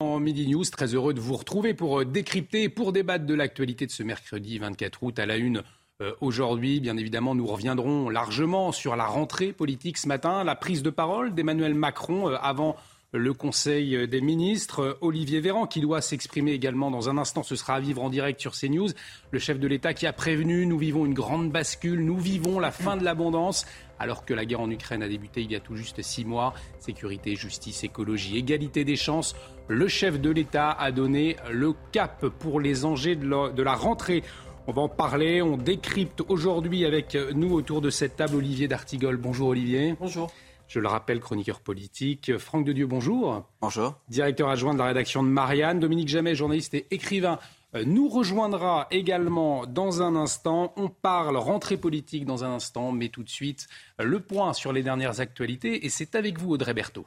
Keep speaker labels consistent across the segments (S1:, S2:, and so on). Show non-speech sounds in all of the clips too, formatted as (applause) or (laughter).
S1: En Midi News, très heureux de vous retrouver pour euh, décrypter, pour débattre de l'actualité de ce mercredi 24 août à la une euh, aujourd'hui. Bien évidemment, nous reviendrons largement sur la rentrée politique ce matin, la prise de parole d'Emmanuel Macron euh, avant le Conseil des ministres. Olivier Véran, qui doit s'exprimer également dans un instant, ce sera à vivre en direct sur CNews. Le chef de l'État qui a prévenu, nous vivons une grande bascule, nous vivons la fin de l'abondance. Alors que la guerre en Ukraine a débuté il y a tout juste six mois, sécurité, justice, écologie, égalité des chances, le chef de l'État a donné le cap pour les enjeux de la rentrée. On va en parler, on décrypte aujourd'hui avec nous autour de cette table Olivier D'Artigol. Bonjour Olivier.
S2: Bonjour.
S1: Je le rappelle, chroniqueur politique. Franck de Dieu, bonjour.
S2: Bonjour.
S1: Directeur adjoint de la rédaction de Marianne. Dominique Jamais, journaliste et écrivain, nous rejoindra également dans un instant. On parle rentrée politique dans un instant, mais tout de suite, le point sur les dernières actualités. Et c'est avec vous, Audrey Berthaud.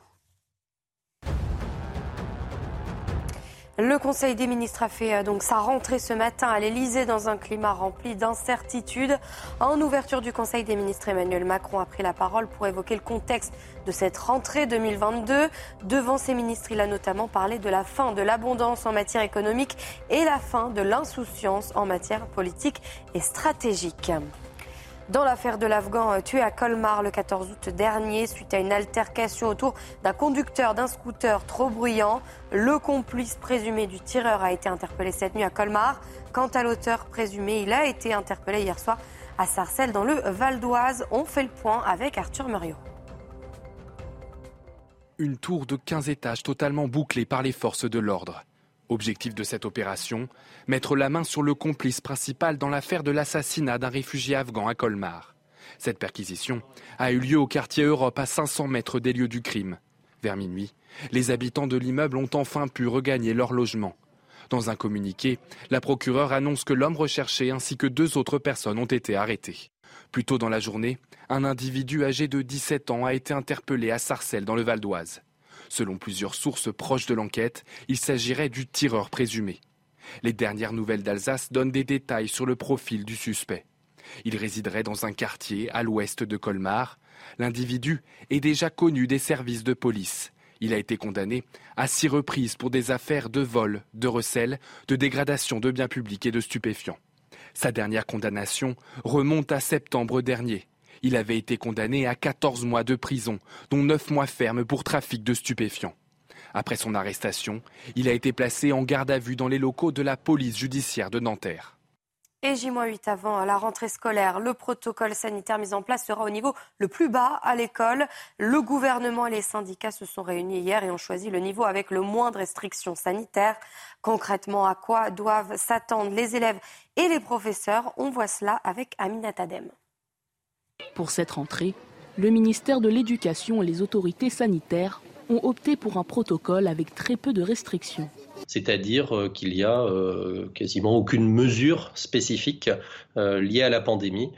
S3: Le Conseil des ministres a fait euh, donc sa rentrée ce matin à l'Elysée dans un climat rempli d'incertitudes. En ouverture du Conseil des ministres, Emmanuel Macron a pris la parole pour évoquer le contexte de cette rentrée 2022. Devant ses ministres, il a notamment parlé de la fin de l'abondance en matière économique et la fin de l'insouciance en matière politique et stratégique. Dans l'affaire de l'Afghan euh, tué à Colmar le 14 août dernier, suite à une altercation autour d'un conducteur d'un scooter trop bruyant, le complice présumé du tireur a été interpellé cette nuit à Colmar. Quant à l'auteur présumé, il a été interpellé hier soir à Sarcelles dans le Val d'Oise. On fait le point avec Arthur Muriot.
S4: Une tour de 15 étages totalement bouclée par les forces de l'ordre. Objectif de cette opération, mettre la main sur le complice principal dans l'affaire de l'assassinat d'un réfugié afghan à Colmar. Cette perquisition a eu lieu au quartier Europe à 500 mètres des lieux du crime. Vers minuit, les habitants de l'immeuble ont enfin pu regagner leur logement. Dans un communiqué, la procureure annonce que l'homme recherché ainsi que deux autres personnes ont été arrêtés. Plus tôt dans la journée, un individu âgé de 17 ans a été interpellé à Sarcelles dans le Val d'Oise. Selon plusieurs sources proches de l'enquête, il s'agirait du tireur présumé. Les dernières nouvelles d'Alsace donnent des détails sur le profil du suspect. Il résiderait dans un quartier à l'ouest de Colmar. L'individu est déjà connu des services de police. Il a été condamné à six reprises pour des affaires de vol, de recel, de dégradation de biens publics et de stupéfiants. Sa dernière condamnation remonte à septembre dernier. Il avait été condamné à 14 mois de prison, dont 9 mois fermes pour trafic de stupéfiants. Après son arrestation, il a été placé en garde à vue dans les locaux de la police judiciaire de Nanterre.
S3: Et J-8 avant la rentrée scolaire, le protocole sanitaire mis en place sera au niveau le plus bas à l'école. Le gouvernement et les syndicats se sont réunis hier et ont choisi le niveau avec le moins de restrictions sanitaires. Concrètement, à quoi doivent s'attendre les élèves et les professeurs? On voit cela avec Aminat Adem.
S5: Pour cette rentrée, le ministère de l'Éducation et les autorités sanitaires ont opté pour un protocole avec très peu de restrictions.
S6: C'est-à-dire euh, qu'il n'y a euh, quasiment aucune mesure spécifique euh, liée à la pandémie.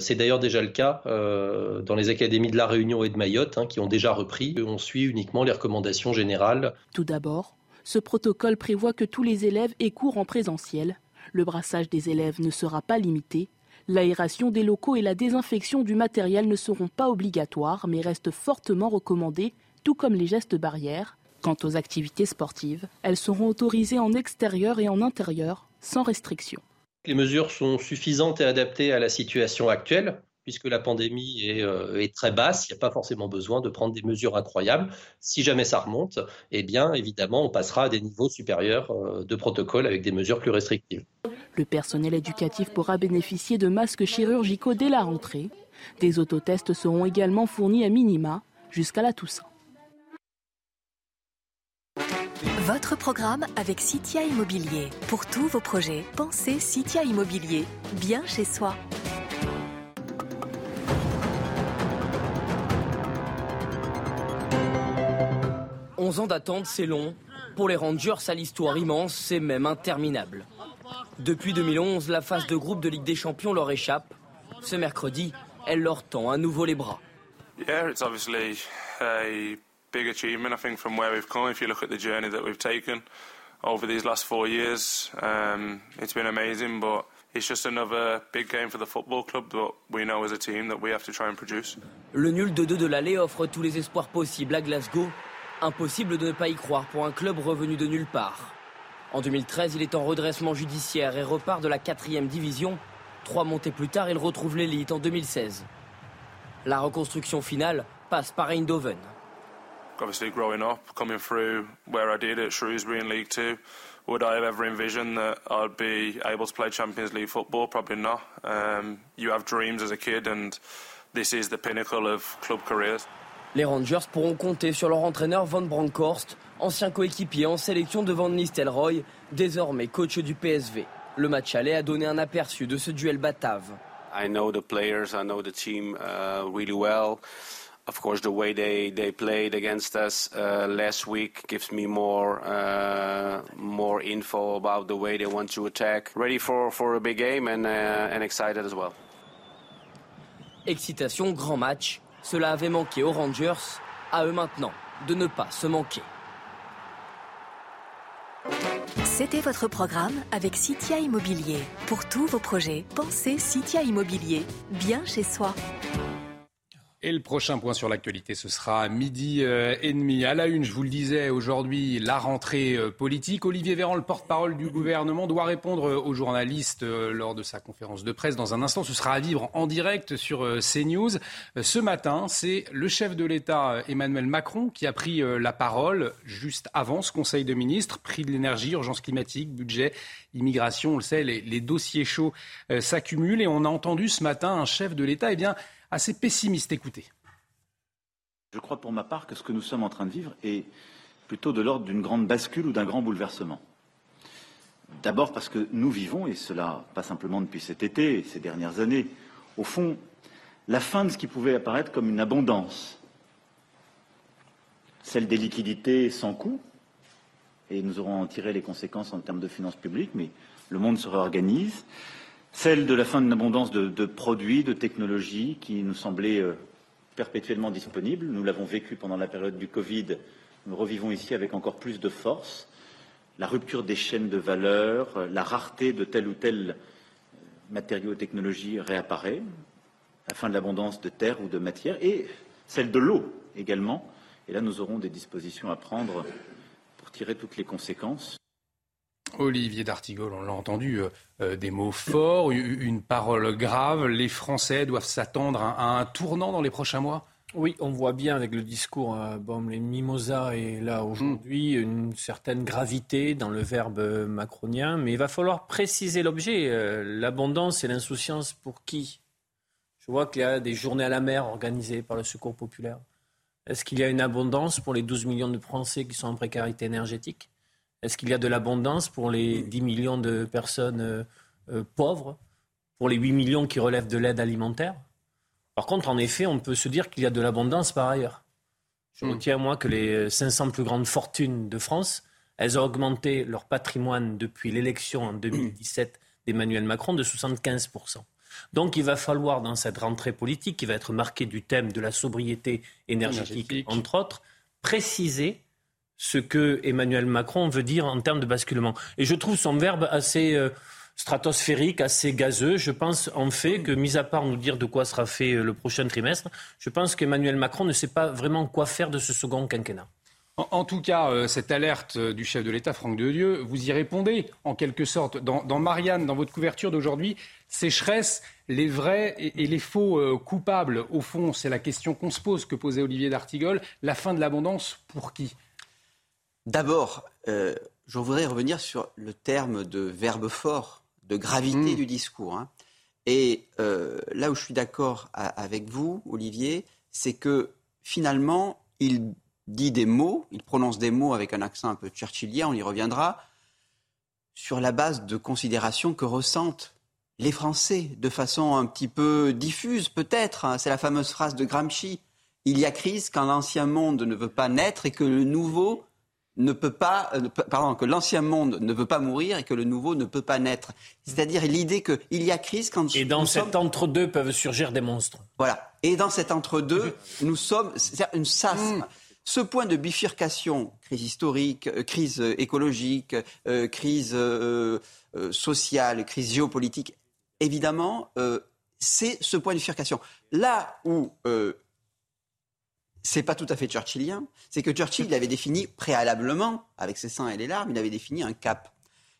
S6: C'est d'ailleurs déjà le cas dans les académies de La Réunion et de Mayotte, hein, qui ont déjà repris. On suit uniquement les recommandations générales.
S5: Tout d'abord, ce protocole prévoit que tous les élèves aient cours en présentiel. Le brassage des élèves ne sera pas limité L'aération des locaux et la désinfection du matériel ne seront pas obligatoires, mais restent fortement recommandées, tout comme les gestes barrières. Quant aux activités sportives, elles seront autorisées en extérieur et en intérieur, sans restriction.
S6: Les mesures sont suffisantes et adaptées à la situation actuelle puisque la pandémie euh, est, très basse, il n'y a pas forcément besoin de prendre des mesures incroyables. Si jamais ça remonte, eh bien, évidemment, on passera à des niveaux supérieurs euh, de protocole avec des mesures plus restrictives.
S5: Le personnel éducatif pourra bénéficier de masques chirurgicaux dès la rentrée. Des autotests seront également fournis à minima jusqu'à la Toussaint.
S7: Votre programme avec Citia Immobilier. Pour tous vos projets, pensez Citia Immobilier. Bien chez soi.
S8: Onze ans d'attente, c'est long. Pour les Rangers, à l'histoire immense, c'est même interminable. Depuis 2011, la phase de groupe de Ligue des Champions leur échappe. Ce mercredi, elle leur tend à nouveau les bras
S9: big achievement, I think, from where we've come. If you look at the journey that we've taken over these last four years, um, it's been amazing, but it's just another big game for the football club that we know as a team that we have to try and produce.
S8: Le nul de 2 de l'aller offre tous les espoirs possibles à Glasgow. Impossible de ne pas y croire pour un club revenu de nulle part. En 2013, il est en redressement judiciaire et repart de la quatrième division. Trois montées plus tard, il retrouve l'élite en 2016. La reconstruction finale passe par Eindhoven.
S9: Obviously, growing up, coming through where I did at Shrewsbury in League Two, would I have ever envisioned that I'd be able to play Champions League football? Probably not. Um, you have dreams as a kid, and this is the pinnacle of club careers.
S8: Les Rangers pourront compter sur leur entraîneur Van Bronckhorst, ancien coéquipier en sélection de Van Nistelrooy, désormais coach du PSV. Le match aller a donné un aperçu de ce duel batave.
S10: I know the players, I know the team uh, really well. Of course, the way they, they played against us uh, last week gives me more uh, more info about the way they want to attack. Ready for, for a big game and, uh, and excited as well.
S8: Excitation, grand match. Cela avait manqué aux Rangers. À eux maintenant de ne pas se manquer.
S7: C'était votre programme avec Citia Immobilier. Pour tous vos projets, pensez Citia Immobilier. Bien chez soi.
S1: Et le prochain point sur l'actualité, ce sera midi euh, et demi. À la une, je vous le disais, aujourd'hui, la rentrée euh, politique. Olivier Véran, le porte-parole du gouvernement, doit répondre euh, aux journalistes lors de sa conférence de presse. Dans un instant, ce sera à vivre en direct sur CNews. Ce matin, c'est le chef de l'État, Emmanuel Macron, qui a pris la parole juste avant ce Conseil de ministres. Prix de l'énergie, urgence climatique, budget, immigration, on le sait, les, les dossiers chauds s'accumulent. Et on a entendu ce matin un chef de l'État, eh bien, assez pessimiste. Écoutez.
S11: Je crois pour ma part que ce que nous sommes en train de vivre est plutôt de l'ordre d'une grande bascule ou d'un grand bouleversement. D'abord parce que nous vivons, et cela pas simplement depuis cet été ces dernières années, au fond, la fin de ce qui pouvait apparaître comme une abondance, celle des liquidités sans coût, et nous aurons en tiré les conséquences en termes de finances publiques, mais le monde se réorganise, celle de la fin d'une abondance de, produits, de technologies qui nous semblaient euh, perpétuellement disponibles. Nous l'avons vécu pendant la période du Covid. Nous revivons ici avec encore plus de force. La rupture des chaînes de valeur, euh, la rareté de tel ou tel euh, matériau ou technologie réapparaît, la fin de l'abondance de terre ou de matière, et celle de l'eau également. Et là, nous aurons des dispositions à prendre pour tirer toutes les conséquences.
S1: Olivier D'Artigol, on l'a entendu, euh, euh, des mots forts, une parole grave. Les Français doivent s'attendre à, un tournant dans les prochains mois?
S12: Oui, on voit bien avec le discours à bon, les Mimosa et là aujourd'hui mm. une certaine gravité dans le verbe macronien, mais il va falloir préciser l'objet. Euh, l'abondance et l'insouciance pour qui? Je vois qu'il y a des journées à la mer organisées par le Secours populaire. Est-ce qu'il y a une abondance pour les 12 millions de Français qui sont en précarité énergétique? Est-ce qu'il y a de l'abondance pour les 10 millions de personnes euh, euh, pauvres, pour les 8 millions qui relèvent de l'aide alimentaire? Par contre, en effet, on peut se dire qu'il y a de l'abondance par ailleurs. Je hmm. retiens, moi, que les 500 plus grandes fortunes de France, elles ont augmenté leur patrimoine depuis l'élection en 2017 d'Emmanuel Macron de 75%. Donc il va falloir, dans cette rentrée politique, qui va être marquée du thème de la sobriété énergétique. entre autres, préciser ce que Emmanuel Macron veut dire en termes de basculement. Et je trouve son verbe assez euh, stratosphérique, assez gazeux. Je pense en fait que, mis à part nous dire de quoi sera fait euh, le prochain trimestre, je pense qu'Emmanuel Macron ne sait pas vraiment quoi faire de ce second quinquennat.
S1: En, tout cas, euh, cette alerte du chef de l'État, Franck Dieu, vous y répondez en quelque sorte. Dans, Marianne, dans votre couverture d'aujourd'hui, sécheresse, les vrais et, les faux coupables, au fond, c'est la question qu'on se pose, que posait Olivier d'Artigol. La fin de l'abondance, pour qui?
S2: D'abord, euh, je voudrais revenir sur le terme de verbe fort, de gravité mm. du discours. Hein. Et euh, là où je suis d'accord avec vous, Olivier, c'est que finalement, il dit des mots, il prononce des mots avec un accent un peu churchillien, on y reviendra, sur la base de considérations que ressentent les Français, de façon un petit peu diffuse peut-être. Hein. C'est la fameuse phrase de Gramsci. Il y a crise quand l'ancien monde ne veut pas naître et que le nouveau ne peut pas, euh, pardon, que l'ancien monde ne peut pas mourir et que le nouveau ne peut pas naître. C'est-à-dire l'idée qu'il y a crise quand
S12: et dans cet entre-deux peuvent surgir des monstres.
S2: Voilà. Et dans cet entre-deux, nous sommes, une sas. Mm. Ce point de bifurcation, crise historique, euh, crise écologique, euh, crise sociale, crise géopolitique, évidemment, c'est ce point de bifurcation. Là où c'est pas tout à fait churchillien, c'est que Churchill avait défini préalablement, avec ses seins et les larmes, il avait défini un cap.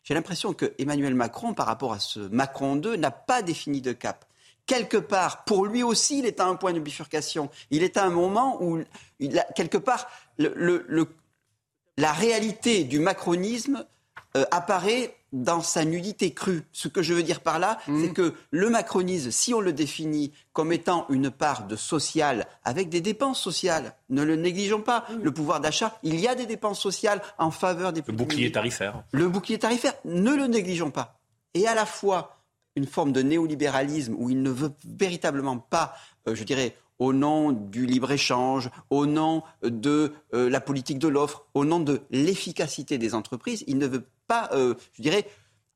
S2: J'ai l'impression que Emmanuel Macron, par rapport à ce Macron 2, n'a pas défini de cap. Quelque part, pour lui aussi, il est à un point de bifurcation. Il est à un moment où, il quelque part, la réalité du macronisme euh, apparaît dans sa nudité crue. Ce que je veux dire par là, mmh. c'est que le macronisme, si on le définit comme étant une part de social avec des dépenses sociales, ne le négligeons pas. Mmh. Le pouvoir d'achat, il y a des dépenses sociales en faveur des
S12: Le bouclier tarifaire.
S2: Le bouclier tarifaire, ne le négligeons pas. Et à la fois une forme de néolibéralisme où il ne veut véritablement pas, euh, je dirais, au nom du libre-échange, au nom de euh, la politique de l'offre, au nom de l'efficacité des entreprises, il ne veut pas, euh, je dirais,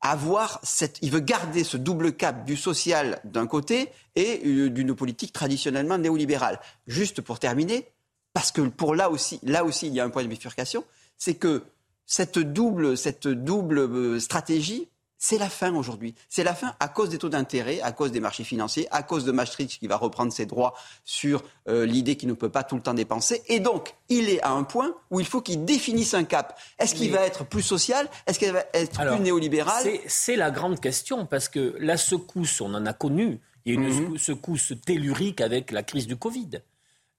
S2: avoir cette, il veut garder ce double cap du social d'un côté et euh, d'une politique traditionnellement néolibérale. Juste pour terminer, parce que pour là aussi, là aussi, il y a un point de bifurcation, c'est que cette double, cette double stratégie c'est la fin aujourd'hui. C'est la fin à cause des taux d'intérêt, à cause des marchés financiers, à cause de Maastricht qui va reprendre ses droits sur euh, l'idée qu'il ne peut pas tout le temps dépenser. Et donc, il est à un point où il faut qu'il définisse un cap. Est-ce qu'il va être plus social? Est-ce qu'il va être plus néolibéral?
S12: C'est la grande question parce que la secousse, on en a connu. Il y a une mhm. secousse tellurique avec la crise du Covid.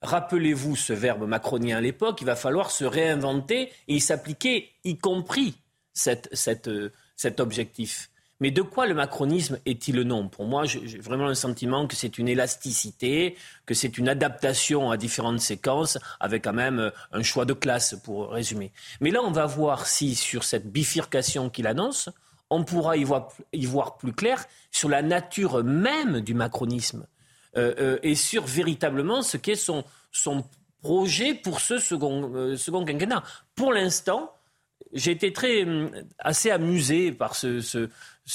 S12: Rappelez-vous ce verbe macronien à l'époque, il va falloir se réinventer et s'appliquer, y compris cette, cette euh, cet objectif. Mais de quoi le macronisme est-il le nom? Pour moi, j'ai vraiment le sentiment que c'est une élasticité, que c'est une adaptation à différentes séquences, avec quand même euh, un choix de classe, pour résumer. Mais là, on va voir si, sur cette bifurcation qu'il annonce, on pourra y voir, y voir, plus clair sur la nature même du macronisme euh, euh, et sur véritablement ce qu'est son, son projet pour ce second, second quinquennat. Pour l'instant, j'ai été très hum, assez amusé par ce,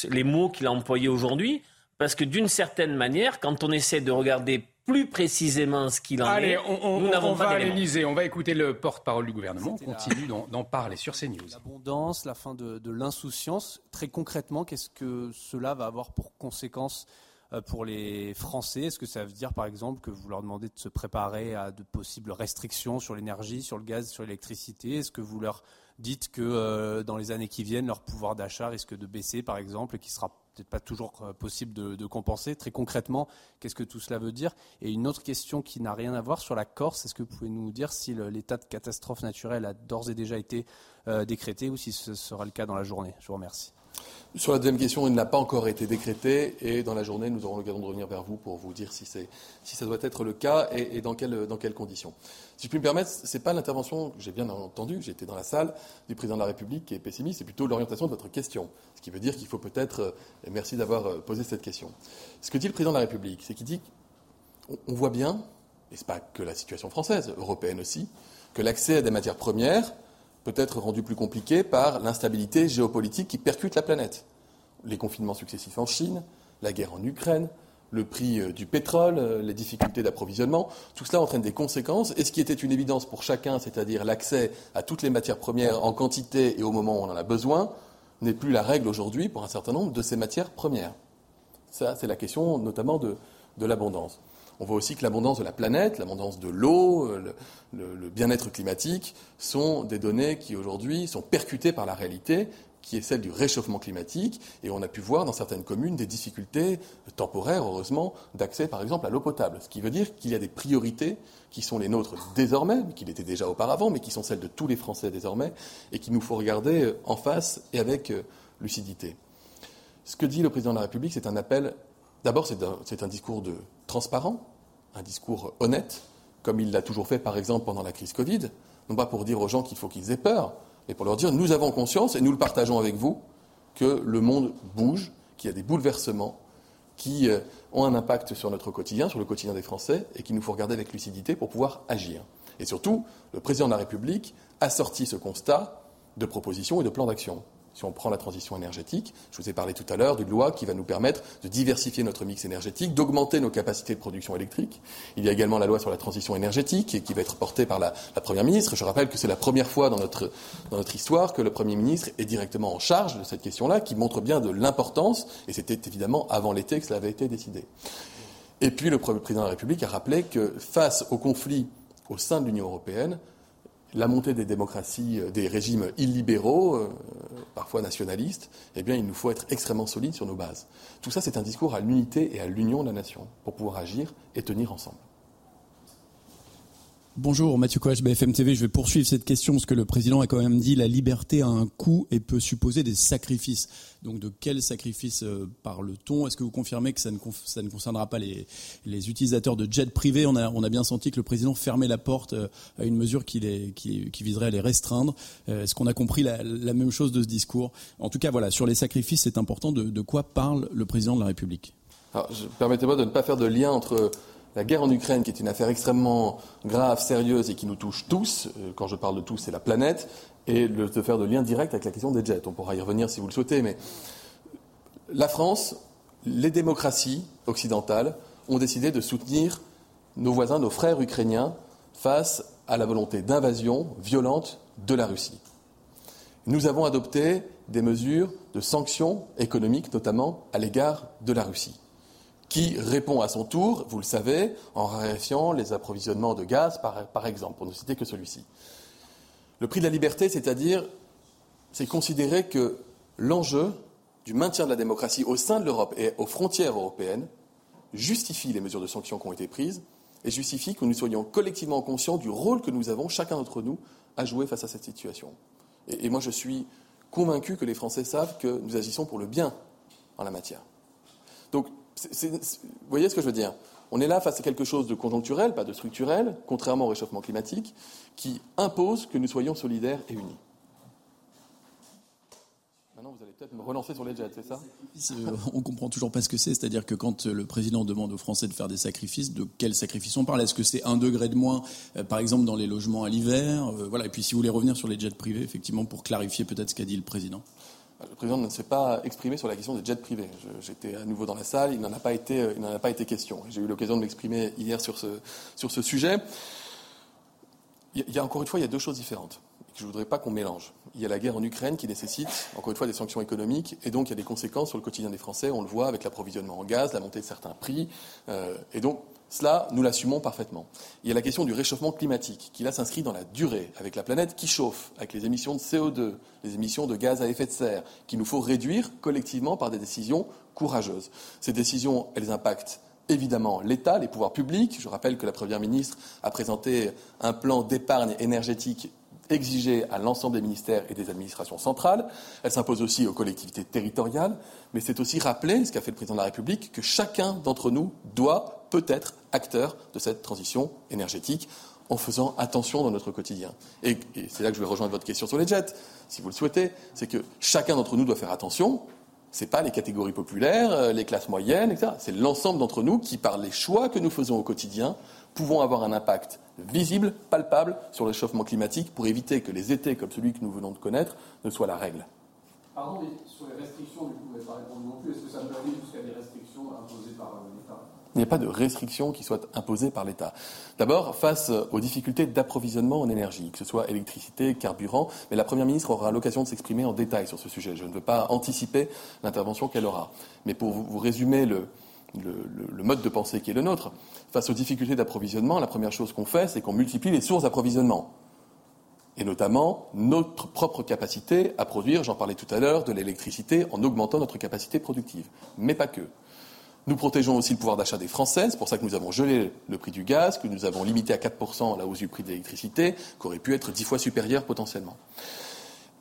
S12: les mots qu'il a employés aujourd'hui, parce que d'une certaine manière, quand on essaie de regarder plus précisément ce qu'il en est.
S1: On, nous n'avons pas va à on va écouter le porte-parole du gouvernement. On continue d'en parler sur CNews.
S13: L'abondance, la fin de, de l'insouciance. Très concrètement, qu'est-ce que cela va avoir pour conséquence euh, pour les Français? Est-ce que ça veut dire, par exemple, que vous leur demandez de se préparer à de possibles restrictions sur l'énergie, sur le gaz, sur l'électricité? Est-ce que vous leur dites que euh, dans les années qui viennent, leur pouvoir d'achat risque de baisser, par exemple, et qui sera peut-être pas toujours euh, possible de, compenser. Très concrètement, qu'est-ce que tout cela veut dire? Et une autre question qui n'a rien à voir sur la Corse, est-ce que vous pouvez nous dire si l'état de catastrophe naturelle a d'ores et déjà été euh, décrété ou si ce sera le cas dans la journée? Je vous remercie.
S14: Sur la deuxième question, il n'a pas encore été décrété et dans la journée, nous aurons l'occasion de revenir vers vous pour vous dire si, si ça doit être le cas et, dans, dans, quelles conditions. Si je puis me permettre, ce n'est pas l'intervention j'ai bien entendu, été dans la salle du président de la République qui est pessimiste, c'est plutôt l'orientation de votre question. Ce qui veut dire qu'il faut peut-être, euh, et merci d'avoir euh, posé cette question. Ce que dit le président de la République, c'est qu'il dit on voit bien, et ce n'est pas que la situation française, européenne aussi, que l'accès à des matières premières peut être rendu plus compliqué par l'instabilité géopolitique qui percute la planète. Les confinements successifs en Chine, la guerre en Ukraine, le prix euh, du pétrole, euh, les difficultés d'approvisionnement, tout cela entraîne des conséquences. Et ce qui était une évidence pour chacun, c'est-à-dire l'accès à toutes les matières premières en quantité et au moment où on en a besoin, n'est plus la règle aujourd'hui pour un certain nombre de ces matières premières. Ça, c'est la question notamment de l'abondance. On voit aussi que l'abondance de la planète, l'abondance de l'eau, le, bien-être climatique sont des données qui aujourd'hui sont percutées par la réalité qui est celle du réchauffement climatique, et on a pu voir dans certaines communes des difficultés temporaires, heureusement, d'accès par exemple à l'eau potable. Ce qui veut dire qu'il y a des priorités qui sont les nôtres désormais, qui l'étaient déjà auparavant, mais qui sont celles de tous les Français désormais, et qu'il nous faut regarder euh, en face et avec euh, lucidité. Ce que dit le président de la République, c'est un appel D'abord, c'est un, discours de transparent, un discours honnête, comme il l'a toujours fait, par exemple, pendant la crise Covid, non pas pour dire aux gens qu'il faut qu'ils aient peur, mais pour leur dire nous avons conscience, et nous le partageons avec vous, que le monde bouge, qu'il y a des bouleversements qui euh, ont un impact sur notre quotidien, sur le quotidien des Français, et qu'il nous faut regarder avec lucidité pour pouvoir agir. Et surtout, le président de la République assorti ce constat de propositions et de plans d'action. Si on prend la transition énergétique, je vous ai parlé tout à l'heure d'une loi qui va nous permettre de diversifier notre mix énergétique, d'augmenter nos capacités de production électrique. Il y a également la loi sur la transition énergétique qui va être portée par la, Première ministre. Je rappelle que c'est la première fois dans notre, dans notre histoire que le Premier ministre est directement en charge de cette question-là, qui montre bien de l'importance, et c'était évidemment avant l'été que cela avait été décidé. Et puis le président de la République a rappelé que face au conflit au sein de l'Union européenne, la montée des démocraties, euh, des régimes illibéraux, euh, parfois nationalistes, eh bien, il nous faut être extrêmement solides sur nos bases. Tout ça, c'est un discours à l'unité et à l'union de la nation pour pouvoir agir et tenir ensemble.
S15: Bonjour Mathieu Coach, BFM TV. Je vais poursuivre cette question parce que le président a quand même dit la liberté a un coût et peut supposer des sacrifices. Donc de quels sacrifices euh, parle-t-on? Est-ce que vous confirmez que ça ne, concernera pas les, utilisateurs de jets privés? On a, bien senti que le président fermait la porte euh, à une mesure qui, viserait à les restreindre. Euh, est-ce qu'on a compris la, même chose de ce discours? En tout cas, voilà, sur les sacrifices, c'est important. De, de quoi parle le président de la République?
S14: Permettez-moi de ne pas faire de lien entre la guerre en Ukraine, qui est une affaire extrêmement grave, sérieuse et qui nous touche tous, euh, quand je parle de tous, c'est la planète, et de faire de lien direct avec la question des jets. On pourra y revenir si vous le souhaitez, mais la France, les démocraties occidentales ont décidé de soutenir nos voisins, nos frères ukrainiens, face à la volonté d'invasion violente de la Russie. Nous avons adopté des mesures de sanctions économiques, notamment à l'égard de la Russie qui répond à son tour, vous le savez, en raréfiant les approvisionnements de gaz, par, exemple, pour ne citer que celui-ci. Le prix de la liberté, c'est-à-dire, c'est considérer que l'enjeu du maintien de la démocratie au sein de l'Europe et aux frontières européennes justifie les mesures de sanctions qui ont été prises et justifie que nous soyons collectivement conscients du rôle que nous avons, chacun d'entre nous, à jouer face à cette situation. Et, et moi, je suis convaincu que les Français savent que nous agissons pour le bien en la matière. Donc, vous voyez ce que je veux dire? On est là face à quelque chose de conjoncturel, pas de structurel, contrairement au réchauffement climatique, qui impose que nous soyons solidaires et unis. Maintenant, vous allez peut-être me relancer sur les jets, c'est ça?
S15: Euh, On comprend toujours pas ce que c'est. C'est-à-dire que quand le président demande aux Français de faire des sacrifices, de quels sacrifices on parle? Est-ce que c'est un degré de moins, euh, par exemple, dans les logements à l'hiver? Euh, Voilà. Et puis, si vous voulez revenir sur les jets privés, effectivement, pour clarifier peut-être ce qu'a dit le président.
S14: Le président ne s'est pas exprimé sur la question des jets privés. J'étais à nouveau dans la salle, il n'en a pas été, euh, a pas été question. J'ai eu l'occasion de m'exprimer hier sur ce, sur ce sujet. Il y a encore une fois, il y a deux choses différentes que je ne voudrais pas qu'on mélange. Il y a la guerre en Ukraine qui nécessite, encore une fois, des sanctions économiques, et donc il y a des conséquences sur le quotidien des Français. On le voit avec l'approvisionnement en gaz, la montée de certains prix, euh, et donc cela, nous l'assumons parfaitement. Il y a la question du réchauffement climatique, qui là s'inscrit dans la durée, avec la planète qui chauffe, avec les émissions de CO2, les émissions de gaz à effet de serre, qu'il nous faut réduire collectivement par des décisions courageuses. Ces décisions, elles impactent évidemment l'État, les pouvoirs publics. Je rappelle que la Première ministre a présenté un plan d'épargne énergétique exigé à l'ensemble des ministères et des administrations centrales. Elle s'impose aussi aux collectivités territoriales. Mais c'est aussi rappeler, ce qu'a fait le président de la République, que chacun d'entre nous doit peut être acteur de cette transition énergétique en faisant attention dans notre quotidien. Et, c'est là que je vais rejoindre votre question sur les jets, si vous le souhaitez, c'est que chacun d'entre nous doit faire attention. Ce n'est pas les catégories populaires, euh, les classes moyennes, etc. C'est l'ensemble d'entre nous qui, par les choix que nous faisons au quotidien, pouvons avoir un impact visible, palpable sur le réchauffement climatique pour éviter que les étés comme celui que nous venons de connaître ne soient la règle.
S13: Pardon, mais sur les restrictions, du coup, vous n'avez pas répondu non plus. Est-ce que ça aller jusqu'à des restrictions imposées par euh,
S14: il n'y a pas de restrictions qui soient imposées par l'État. D'abord, face aux difficultés d'approvisionnement en énergie, que ce soit électricité, carburant, mais la Première ministre aura l'occasion de s'exprimer en détail sur ce sujet. Je ne veux pas anticiper l'intervention qu'elle aura. Mais pour vous résumer le, le, mode de pensée qui est le nôtre, face aux difficultés d'approvisionnement, la première chose qu'on fait, c'est qu'on multiplie les sources d'approvisionnement. Et notamment notre propre capacité à produire, j'en parlais tout à l'heure, de l'électricité en augmentant notre capacité productive. Mais pas que. Nous protégeons aussi le pouvoir d'achat des Français. C'est pour ça que nous avons gelé le prix du gaz, que nous avons limité à 4% la hausse du prix de l'électricité, qui aurait pu être dix fois supérieure potentiellement.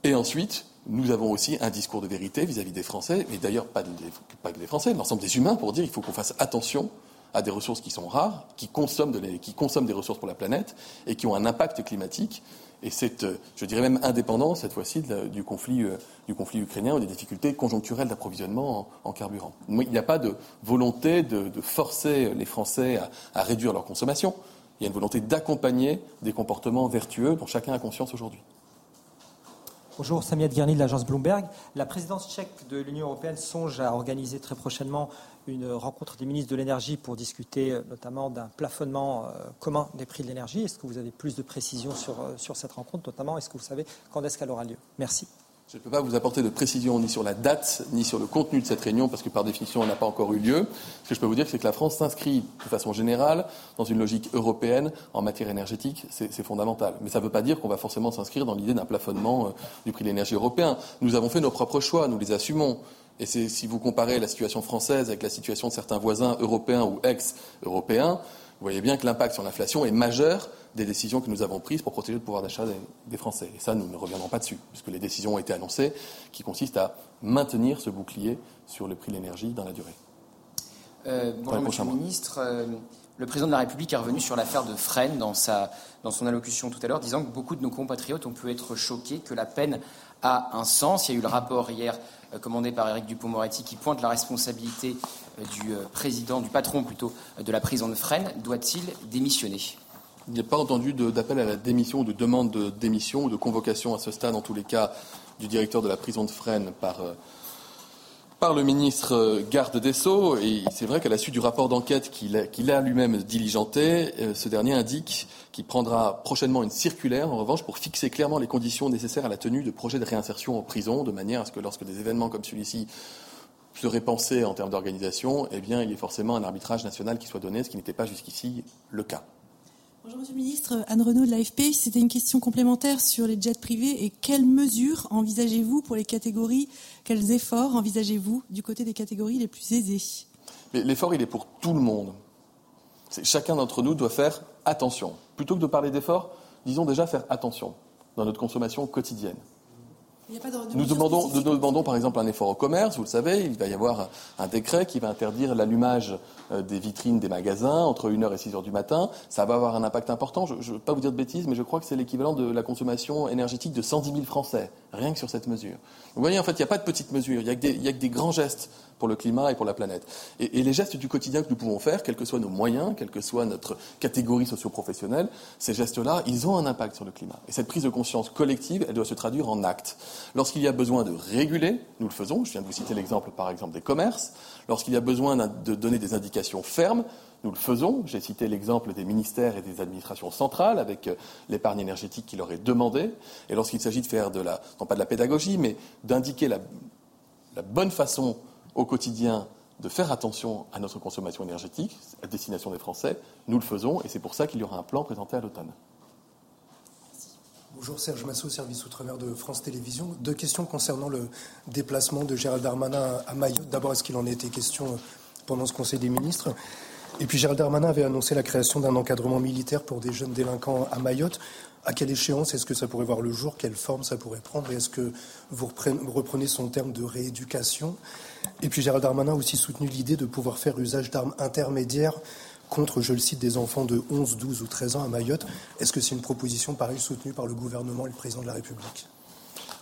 S14: Et ensuite, nous avons aussi un discours de vérité vis-à-vis des Français, mais d'ailleurs pas, que des Français, l'ensemble des humains, pour dire qu'il faut qu'on fasse attention à des ressources qui sont rares, qui consomment des ressources pour la planète et qui ont un impact climatique et c'est, euh, je dirais même indépendant cette fois-ci du conflit, euh, du conflit ukrainien ou des difficultés conjoncturelles d'approvisionnement en, carburant. Il n'y a pas de volonté de, forcer les Français à, réduire leur consommation. il y a une volonté d'accompagner des comportements vertueux dont chacun a conscience aujourd'hui.
S16: Bonjour, Samia Guerny de l'agence Bloomberg. La présidence tchèque de l'Union européenne songe à organiser très prochainement une rencontre des ministres de l'énergie pour discuter euh, notamment d'un plafonnement euh, commun des prix de l'énergie. Est-ce que vous avez plus de précisions sur, euh, sur cette rencontre notamment Est-ce que vous savez quand est-ce qu'elle aura lieu? Merci.
S14: Je ne peux pas vous apporter de précision ni sur la date, ni sur le contenu de cette réunion, parce que par définition, elle n'a pas encore eu lieu. Ce que je peux vous dire, c'est que la France s'inscrit de façon générale dans une logique européenne en matière énergétique. C'est fondamental. Mais ça ne veut pas dire qu'on va forcément s'inscrire dans l'idée d'un plafonnement euh, du prix de l'énergie européen. Nous avons fait nos propres choix, nous les assumons. Et si vous comparez la situation française avec la situation de certains voisins européens ou ex-européens, vous voyez bien que l'impact sur l'inflation est majeur des décisions que nous avons prises pour protéger le pouvoir d'achat des, Français. Et ça, nous ne reviendrons pas dessus, puisque les décisions ont été annoncées, qui consistent à maintenir ce bouclier sur le prix de l'énergie dans la durée.
S17: Euh, bonjour, Monsieur le Ministre. Euh, le président de la République est revenu sur l'affaire de Fresnes dans, dans son allocution tout à l'heure, disant que beaucoup de nos compatriotes ont pu être choqués, que la peine a un sens. Il y a eu le rapport hier euh, commandé par Éric Dupont-Moretti qui pointe la responsabilité du président, du patron plutôt, de la prison de Fresnes. Doit-il démissionner?
S14: Il n'y a pas entendu d'appel à la démission ou de demande de démission ou de convocation à ce stade, en tous les cas, du directeur de la prison de Fresnes par, euh, le ministre euh, garde des Sceaux. Et c'est vrai qu'à la suite du rapport d'enquête qu'il a, lui-même diligenté, euh, ce dernier indique qu'il prendra prochainement une circulaire, en revanche, pour fixer clairement les conditions nécessaires à la tenue de projets de réinsertion en prison, de manière à ce que lorsque des événements comme celui-ci seraient pensés en termes d'organisation, eh bien, il y ait forcément un arbitrage national qui soit donné, ce qui n'était pas jusqu'ici le cas.
S18: Bonjour Monsieur le Ministre, Anne Renaud de l'AFP. C'était une question complémentaire sur les jets privés et quelles mesures envisagez-vous pour les catégories, quels efforts envisagez-vous du côté des catégories les plus aisées?
S14: L'effort, il est pour tout le monde. Chacun d'entre nous doit faire attention. Plutôt que de parler d'effort, disons déjà faire attention dans notre consommation quotidienne. Nous demandons, nous demandons, par exemple un effort au commerce, vous le savez, il va y avoir un décret qui va interdire l'allumage euh, des vitrines des magasins entre 1h et 6h du matin. Ça va avoir un impact important. Je ne veux pas vous dire de bêtises, mais je crois que c'est l'équivalent de la consommation énergétique de 110 000 Français, rien que sur cette mesure. Vous voyez, en fait, il n'y a pas de petites mesures, il n'y a, a, que des grands gestes pour le climat et pour la planète. Et, les gestes du quotidien que nous pouvons faire, quels que soient nos moyens, quelle que soit notre catégorie socio-professionnelle, ces gestes-là, ils ont un impact sur le climat. Et cette prise de conscience collective, elle doit se traduire en actes. Lorsqu'il y a besoin de réguler, nous le faisons. Je viens de vous citer l'exemple, par exemple, des commerces. Lorsqu'il y a besoin de donner des indications fermes, nous le faisons. J'ai cité l'exemple des ministères et des administrations centrales avec euh, l'épargne énergétique qui leur est demandée. Et lorsqu'il s'agit de faire de la, non pas de la pédagogie, mais d'indiquer la, la bonne façon au quotidien de faire attention à notre consommation énergétique à destination des Français. Nous le faisons et c'est pour ça qu'il y aura un plan présenté à l'automne.
S19: Bonjour Serge Massot, service outre-mer de France Télévisions. Deux questions concernant le déplacement de Gérald Darmanin à Mayotte. D'abord, est-ce qu'il en a été question pendant ce Conseil des ministres? Et puis Gérald Darmanin avait annoncé la création d'un encadrement militaire pour des jeunes délinquants à Mayotte. À quelle échéance est-ce que ça pourrait voir le jour? Quelle forme ça pourrait prendre? Et est-ce que vous reprenez son terme de rééducation? Et puis Gérald Darmanin a aussi soutenu l'idée de pouvoir faire usage d'armes intermédiaires contre, je le cite, des enfants de 11, 12 ou 13 ans à Mayotte. Est-ce que c'est une proposition pareille soutenue par le gouvernement et le président de la République?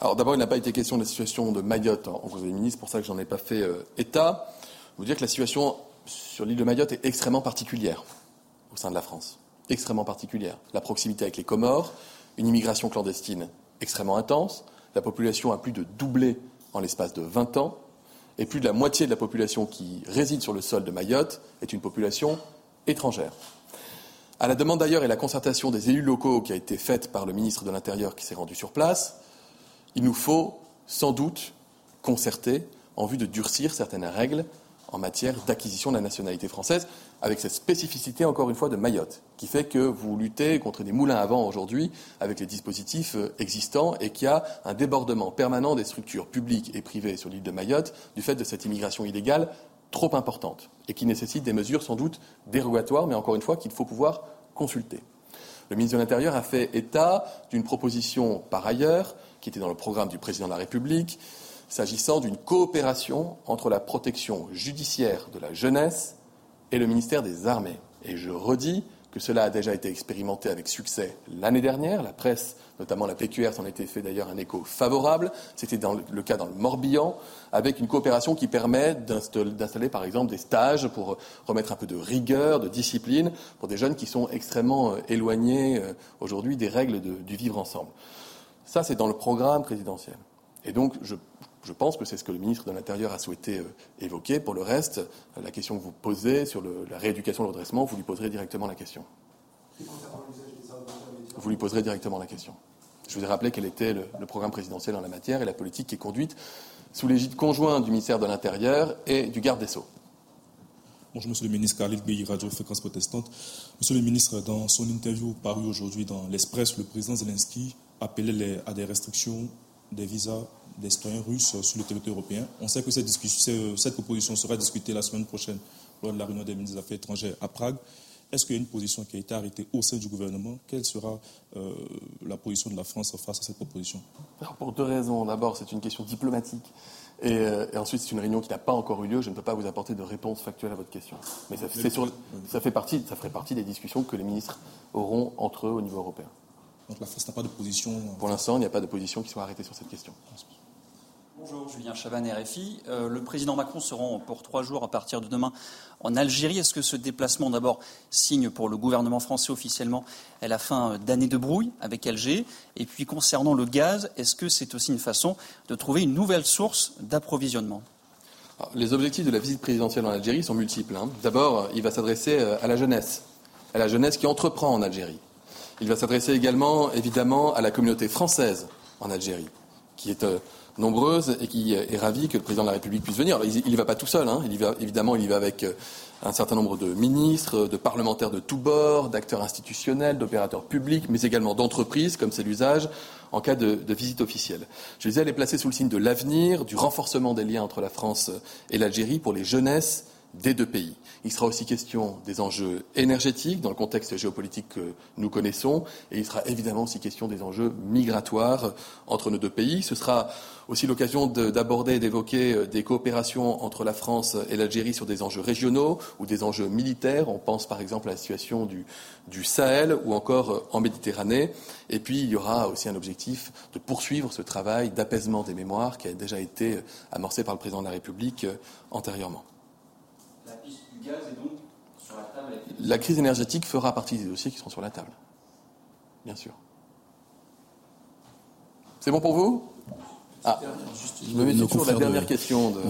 S14: Alors d'abord, il n'a pas été question de la situation de Mayotte en Conseil des ministres, c'est pour ça que j'en ai pas fait euh, état. Vous dire que la situation sur l'île de Mayotte est extrêmement particulière au sein de la France extrêmement particulière. La proximité avec les Comores, une immigration clandestine extrêmement intense, la population a plus de doublé en l'espace de 20 ans, et plus de la moitié de la population qui réside sur le sol de Mayotte est une population étrangère. À la demande d'ailleurs et la concertation des élus locaux qui a été faite par le ministre de l'Intérieur qui s'est rendu sur place, il nous faut sans doute concerter en vue de durcir certaines règles en matière d'acquisition de la nationalité française, avec cette spécificité, encore une fois, de Mayotte, qui fait que vous luttez contre des moulins à vent aujourd'hui avec les dispositifs euh, existants et qu'il y a un débordement permanent des structures publiques et privées sur l'île de Mayotte du fait de cette immigration illégale trop importante et qui nécessite des mesures sans doute dérogatoires, mais encore une fois qu'il faut pouvoir consulter. Le ministre de l'Intérieur a fait état d'une proposition par ailleurs, qui était dans le programme du président de la République, s'agissant d'une coopération entre la protection judiciaire de la jeunesse et le ministère des Armées. Et je redis que cela a déjà été expérimenté avec succès l'année dernière. La presse, notamment la PQR, s'en était fait d'ailleurs un écho favorable. C'était le cas dans le Morbihan, avec une coopération qui permet d'installer par exemple des stages pour remettre un peu de rigueur, de discipline pour des jeunes qui sont extrêmement euh, éloignés euh, aujourd'hui des règles du vivre ensemble. Ça, c'est dans le programme présidentiel. Et donc, je, pense que c'est ce que le ministre de l'Intérieur a souhaité euh, évoquer. Pour le reste, la question que vous posez sur la rééducation, le redressement, vous lui poserez directement la question. Vous lui poserez directement la question. Je vous ai rappelé quel était le, programme présidentiel en la matière et la politique qui est conduite sous l'égide conjointe du ministère de l'Intérieur et du garde des Sceaux.
S20: Bonjour, Monsieur le ministre, Khalil Beyi, Radio Fréquence Protestante. Monsieur le ministre, dans son interview paru aujourd'hui dans l'Express, le président Zelensky appelait à des restrictions des visas des citoyens russes sur le territoire européen. On sait que cette, discussion, cette proposition sera discutée la semaine prochaine lors de la réunion des ministres des Affaires étrangères à Prague. Est-ce qu'il y a une position qui a été arrêtée au sein du gouvernement? Quelle sera euh, la position de la France face à cette proposition?
S14: Pour deux raisons. D'abord, c'est une question diplomatique. Euh, et, ensuite, c'est une réunion qui n'a pas encore eu lieu. Je ne peux pas vous apporter de réponse factuelle à votre question. Mais ça, ça, fait partie, ça ferait partie des discussions que les ministres auront entre eux au niveau européen.
S20: Donc la France n'a pas de position
S14: Pour l'instant, il n'y a pas de position qui soit arrêtée sur cette question.
S21: Bonjour, Julien Chaban, RFI. Euh, le président Macron se rend pour trois jours à partir de demain en Algérie. Est-ce que ce déplacement, d'abord, signe pour le gouvernement français officiellement la fin d'année de brouille avec Alger Et puis, concernant le gaz, est-ce que c'est aussi une façon de trouver une nouvelle source d'approvisionnement?
S14: Les objectifs de la visite présidentielle en Algérie sont multiples. Hein. D'abord, il va s'adresser euh, à la jeunesse, à la jeunesse qui entreprend en Algérie. Il va s'adresser également, évidemment, à la communauté française en Algérie, qui est euh, nombreuse et qui est ravie que le président de la République puisse venir. il n'y va pas tout seul, hein. il y va, évidemment, il y va avec euh, un certain nombre de ministres, de parlementaires de tous bords, d'acteurs institutionnels, d'opérateurs publics, mais également d'entreprises, comme c'est l'usage, en cas de, de, visite officielle. Je disais, elle est placée sous le signe de l'avenir, du renforcement des liens entre la France et l'Algérie pour les jeunesses des deux pays. Il sera aussi question des enjeux énergétiques dans le contexte géopolitique que nous connaissons et il sera évidemment aussi question des enjeux migratoires entre nos deux pays. Ce sera aussi l'occasion d'aborder et d'évoquer euh, des coopérations entre la France et l'Algérie sur des enjeux régionaux ou des enjeux militaires. On pense par exemple à la situation du, Sahel ou encore euh, en Méditerranée. Et puis il y aura aussi un objectif de poursuivre ce travail d'apaisement des mémoires qui a déjà été euh, amorcé par le président de la République antérieurement. La crise énergétique fera partie des dossiers qui seront sur la table. Bien sûr. C'est bon pour vous? Ah, je me mets sur la dernière question. De...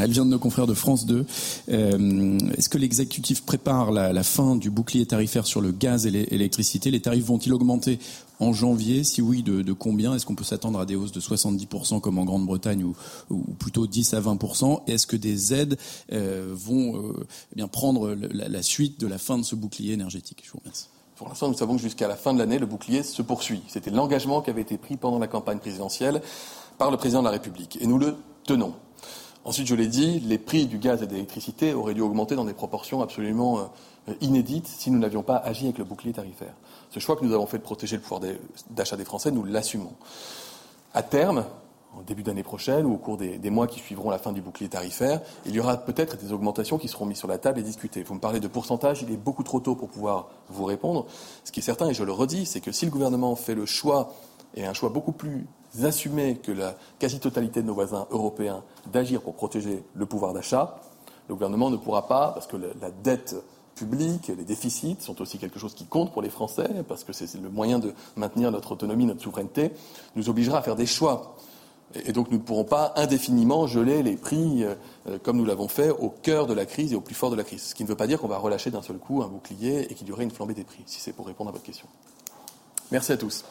S15: Elle (laughs) vient de nos confrères de France 2. Euh, est-ce que l'exécutif prépare la, fin du bouclier tarifaire sur le gaz et l'électricité Les tarifs vont-ils augmenter en janvier Si oui, de, combien? Est-ce qu'on peut s'attendre à des hausses de 70% comme en Grande-Bretagne ou, plutôt 10 à 20% Est-ce que des aides euh, vont euh, eh bien prendre la, la, suite de la fin de ce bouclier énergétique? Je vous remercie.
S14: Pour l'instant, nous savons que jusqu'à la fin de l'année, le bouclier se poursuit. C'était l'engagement qui avait été pris pendant la campagne présidentielle par le président de la République. Et nous le tenons. Ensuite, je l'ai dit, les prix du gaz et de l'électricité auraient dû augmenter dans des proportions absolument euh, inédites si nous n'avions pas agi avec le bouclier tarifaire. Ce choix que nous avons fait de protéger le pouvoir d'achat des Français, nous l'assumons. À terme, en début d'année prochaine ou au cours des, mois qui suivront la fin du bouclier tarifaire, il y aura peut-être des augmentations qui seront mises sur la table et discutées. Vous me parlez de pourcentage, il est beaucoup trop tôt pour pouvoir vous répondre. Ce qui est certain, et je le redis, c'est que si le gouvernement fait le choix, et un choix beaucoup plus assumé que la quasi-totalité de nos voisins européens, d'agir pour protéger le pouvoir d'achat, le gouvernement ne pourra pas, parce que la dette publique, les déficits sont aussi quelque chose qui compte pour les Français, parce que c'est le moyen de maintenir notre autonomie, notre souveraineté, nous obligera à faire des choix. Et donc nous ne pourrons pas indéfiniment geler les prix euh, comme nous l'avons fait au cœur de la crise et au plus fort de la crise. Ce qui ne veut pas dire qu'on va relâcher d'un seul coup un bouclier et qu'il y aurait une flambée des prix, si c'est pour répondre à votre question. Merci à tous.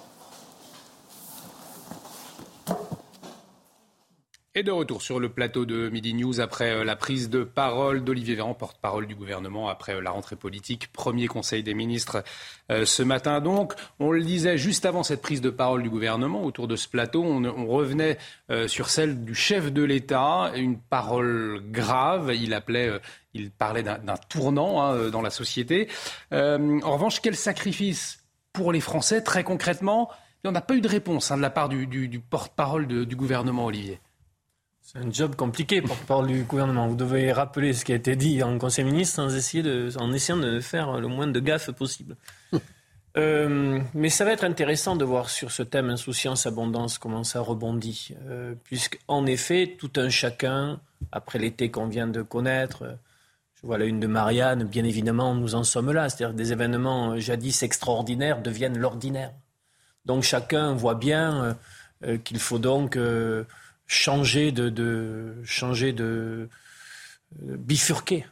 S1: Et de retour sur le plateau de Midi News après euh, la prise de parole d'Olivier Véran, porte-parole du gouvernement, après euh, la rentrée politique, premier conseil des ministres euh, ce matin. Donc, on le disait juste avant cette prise de parole du gouvernement, autour de ce plateau, on, revenait sur celle du chef de l'État, une parole grave. Il appelait, il parlait d'un tournant hein, dans la société. en revanche, quel sacrifice pour les Français, très concrètement? On n'a pas eu de réponse hein, de la part du, porte-parole du gouvernement, Olivier.
S12: C'est un job compliqué pour parler du gouvernement. Vous devez rappeler ce qui a été dit en Conseil ministre sans essayer de, en essayant de faire le moins de gaffes possible. (laughs) Euh, mais ça va être intéressant de voir sur ce thème insouciance, abondance, comment ça rebondit. Euh, Puisqu'en effet, tout un chacun, après l'été qu'on vient de connaître, je vois la une de Marianne, bien évidemment, nous en sommes là. C'est-à-dire des événements euh, jadis extraordinaires deviennent l'ordinaire. Donc chacun voit bien euh, qu'il faut donc changer de, de, changer de bifurquer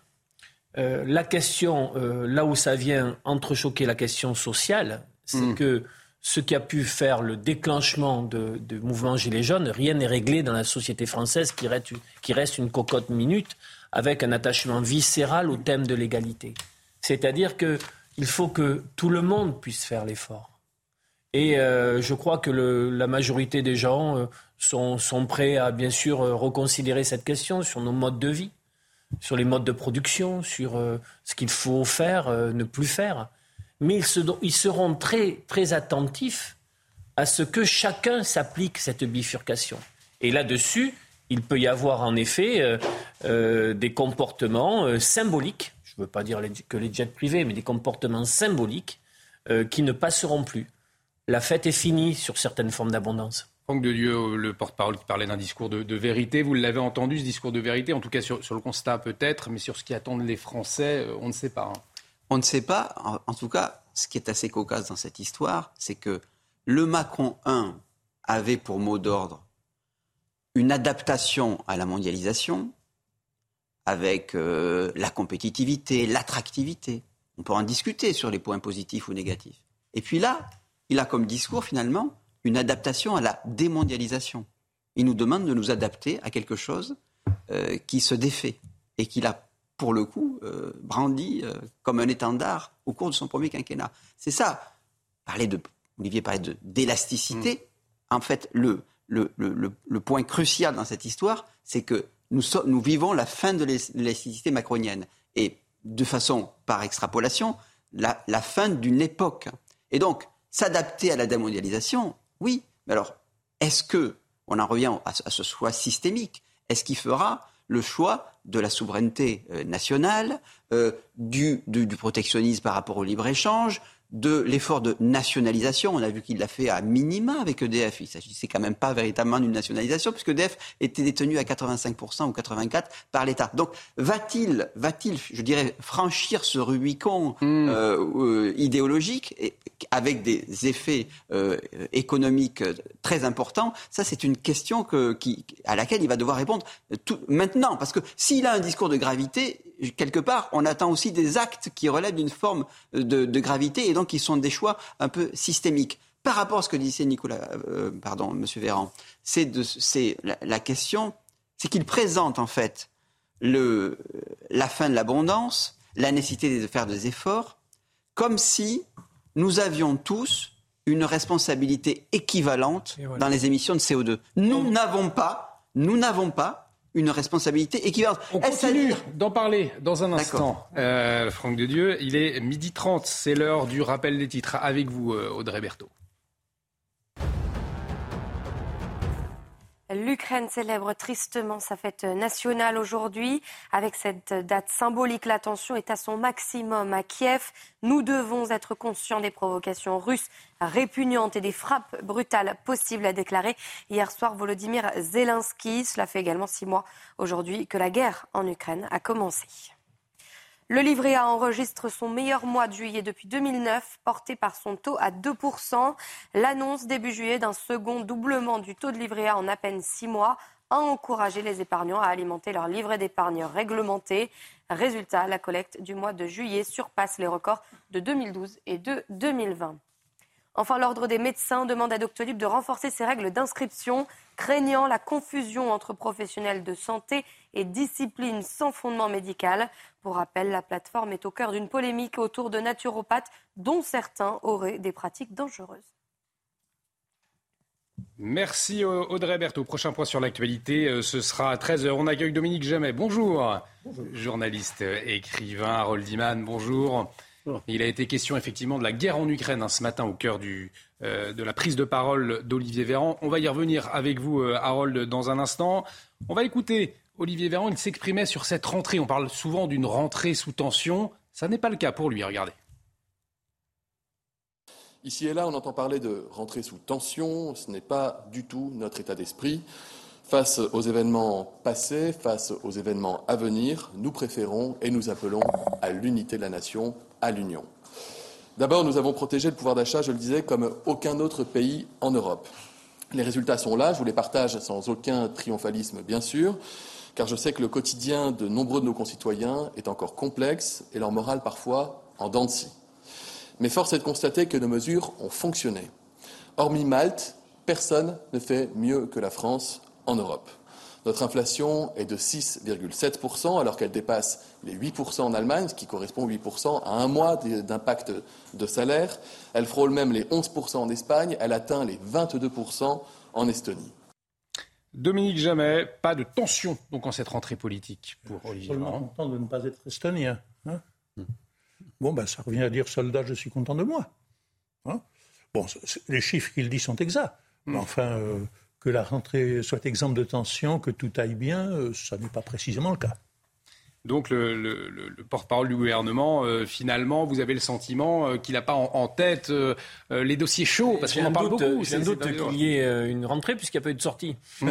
S12: euh, la question, euh, là où ça vient entrechoquer la question sociale, c'est hmm. que ce qui a pu faire le déclenchement de, de mouvement Gilets jaunes, rien n'est réglé dans la société française qui reste, qui reste une cocotte minute avec un attachement viscéral au thème de l'égalité. C'est-à-dire qu'il faut que tout le monde puisse faire l'effort. Et euh, je crois que le, la majorité des gens sont, prêts à bien sûr reconsidérer cette question sur nos modes de vie sur les modes de production, sur euh, ce qu'il faut faire, euh, ne plus faire. Mais ils, seront très, très attentifs à ce que chacun s'applique cette bifurcation. Et là-dessus, il peut y avoir en effet euh, des comportements symboliques, je ne veux pas dire que les jets privés, mais des comportements symboliques qui ne passeront plus. La fête est finie sur certaines formes d'abondance.
S1: Franck de Dieu, le porte-parole qui parlait d'un discours de, vérité, vous l'avez entendu ce discours de vérité, en tout cas sur, le constat peut-être, mais sur ce qui attendent les Français, euh, on ne sait pas. Hein.
S2: On ne sait pas. En, tout cas, ce qui est assez cocasse dans cette histoire, c'est que le Macron 1 avait pour mot d'ordre une adaptation à la mondialisation avec euh, la compétitivité, l'attractivité. On peut en discuter sur les points positifs ou négatifs. Et puis là, il a comme discours finalement une adaptation à la démondialisation. Il nous demande de nous adapter à quelque chose euh, qui se défait et qu'il a, pour le coup, euh, brandi euh, comme un étendard au cours de son premier quinquennat. C'est ça. Parler de, Olivier parlait de, d'élasticité. Mm. En fait, le, le, le, point crucial dans cette histoire, c'est que nous, nous vivons la fin de l'élasticité macronienne. Et de façon par extrapolation, la, la fin d'une époque. Et donc, s'adapter à la démondialisation, oui, mais alors, est-ce que, on en revient à, ce choix systémique, est-ce qu'il fera le choix de la souveraineté euh, nationale, euh, du, du, protectionnisme par rapport au libre-échange, de l'effort de nationalisation. On a vu qu'il l'a fait à minima avec EDF. Il s'agissait quand même pas véritablement d'une nationalisation puisque EDF était détenu à 85% ou 84% par l'État. Donc va-t-il, va-t-il, je dirais, franchir ce Rubicon hmm. euh, euh, idéologique et, avec des effets euh, économiques très importants? Ça, c'est une question que, qui, à laquelle il va devoir répondre tout, maintenant. Parce que s'il a un discours de gravité, quelque part, on attend aussi des actes qui relèvent d'une forme de, de gravité et donc qui sont des choix un peu systémiques. Par rapport à ce que disait Nicolas, euh, pardon, Monsieur Véran, c'est la, la, question, c'est qu'il présente en fait le, la fin de l'abondance, la nécessité de faire des efforts, comme si nous avions tous une responsabilité équivalente dans les émissions de CO2. Nous n'avons pas, nous n'avons pas une responsabilité équivalente.
S1: On continue d'en parler dans un instant. Euh, Franck de Dieu, il est midi 30, c'est l'heure du rappel des titres. Avec vous, euh, Audrey Berthaud.
S3: L'Ukraine célèbre tristement sa fête nationale aujourd'hui. Avec cette date symbolique, la tension est à son maximum à Kiev. Nous devons être conscients des provocations russes répugnantes et des frappes brutales possibles, a déclaré hier soir Volodymyr Zelensky. Cela fait également six mois aujourd'hui que la guerre en Ukraine a commencé. Le livret A enregistre son meilleur mois de juillet depuis 2009, porté par son taux à 2%. L'annonce début juillet d'un second doublement du taux de livret A en à peine six mois a encouragé les épargnants à alimenter leur livret d'épargne réglementé. Résultat, la collecte du mois de juillet surpasse les records de 2012 et de 2020. Enfin, l'Ordre des médecins demande à Doctolib de renforcer ses règles d'inscription, craignant la confusion entre professionnels de santé et disciplines sans fondement médical. Pour rappel, la plateforme est au cœur d'une polémique autour de naturopathes dont certains auraient des pratiques dangereuses.
S1: Merci Audrey Berthaud. Prochain point sur l'actualité, euh, ce sera à 13h. On accueille Dominique Jamais. Bonjour. Journaliste, écrivain, Harold bonjour. Il a été question effectivement de la guerre en Ukraine hein, ce matin au cœur du, euh, de la prise de parole d'Olivier Véran. On va y revenir avec vous, euh, Harold, dans un instant. On va écouter Olivier Véran. Il s'exprimait sur cette rentrée. On parle souvent d'une rentrée sous tension. Ça n'est pas le cas pour lui. Regardez.
S14: Ici et là, on entend parler de rentrée sous tension. Ce n'est pas du tout notre état d'esprit. Face aux événements passés, face aux événements à venir, nous préférons et nous appelons à l'unité de la nation, D'abord, nous avons protégé le pouvoir d'achat, je le disais, comme aucun autre pays en Europe. Les résultats sont là, je vous les partage sans aucun triomphalisme, bien sûr, car je sais que le quotidien de nombreux de nos concitoyens est encore complexe et leur morale parfois en dents de scie. Mais force est de constater que nos mesures ont fonctionné. Hormis Malte, personne ne fait mieux que la France en Europe. Notre inflation est de 6,7%, alors qu'elle dépasse les 8% en Allemagne, ce qui correspond 8% à un mois d'impact de salaire. Elle frôle même les 11% en Espagne. Elle atteint les 22% en Estonie.
S1: Dominique Jamais, pas de tension donc en cette rentrée politique pour Olivier
S22: Je suis content de ne pas être estonien. Hein. bon, ben, ça revient à dire soldat, je suis content de moi. Hein. bon, les chiffres qu'il dit sont exacts. Mais hmm. enfin, euh, que la rentrée soit exempte de tension, que tout aille bien, euh, ça n'est pas précisément le cas.
S1: Donc le, porte-parole du gouvernement, euh, finalement, vous avez le sentiment euh, qu'il n'a pas en, tête les dossiers chauds, parce qu'on en parle beaucoup.
S12: J'ai un doute qu'il y ait une rentrée, puisqu'il n'y a pas eu de sortie. (laughs)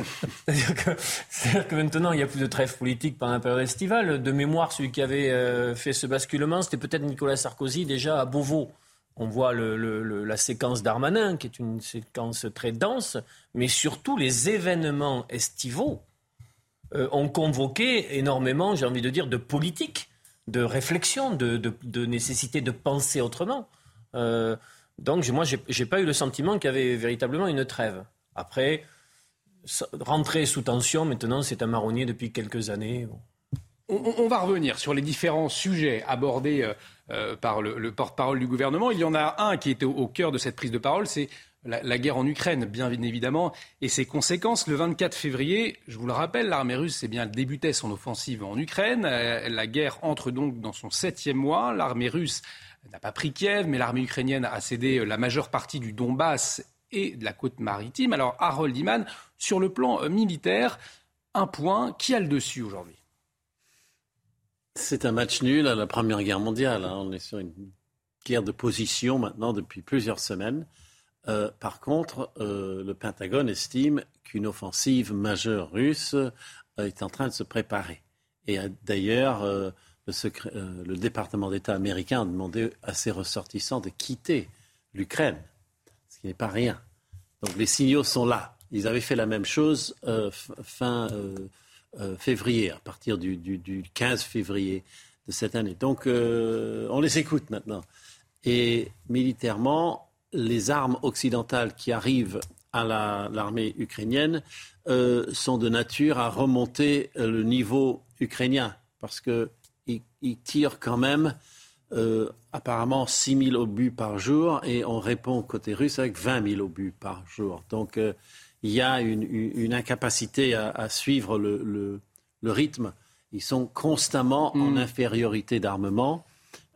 S12: c'est-à-dire, que, maintenant, il n'y a plus de trêve politique pendant la période estivale. De mémoire, celui qui avait fait ce basculement, c'était peut-être Nicolas Sarkozy, déjà à Beauvau. On voit la séquence d'Armanin, qui est une séquence très dense, mais surtout les événements estivaux euh, ont convoqué énormément, j'ai envie de dire, de politique, de réflexion, de, nécessité de penser autrement. Euh, donc moi, je n'ai pas eu le sentiment qu'il y avait véritablement une trêve. Après, rentrer sous tension, maintenant, c'est un marronnier depuis quelques années.
S1: On, va revenir sur les différents sujets abordés euh, euh, par le, porte-parole du gouvernement. Il y en a un qui était au, cœur de cette prise de parole, c'est la, guerre en Ukraine, bien évidemment, et ses conséquences. Le 24 février, je vous le rappelle, l'armée russe c'est bien, débutait son offensive en Ukraine. Euh, la guerre entre donc dans son septième mois. L'armée russe n'a pas pris Kiev, mais l'armée ukrainienne a cédé la majeure partie du Donbass et de la côte maritime. Alors, Harold Iman, sur le plan militaire, un point, qui a le dessus aujourd'hui?
S23: C'est un match nul à la Première Guerre mondiale. Hein. On est sur une guerre de position maintenant depuis plusieurs semaines. Euh, par contre, euh, le Pentagone estime qu'une offensive majeure russe euh, est en train de se préparer. Et d'ailleurs, le, le, département d'État américain a demandé à ses ressortissants de quitter l'Ukraine, ce qui n'est pas rien. Donc les signaux sont là. Ils avaient fait la même chose fin euh, février, à partir du, 15 février de cette année. Donc euh, on les écoute maintenant. Et militairement, les armes occidentales qui arrivent à l'armée ukrainienne euh, sont de nature à remonter le niveau ukrainien, parce qu'ils tirent quand même apparemment 6 000 obus par jour, et on répond côté russe avec 20 000 obus par jour. Donc il y a une, incapacité à, suivre le, rythme. Ils sont constamment en hmm. infériorité d'armement,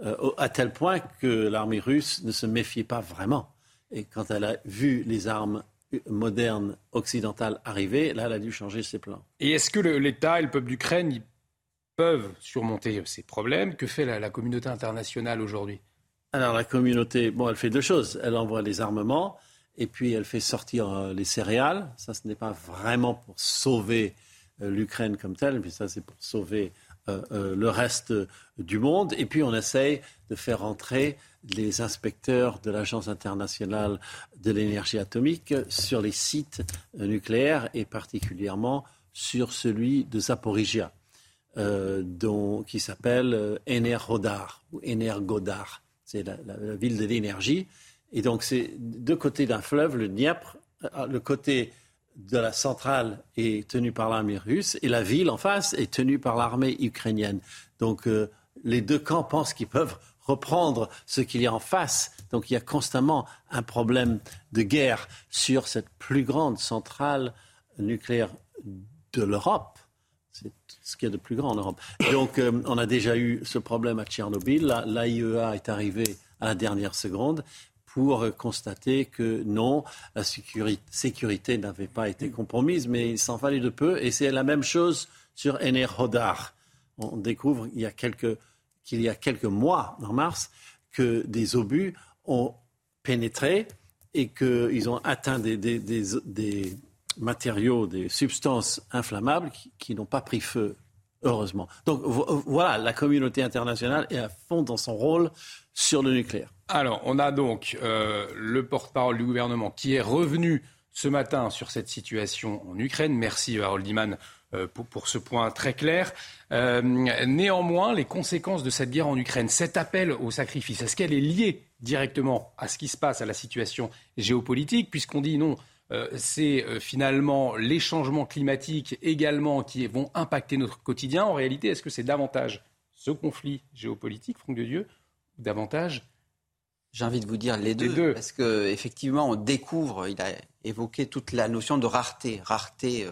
S23: euh, à tel point que l'armée russe ne se méfiait pas vraiment. Et quand elle a vu les armes modernes occidentales arriver, là, elle a dû changer ses plans.
S1: Et est-ce que l'État et le peuple d'Ukraine peuvent surmonter ces problèmes? Que fait la, communauté internationale aujourd'hui?
S23: Alors la communauté, bon, elle fait deux choses. Elle envoie les armements et puis elle fait sortir euh, les céréales. Ça, ce n'est pas vraiment pour sauver euh, l'Ukraine comme telle, mais ça, c'est pour sauver euh, le reste du monde. Et puis on essaye de faire entrer les inspecteurs de l'Agence internationale de l'énergie atomique sur les sites nucléaires et particulièrement sur celui de Zaporizhia, dont, qui s'appelle Energodar ou Energodar. C'est la, la, ville de l'énergie. Et donc, c'est deux côtés d'un fleuve, le Dniepr, euh, le côté de la centrale est tenu par l'armée russe et la ville en face est tenue par l'armée ukrainienne. Donc, euh, les deux camps pensent qu'ils peuvent reprendre ce qu'il y a en face. Donc, il y a constamment un problème de guerre sur cette plus grande centrale nucléaire de l'Europe. C'est ce qu'il y a de plus grand en Europe. Donc, euh, on a déjà eu ce problème à Tchernobyl. L'AIEA est arrivée à la dernière seconde pour constater que non, la sécurité, n'avait pas été compromise, mais il s'en fallait de peu. Et c'est la même chose sur Enerhodar. On découvre qu'il y a quelques, y a quelques mois, en mars, que des obus ont pénétré et qu'ils ont atteint des, des, matériaux, des substances inflammables qui, n'ont pas pris feu, heureusement. Donc voilà, la communauté internationale est à fond dans son rôle sur le nucléaire.
S1: Alors, on a donc euh, le porte-parole du gouvernement qui est revenu ce matin sur cette situation en Ukraine. Merci Harold Iman euh, pour, ce point très clair. Euh, néanmoins, les conséquences de cette guerre en Ukraine, cet appel au sacrifice, est-ce qu'elle est liée directement à ce qui se passe, à la situation géopolitique, puisqu'on dit non, c'est finalement les changements climatiques également qui vont impacter notre quotidien. En réalité, est-ce que c'est davantage ce conflit géopolitique, Franck de Dieu, davantage
S2: j'ai envie de vous dire les deux, les deux. parce qu'effectivement, on découvre, il a évoqué toute la notion de rareté, rareté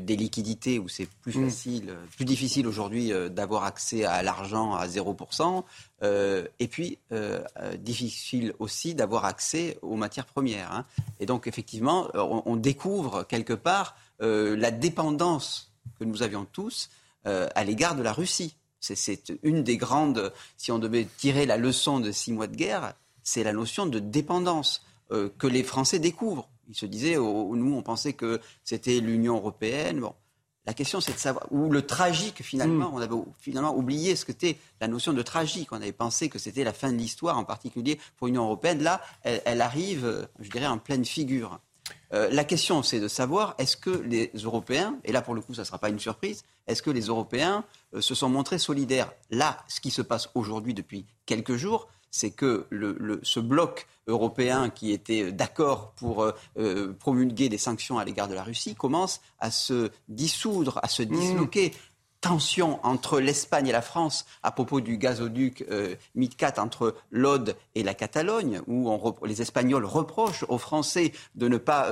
S2: des liquidités où c'est plus mm. facile, plus difficile aujourd'hui euh, d'avoir accès à l'argent à 0%, euh, et puis euh, difficile aussi d'avoir accès aux matières premières. Hein. Et donc effectivement, on, découvre quelque part la dépendance que nous avions tous à l'égard de la Russie. C'est une des grandes, si on devait tirer la leçon de six mois de guerre, c'est la notion de dépendance que les Français découvrent. Il se disait, nous, on pensait que c'était l'Union européenne. Bon, la question, c'est de savoir, ou le tragique, finalement, mm. on avait finalement oublié ce que c'était la notion de tragique. On avait pensé que c'était la fin de l'histoire, en particulier pour l'Union européenne. Là, elle, arrive, je dirais, en pleine figure. Euh, la question, c'est de savoir, est-ce que les Européens, et là, pour le coup, ça ne sera pas une surprise, est-ce que les Européens euh, se sont montrés solidaires? Là, ce qui se passe aujourd'hui depuis quelques jours, c'est que ce bloc européen qui était d'accord pour euh, promulguer des sanctions à l'égard de la Russie commence à se dissoudre, à se disloquer. Tension entre l'Espagne et la France à propos du gazoduc euh, MidCat entre l'Aude et la Catalogne, où les Espagnols reprochent aux Français de ne pas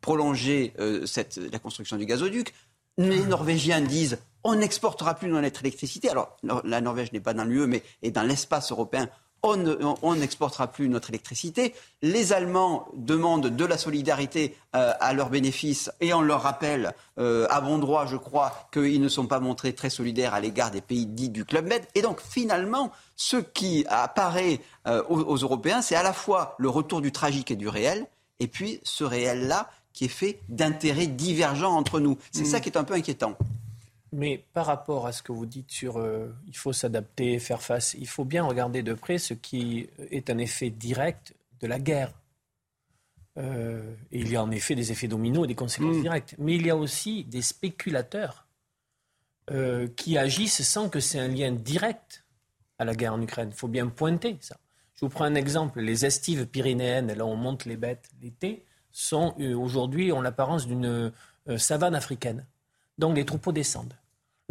S2: prolonger la construction du gazoduc. Les Norvégiens disent on n'exportera plus notre électricité. Alors, la Norvège n'est pas dans l'UE, mais est dans l'espace européen on n'exportera plus notre électricité. Les Allemands demandent de la solidarité euh, à leurs bénéfices et on leur rappelle, euh, à bon droit, je crois, qu'ils ne sont pas montrés très solidaires à l'égard des pays dits du Club Med. Et donc, finalement, ce qui apparaît euh, aux, Européens, c'est à la fois le retour du tragique et du réel, et puis ce réel-là qui est fait d'intérêts divergents entre nous. C'est ça mmh. qui est un peu inquiétant.
S12: Mais par rapport à ce que vous dites sur euh, il faut s'adapter, faire face, il faut bien regarder de près ce qui est un effet direct de la guerre. Euh, et il y a en effet des effets dominos et des conséquences mm. directes. Mais il y a aussi des spéculateurs euh, qui agissent sans que c'est un lien direct à la guerre en Ukraine. Il faut bien pointer ça. Je vous prends un exemple. Les estives pyrénéennes, là où on monte les bêtes l'été, sont aujourd'hui ont l'apparence d'une savane africaine. Donc les troupeaux descendent.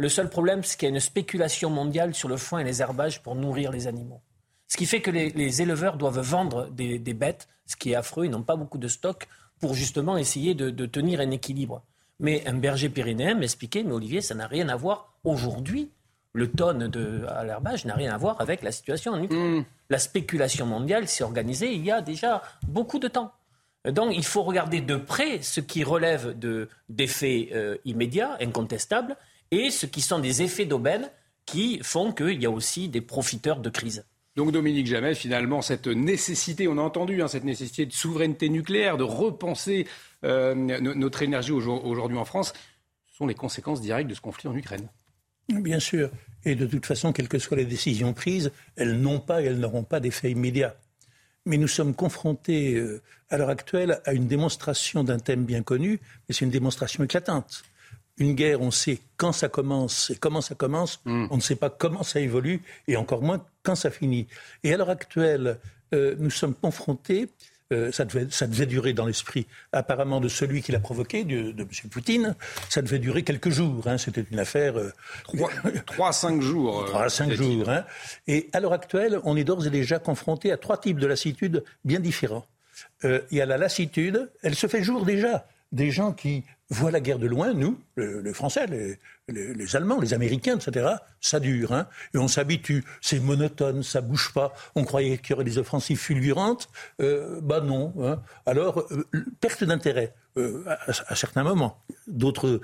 S12: Le seul problème, c'est qu'il y a une spéculation mondiale sur le foin et les herbages pour nourrir les animaux. Ce qui fait que les, éleveurs doivent vendre des, bêtes, ce qui est affreux, ils n'ont pas beaucoup de stock pour justement essayer de, tenir un équilibre. Mais un berger pyrénéen m'expliquait, mais Olivier, ça n'a rien à voir aujourd'hui. Le tonne de, à l'herbage n'a rien à voir avec la situation en Ukraine. Hmm. La spéculation mondiale s'est organisée il y a déjà beaucoup de temps. Donc il faut regarder de près ce qui relève d'effets euh, immédiats, incontestables, et ce qui sont des effets d'aubaine qui font qu'il y a aussi des profiteurs de crise.
S1: Donc Dominique Jamais, finalement, cette nécessité, on a entendu, hein, cette nécessité de souveraineté nucléaire, de repenser euh, notre énergie aujourd'hui en France, sont les conséquences directes de ce conflit en Ukraine.
S22: Bien sûr. Et de toute façon, quelles que soient les décisions prises, elles n'ont pas et elles n'auront pas d'effet immédiat. Mais nous sommes confrontés euh, à l'heure actuelle à une démonstration d'un thème bien connu, mais c'est une démonstration éclatante une guerre, on sait quand ça commence et comment ça commence, hmm. on ne sait pas comment ça évolue et encore moins quand ça finit. Et à l'heure actuelle, euh, nous sommes confrontés, euh, ça, devait, ça devait durer dans l'esprit apparemment de celui qui l'a provoqué, de, de, M. Poutine, ça devait durer quelques jours. Hein, C'était une affaire... Euh,
S1: trois, cinq jours.
S22: Trois, cinq jours. Hein. Et à l'heure actuelle, on est d'ores et déjà confronté à trois types de lassitude bien différents. il y a la lassitude, elle se fait jour déjà des gens qui voient la guerre de loin, nous, les, Français, les, Allemands, les Américains, etc. Ça dure, hein, et on s'habitue. C'est monotone, ça bouge pas. On croyait qu'il y aurait des offensives fulgurantes, euh, bah non. Hein. Alors, euh, perte d'intérêt euh, à, certains moments. D'autres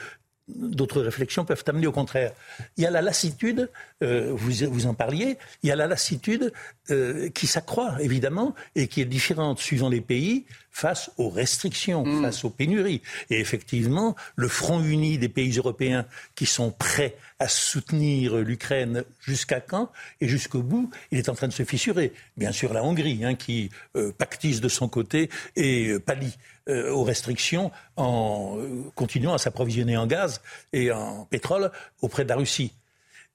S22: d'autres réflexions peuvent amener au contraire. Il y a la lassitude, euh, vous, vous en parliez, il y a la lassitude euh, qui s'accroît évidemment et qui est différente suivant les pays face aux restrictions, mm. face aux pénuries. Et effectivement, le front uni des pays européens qui sont prêts à soutenir l'Ukraine jusqu'à quand et jusqu'au bout, il est en train de se fissurer. Bien sûr, la Hongrie, hein, qui euh, pactise de son côté et pallie euh, aux restrictions en continuant à s'approvisionner en gaz et en pétrole auprès de la Russie.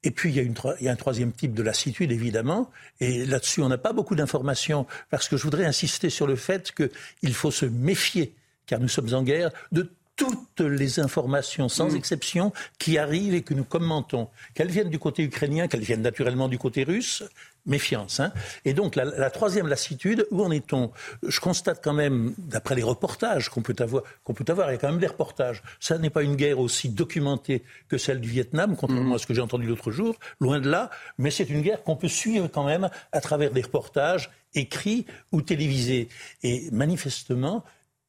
S22: Et puis, il y, a une, il y, a un troisième type de lassitude, évidemment. Et là-dessus, on n'a pas beaucoup d'informations, parce que je voudrais insister sur le fait qu'il faut se méfier, car nous sommes en guerre, de toutes les informations, sans mm. exception, qui arrivent et que nous commentons, qu'elles viennent du côté ukrainien, qu'elles viennent naturellement du côté russe, méfiance. Hein. Et donc la, troisième lassitude, où en est-on? Je constate quand même, d'après les reportages qu'on peut avoir, qu'on peut avoir, il y a quand même des reportages. Ça n'est pas une guerre aussi documentée que celle du Vietnam, contrairement mm. à ce que j'ai entendu l'autre jour, loin de là. Mais c'est une guerre qu'on peut suivre quand même à travers des reportages écrits ou télévisés. Et manifestement,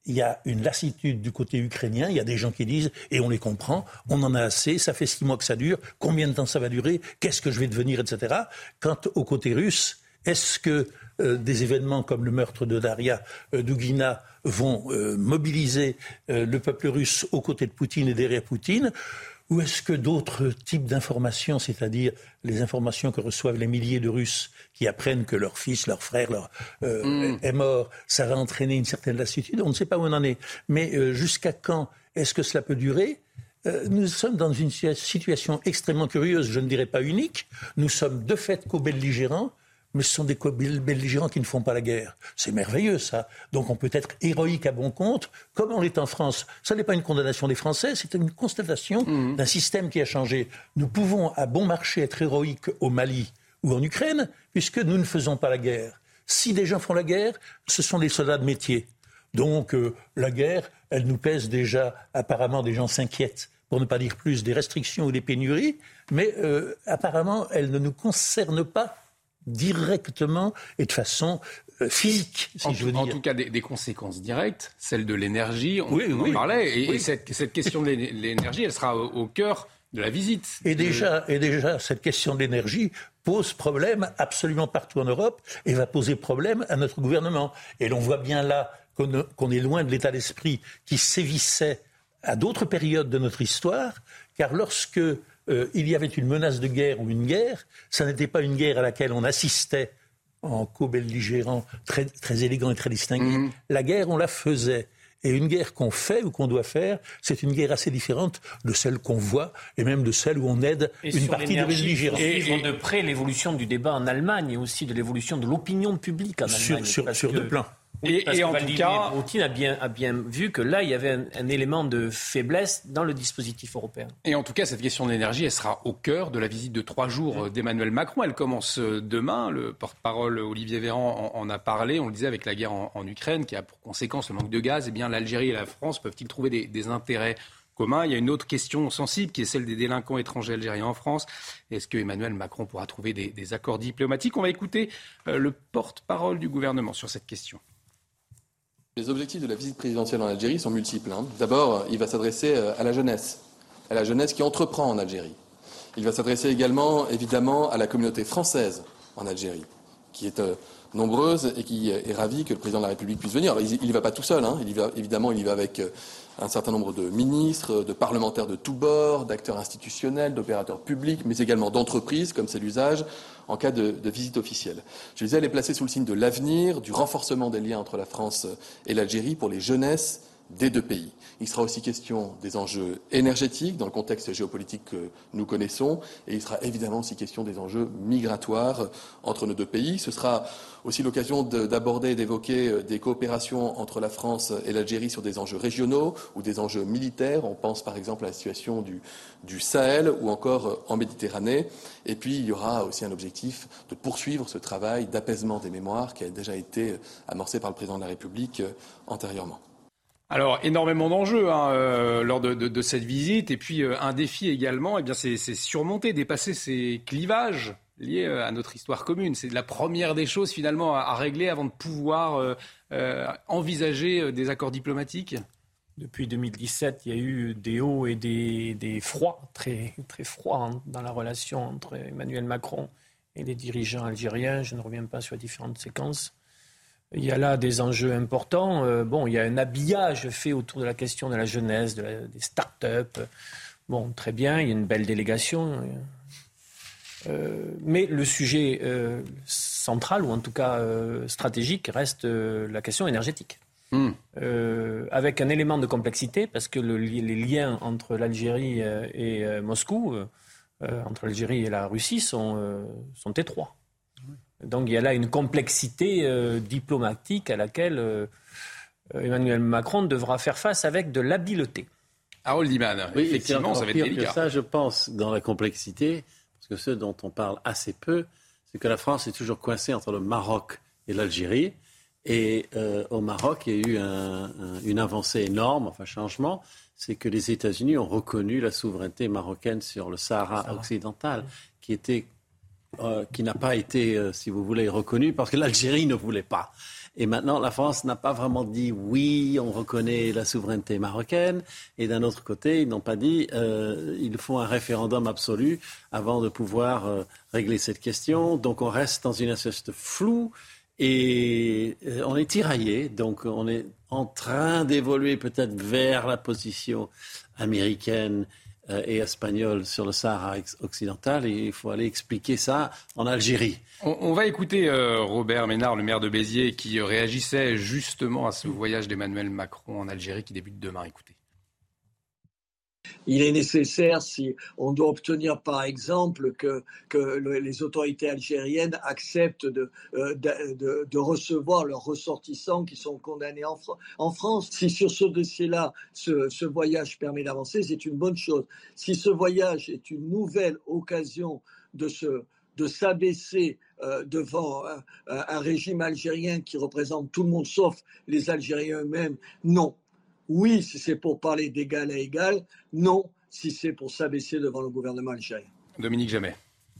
S22: il y a une lassitude du côté ukrainien. Il y a des gens qui disent, et on les comprend, on en a assez, ça fait six mois que ça dure, combien de temps ça va durer, qu'est-ce que je vais devenir, etc. Quant au côté russe, est-ce que euh, des événements comme le meurtre de Daria euh, Dugina vont euh, mobiliser le peuple russe aux côtés de Poutine et derrière Poutine ou est-ce que d'autres types d'informations, c'est-à-dire les informations que reçoivent les milliers de Russes qui apprennent que leur fils, leur frère leur, euh, mm. est mort, ça va entraîner une certaine lassitude On ne sait pas où on en est. Mais euh, jusqu'à quand est-ce que cela peut durer? Euh, nous sommes dans une situation extrêmement curieuse, je ne dirais pas unique. Nous sommes de fait co-belligérants mais ce sont des belligérants qui ne font pas la guerre. C'est merveilleux, ça. Donc on peut être héroïque à bon compte, comme on l'est en France. Ça n'est pas une condamnation des Français, c'est une constatation mmh. d'un système qui a changé. Nous pouvons à bon marché être héroïques au Mali ou en Ukraine, puisque nous ne faisons pas la guerre. Si des gens font la guerre, ce sont des soldats de métier. Donc euh, la guerre, elle nous pèse déjà, apparemment des gens s'inquiètent pour ne pas dire plus, des restrictions ou des pénuries, mais euh, apparemment, elle ne nous concerne pas directement et de façon euh, physique, si
S1: en,
S22: je veux
S1: dire. En tout cas, des, conséquences directes, celle de l'énergie, on, en parlait, et, cette, cette, question de l'énergie, elle sera au, cœur de la visite.
S22: Et, déjà, et déjà, cette question de l'énergie pose problème absolument partout en Europe et va poser problème à notre gouvernement. Et l'on voit bien là qu'on est loin de l'état d'esprit qui sévissait à d'autres périodes de notre histoire, car lorsque euh, il y avait une menace de guerre ou une guerre, ça n'était pas une guerre à laquelle on assistait en co-belligérant très, très élégant et très distingué. Mhm. La guerre, on la faisait. Et une guerre qu'on fait ou qu'on doit faire, c'est une guerre assez différente de celle qu'on voit et même de celle où on aide une partie de belligérants.
S12: Et, et de près l'évolution du débat en Allemagne et aussi de l'évolution de l'opinion publique en Allemagne.
S22: Sur, sur deux plans
S12: et, en tout cas, Poutine a bien, a bien vu que là, il y avait un, élément de faiblesse dans le dispositif européen.
S1: Et en tout cas, cette question de l'énergie, elle sera au cœur de la visite de trois jours d'Emmanuel Macron. Elle commence euh, demain. Le porte-parole Olivier Véran en, a parlé. On le disait avec la guerre en, Ukraine, qui a pour conséquence le manque de gaz. Eh bien, l'Algérie et la France peuvent-ils trouver des, intérêts communs? Il y a une autre question sensible qui est celle des délinquants étrangers algériens en France. Est-ce que Emmanuel Macron pourra trouver des, accords diplomatiques? On va écouter euh, le porte-parole du gouvernement sur cette question.
S14: Les objectifs de la visite présidentielle en Algérie sont multiples. Hein. D'abord, il va s'adresser euh, à la jeunesse, à la jeunesse qui entreprend en Algérie. Il va s'adresser également, évidemment, à la communauté française en Algérie, qui est euh, nombreuse et qui est ravie que le président de la République puisse venir. il n'y va pas tout seul, hein. il y va, évidemment, il y va avec euh, un certain nombre de ministres, de parlementaires de tous bords, d'acteurs institutionnels, d'opérateurs publics, mais également d'entreprises, comme c'est l'usage, en cas de, visite officielle. Je disais, elle est placée sous le signe de l'avenir, du renforcement des liens entre la France et l'Algérie pour les jeunesses des deux pays. Il sera aussi question des enjeux énergétiques dans le contexte géopolitique que nous connaissons et il sera évidemment aussi question des enjeux migratoires entre nos deux pays. Ce sera aussi l'occasion d'aborder et d'évoquer euh, des coopérations entre la France et l'Algérie sur des enjeux régionaux ou des enjeux militaires. On pense par exemple à la situation du, Sahel ou encore euh, en Méditerranée. Et puis il y aura aussi un objectif de poursuivre ce travail d'apaisement des mémoires qui a déjà été amorcé par le président de la République euh, antérieurement.
S1: Alors, énormément d'enjeux hein, euh, lors de, cette visite. Et puis, euh, un défi également, eh c'est surmonter, dépasser ces clivages liés euh, à notre histoire commune. C'est la première des choses, finalement, à, régler avant de pouvoir envisager des accords diplomatiques.
S12: Depuis 2017, il y a eu des hauts et des, des froids, très, très froids hein, dans la relation entre Emmanuel Macron et les dirigeants algériens. Je ne reviens pas sur les différentes séquences. Il y a là des enjeux importants. Euh, bon, il y a un habillage fait autour de la question de la jeunesse, des start-up. Bon, très bien, il y a une belle délégation. Euh, mais le sujet euh, central, ou en tout cas stratégique, reste la question énergétique. Hmm. avec un élément de complexité, parce que les liens entre l'Algérie et Moscou, entre l'Algérie et la Russie, sont, sont étroits. Donc il y a là une complexité euh, diplomatique à laquelle euh, Emmanuel Macron devra faire face avec de l'habileté.
S1: Harold Iman, oui, effectivement, ça va être délicat.
S23: Que ça, je pense, dans la complexité, parce que ce dont on parle assez peu, c'est que la France est toujours coincée entre le Maroc et l'Algérie. Et euh, au Maroc, il y a eu une avancée énorme, enfin changement, c'est que les États-Unis ont reconnu la souveraineté marocaine sur le Sahara occidental, qui était euh, qui n'a pas été, euh, si vous voulez, reconnu parce que l'Algérie ne voulait pas. Et maintenant, la France n'a pas vraiment dit oui, on reconnaît la souveraineté marocaine. Et d'un autre côté, ils n'ont pas dit euh, il faut un référendum absolu avant de pouvoir euh, régler cette question. Donc on reste dans une espèce de flou et on est tiraillé. Donc on est en train d'évoluer peut-être vers la position américaine et espagnol sur le Sahara occidental il faut aller expliquer ça en Algérie.
S1: On, va écouter euh, Robert Ménard, le maire de Béziers, qui réagissait justement à ce voyage d'Emmanuel Macron en Algérie qui débute demain. Écoutez
S24: il est nécessaire, si on doit obtenir par exemple que, les autorités algériennes acceptent de, euh, de, de, recevoir leurs ressortissants qui sont condamnés en, France, si sur ce dossier-là, ce, voyage permet d'avancer, c'est une bonne chose. Si ce voyage est une nouvelle occasion de se s'abaisser euh, devant un, un, régime algérien qui représente tout le monde sauf les Algériens eux-mêmes, non. Oui, si c'est pour parler d'égal à égal. Non, si c'est pour s'abaisser devant le gouvernement algérien.
S1: Dominique Jamais.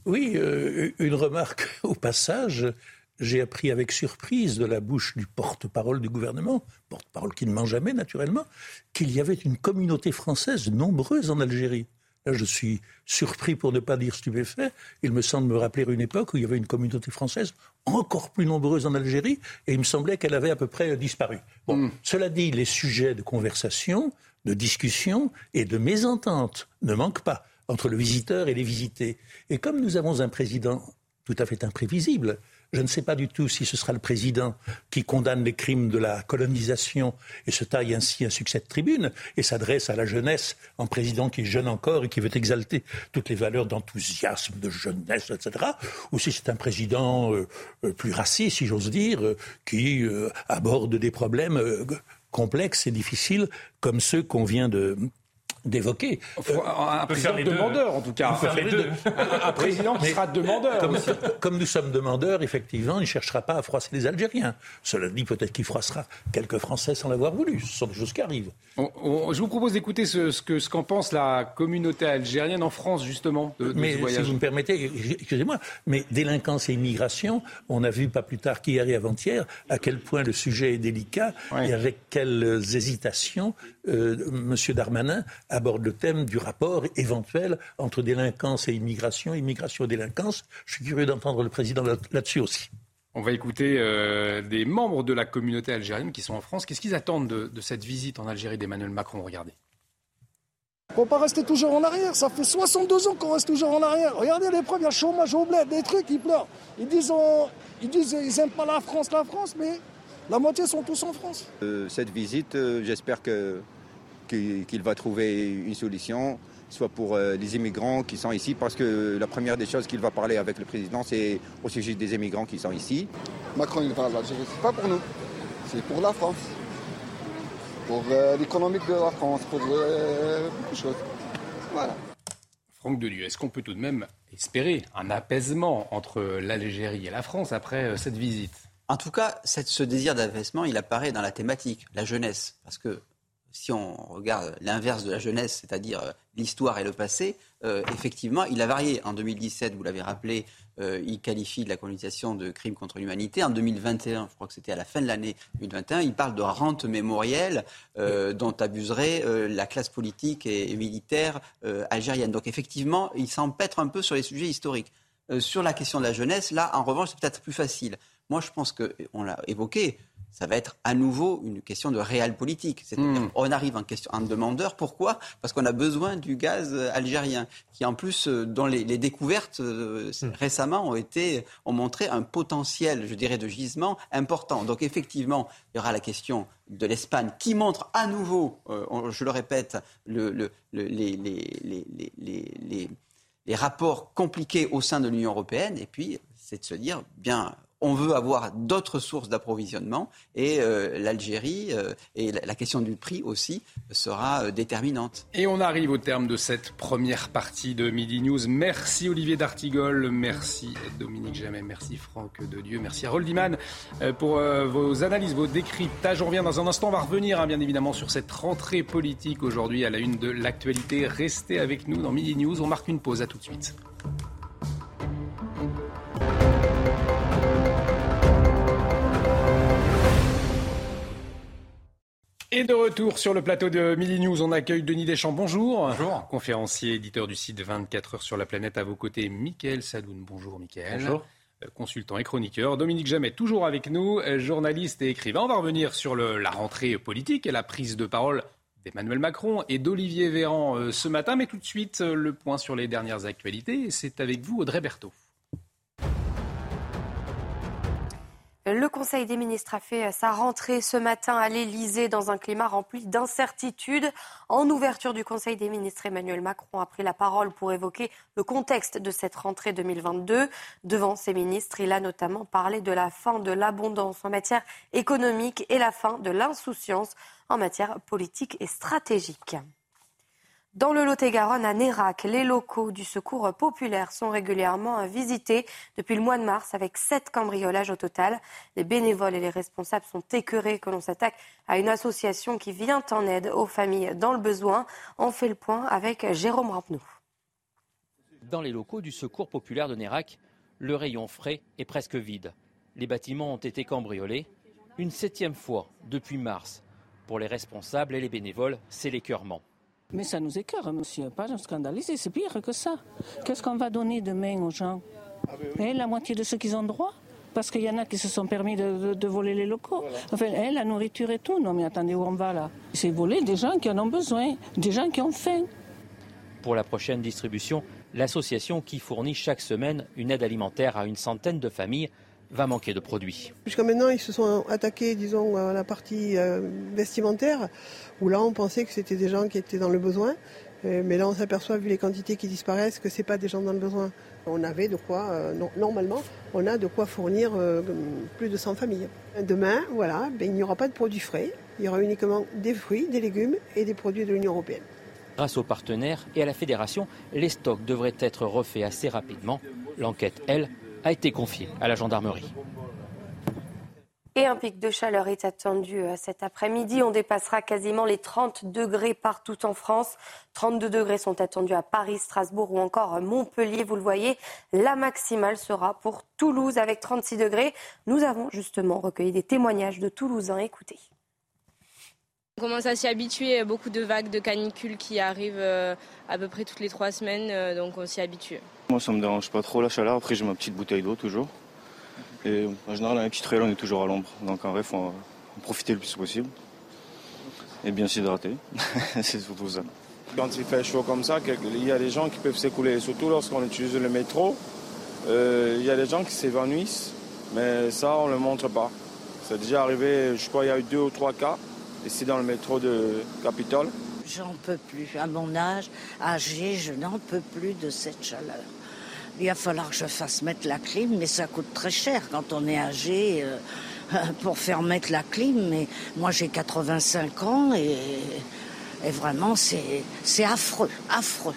S22: Oui, euh, une remarque (laughs) au passage. J'ai appris avec surprise de la bouche du porte-parole du gouvernement, porte-parole qui ne ment jamais naturellement, qu'il y avait une communauté française nombreuse en Algérie. Là, je suis surpris pour ne pas dire stupéfait. Il me semble me rappeler une époque où il y avait une communauté française encore plus nombreuse en Algérie et il me semblait qu'elle avait à peu près disparu. Bon, hmm. cela dit, les sujets de conversation, de discussion et de mésentente ne manquent pas entre le visiteur et les visités. Et comme nous avons un président tout à fait imprévisible, je ne sais pas du tout si ce sera le président qui condamne les crimes de la colonisation et se taille ainsi un succès de tribune et s'adresse à la jeunesse en président qui est jeune encore et qui veut exalter toutes les valeurs d'enthousiasme, de jeunesse, etc. Ou si c'est un président euh, euh, plus raciste, si j'ose dire, euh, qui aborde des problèmes complexes et difficiles comme ceux qu'on vient de d'évoquer.
S1: Un président demandeur, en tout cas. Un, président qui sera demandeur. (laughs)
S22: Comme, nous sommes demandeurs, effectivement, il ne cherchera pas à froisser les Algériens. Cela dit, peut-être qu'il froissera quelques Français sans l'avoir voulu. Ce sont des choses qui arrivent.
S1: je vous propose d'écouter ce, ce qu'en ce qu'en pense la communauté algérienne en France, justement, de,
S22: mais,
S1: ce voyage.
S22: Si vous me permettez, excusez-moi, mais délinquance et immigration, on a vu pas plus tard qu'hier et avant-hier à quel point le sujet est délicat et avec quelles hésitations euh, M. Darmanin aborde le thème du rapport éventuel entre délinquance et immigration, immigration et délinquance. Je suis curieux d'entendre le président là-dessus aussi.
S1: On va écouter euh, des membres de la communauté algérienne qui sont en France. Qu'est-ce qu'ils attendent de, cette visite en Algérie d'Emmanuel Macron? Regardez.
S25: Il ne faut pas rester toujours en arrière. Ça fait 62 ans qu'on reste toujours en arrière. Regardez les premiers chômage au bled, des trucs, ils pleurent. Ils disent, ils disent ils n'aiment pas la France, la France, mais la moitié sont tous en France.
S26: Euh, cette visite, euh, j'espère que qu'il va trouver une solution, soit pour euh, les immigrants qui sont ici, parce que la première des choses qu'il va parler avec le président, c'est au sujet des immigrants qui sont ici.
S25: Macron, il va à l'Algérie, c'est pas pour nous, c'est pour la France, pour euh, l'économique de la France, pour euh, beaucoup de choses. Voilà.
S1: Franck Delieu, est-ce qu'on peut tout de même espérer un apaisement entre l'Algérie et la France après cette visite?
S2: En tout cas, ce désir d'apaisement, il apparaît dans la thématique, la jeunesse. Parce que si on regarde l'inverse de la jeunesse, c'est-à-dire euh, l'histoire et le passé, euh, effectivement, il a varié. En 2017, vous l'avez rappelé, euh, il qualifie de la colonisation de crime contre l'humanité. En 2021, je crois que c'était à la fin de l'année 2021, il parle de rente mémorielle dont abuserait la classe politique et, militaire algérienne. Donc effectivement, il s'empêtre un peu sur les sujets historiques. sur la question de la jeunesse, là, en revanche, c'est peut-être plus facile. Moi, je pense qu'on l'a évoqué, ça va être à nouveau une question de réel politique. C'est-à-dire, hmm. on arrive en, question, en demandeur. Pourquoi? Parce qu'on a besoin du gaz euh, algérien, qui en plus, euh, dans les, découvertes euh, hmm. récemment, ont été, ont montré un potentiel, je dirais, de gisement important. Donc effectivement, il y aura la question de l'Espagne, qui montre à nouveau, je le répète, le, le, les, les, les rapports compliqués au sein de l'Union européenne. Et puis, c'est de se dire, bien, on veut avoir d'autres sources d'approvisionnement et euh, l'Algérie euh, et la question du prix aussi sera euh, déterminante.
S1: Et on arrive au terme de cette première partie de Midi News. Merci Olivier D'Artigol, merci Dominique Jamais, merci Franck de Dieu, merci Harold Iman pour vos analyses, vos décryptages. On revient dans un instant, on va revenir hein, bien évidemment sur cette rentrée politique aujourd'hui à la une de l'actualité. Restez avec nous dans Midi News, on marque une pause, à tout de suite. Et de retour sur le plateau de Midi News, on accueille Denis Deschamps. Bonjour.
S27: Bonjour.
S1: Conférencier, éditeur du site 24 heures sur la planète. À vos côtés, Mickaël Sadoun. Bonjour, Mickaël.
S27: Bonjour.
S1: Euh, consultant et chroniqueur. Dominique Jamais, toujours avec nous, euh, journaliste et écrivain. On va revenir sur la rentrée politique et la prise de parole d'Emmanuel Macron et d'Olivier Véran euh, ce matin. Mais tout de suite, le point sur les dernières actualités. C'est avec vous, Audrey Berthaud.
S3: Le Conseil des ministres a fait sa rentrée ce matin à l'Elysée dans un climat rempli d'incertitudes. En ouverture du Conseil des ministres, Emmanuel Macron a pris la parole pour évoquer le contexte de cette rentrée 2022. Devant ses ministres, il a notamment parlé de la fin de l'abondance en matière économique et la fin de l'insouciance en matière politique et stratégique. Dans le Lot-et-Garonne, à Nérac, les locaux du secours populaire sont régulièrement visités depuis le mois de mars avec sept cambriolages au total. Les bénévoles et les responsables sont écœurés que l'on s'attaque à une association qui vient en aide aux familles dans le besoin. On fait le point avec Jérôme Rampenou.
S28: Dans les locaux du secours populaire de Nérac, le rayon frais est presque vide. Les bâtiments ont été cambriolés une septième fois depuis mars. Pour les responsables et les bénévoles, c'est l'écœurement.
S29: Mais ça nous écœure, monsieur. Pas scandaliser, c'est pire que ça. Qu'est-ce qu'on va donner demain aux gens Et eh, La moitié de ceux qui ont droit parce qu'il y en a qui se sont permis de, voler les locaux. Enfin, eh, la nourriture et tout. Non, mais attendez, où on va là C'est voler des gens qui en ont besoin, des gens qui ont faim.
S28: Pour la prochaine distribution, l'association qui fournit chaque semaine une aide alimentaire à une centaine de familles va manquer de produits.
S30: Jusqu'à maintenant, ils se sont attaqués, disons, à la partie euh, vestimentaire, où là, on pensait que c'était des gens qui étaient dans le besoin. Euh, mais là, on s'aperçoit, vu les quantités qui disparaissent, que ce n'est pas des gens dans le besoin. On avait de quoi, euh, normalement, on a de quoi fournir plus de 100 familles. Demain, voilà, ben, il n'y aura pas de produits frais. Il y aura uniquement des fruits, des légumes et des produits de l'Union européenne.
S28: Grâce aux partenaires et à la fédération, les stocks devraient être refaits assez rapidement. L'enquête, elle, a été confié à la gendarmerie.
S3: Et un pic de chaleur est attendu euh, cet après-midi. On dépassera quasiment les 30 degrés partout en France. 32 degrés sont attendus à Paris, Strasbourg ou encore Montpellier. Vous le voyez, la maximale sera pour Toulouse avec 36 degrés. Nous avons justement recueilli des témoignages de Toulousains. Écoutez.
S31: On commence à s'y habituer, beaucoup de vagues de canicules qui arrivent euh, à peu près toutes les trois semaines, euh, donc on s'y habitue.
S32: Moi ça me dérange pas trop la chaleur, après j'ai ma petite bouteille d'eau toujours. Et en général un petit trail on est toujours à l'ombre, donc en vrai faut en profiter le plus possible. Et bien s'hydrater, (laughs) c'est surtout ça.
S33: Quand il fait chaud comme ça, il y a des gens qui peuvent s'écouler, surtout lorsqu'on utilise le métro. Euh, il y a des gens qui s'évanouissent, mais ça on ne le montre pas. C'est déjà arrivé, je crois il y a eu deux ou trois cas ici dans le métro de Capitole.
S34: J'en peux plus. À mon âge, âgé, je n'en peux plus de cette chaleur. Il va falloir que je fasse mettre la clim, mais ça coûte très cher quand on est âgé euh, (laughs) pour faire mettre la clim. Mais moi, j'ai 85 ans et, et vraiment, c'est affreux, affreux.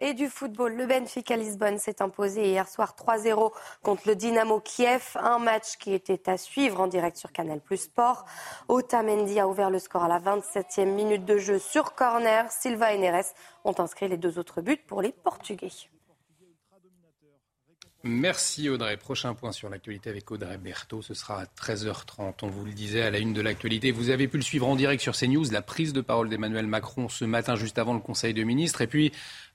S3: Et du football, le Benfica Lisbonne s'est imposé hier soir 3-0 contre le Dynamo Kiev, un match qui était à suivre en direct sur Canal Plus Sport. Otamendi a ouvert le score à la 27e minute de jeu sur corner. Silva et Neres ont inscrit les deux autres buts pour les Portugais.
S1: Merci Audrey. Prochain point sur l'actualité avec Audrey Berthaud. Ce sera à 13h30. On vous le disait à la une de l'actualité. Vous avez pu le suivre en direct sur CNews. La prise de parole d'Emmanuel Macron ce matin, juste avant le Conseil de ministres. Et puis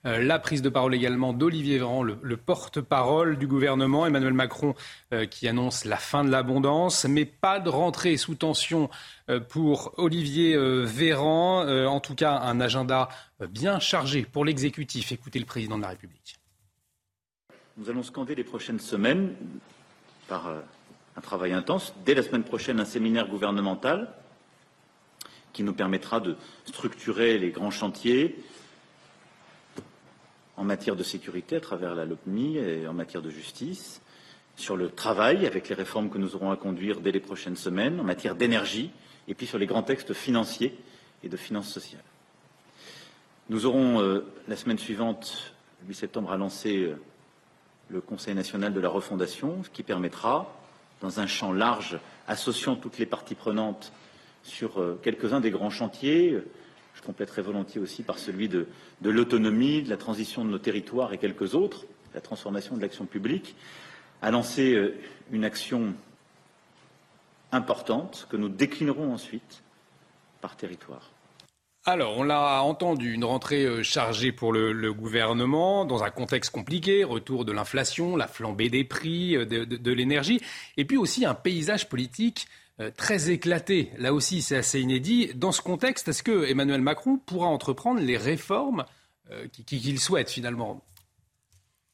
S1: euh, la prise de parole également d'Olivier Véran, le, porte-parole du gouvernement. Emmanuel Macron euh, qui annonce la fin de l'abondance. Mais pas de rentrée sous tension euh, pour Olivier Véran. en tout cas, un agenda bien chargé pour l'exécutif. Écoutez le président de la République.
S27: Nous allons scander les prochaines semaines, par euh, un travail intense, dès la semaine prochaine, un séminaire gouvernemental qui nous permettra de structurer les grands chantiers en matière de sécurité à travers la LOPMI et en matière de justice, sur le travail avec les réformes que nous aurons à conduire dès les prochaines semaines, en matière d'énergie, et puis sur les grands textes financiers et de finances sociales. Nous aurons euh, la semaine suivante, le 8 septembre, à lancer euh, le Conseil national de la refondation, ce qui permettra, dans un champ large, associant toutes les parties prenantes sur euh, quelques-uns des grands chantiers, je compléterai volontiers aussi par celui de, l'autonomie, de la transition de nos territoires et quelques autres, la transformation de l'action publique, à lancer euh, une action importante que nous déclinerons ensuite par territoire.
S1: Alors, on l'a entendu, une rentrée euh, chargée pour le, gouvernement, dans un contexte compliqué, retour de l'inflation, la flambée des prix, euh, de, l'énergie, et puis aussi un paysage politique euh, très éclaté. Là aussi, c'est assez inédit. Dans ce contexte, est-ce que Emmanuel Macron pourra entreprendre les réformes qu'il souhaite finalement?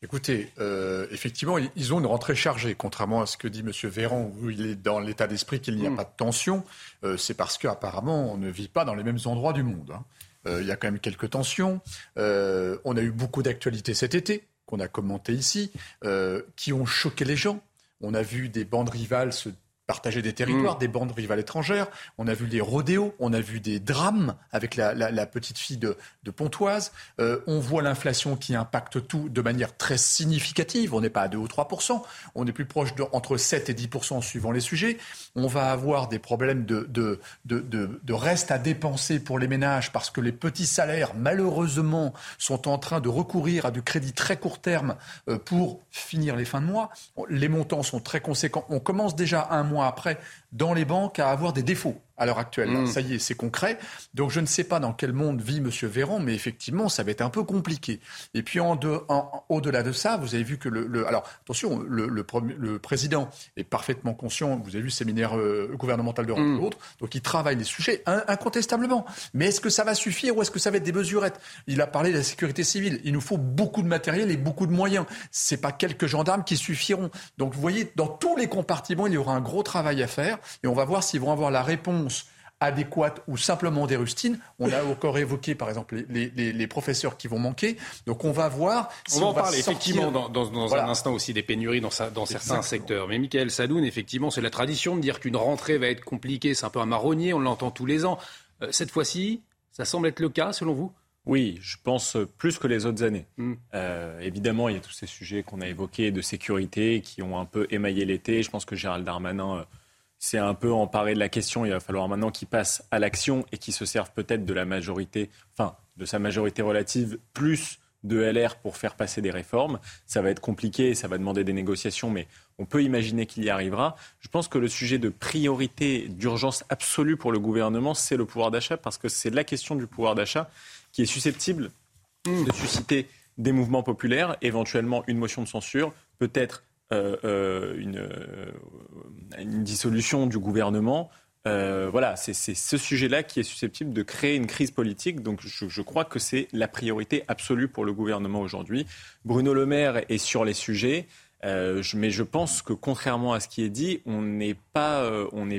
S35: Écoutez, euh, effectivement, ils ont une rentrée chargée, contrairement à ce que dit M. Véran, où il est dans l'état d'esprit qu'il n'y a mm. pas de tension. Euh, c'est parce qu'apparemment, on ne vit pas dans les mêmes endroits du monde. Hein. Euh, il y a quand même quelques tensions. on a eu beaucoup d'actualités cet été, qu'on a commenté ici, qui ont choqué les gens. On a vu des bandes rivales se partager des territoires, mm. des bandes rivales étrangères. On a vu des rodéos, on a vu des drames avec la, petite fille de, Pontoise. Euh, on voit l'inflation qui impacte tout de manière très significative. On n'est pas à 2 ou 3% on est plus proche de entre 7 et 10% suivant les sujets. On va avoir des problèmes de, de, de, reste à dépenser pour les ménages parce que les petits salaires, malheureusement, sont en train de recourir à du crédit très court terme euh, pour finir les fins de mois. Les montants sont très conséquents. On commence déjà un mois après dans les banques à avoir des défauts à l'heure actuelle. Mm. Ça y est, c'est concret. Donc je ne sais pas dans quel monde vit M. Véran, mais effectivement, ça va être un peu compliqué. Et puis en au-delà de ça, vous avez vu que le... alors attention, le, le, président est parfaitement conscient, vous avez vu le séminaire euh, gouvernemental de mm. l'autre, donc il travaille les sujets incontestablement. Mais est-ce que ça va suffire ou est-ce que ça va être des mesurettes? Il a parlé de la sécurité civile. Il nous faut beaucoup de matériel et beaucoup de moyens. C'est pas quelques gendarmes qui suffiront. Donc vous voyez, dans tous les compartiments, il y aura un gros travail à faire et on va voir s'ils vont avoir la réponse adéquate ou simplement des rustines. On a encore évoqué, par exemple, les, professeurs qui vont manquer. Donc on va voir.
S1: Si on va en parler effectivement dans, un instant aussi des pénuries dans, dans certains secteurs. Mais Michael Sadoun, effectivement, c'est la tradition de dire qu'une rentrée va être compliquée. C'est un peu un marronnier, on l'entend tous les ans. Euh, cette fois-ci, ça semble être le cas, selon vous?
S36: Oui, je pense plus que les autres années. Hmm. Euh, évidemment, il y a tous ces sujets qu'on a évoqués de sécurité qui ont un peu émaillé l'été. Je pense que Gérald Darmanin euh, c'est un peu emparé de la question. Il va falloir maintenant qu'il passe à l'action et qu'il se serve peut-être de la majorité, enfin, de sa majorité relative, plus de LR pour faire passer des réformes. Ça va être compliqué, ça va demander des négociations, mais on peut imaginer qu'il y arrivera. Je pense que le sujet de priorité, d'urgence absolue pour le gouvernement, c'est le pouvoir d'achat, parce que c'est la question du pouvoir d'achat qui est susceptible de susciter des mouvements populaires, éventuellement une motion de censure, peut-être une, euh, une, dissolution du gouvernement. voilà, c'est ce sujet-là qui est susceptible de créer une crise politique. Donc je, crois que c'est la priorité absolue pour le gouvernement aujourd'hui. Bruno Le Maire est sur les sujets. mais je pense que contrairement à ce qui est dit, on n'est pas,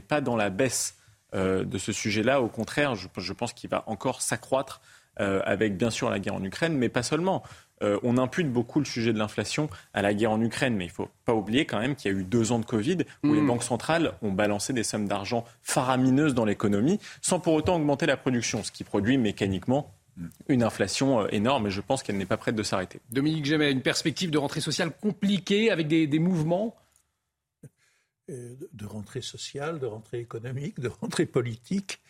S36: pas dans la baisse de ce sujet-là. Au contraire, je pense qu'il va encore s'accroître avec bien sûr la guerre en Ukraine, mais pas seulement. Euh, on impute beaucoup le sujet de l'inflation à la guerre en Ukraine, mais il ne faut pas oublier quand même qu'il y a eu deux ans de Covid où les mm. banques centrales ont balancé des sommes d'argent faramineuses dans l'économie sans pour autant augmenter la production, ce qui produit mécaniquement une inflation énorme et je pense qu'elle n'est pas prête de s'arrêter.
S1: Dominique Gémet, une perspective de rentrée sociale compliquée avec des, mouvements
S22: de rentrée sociale, de rentrée économique, de rentrée politique.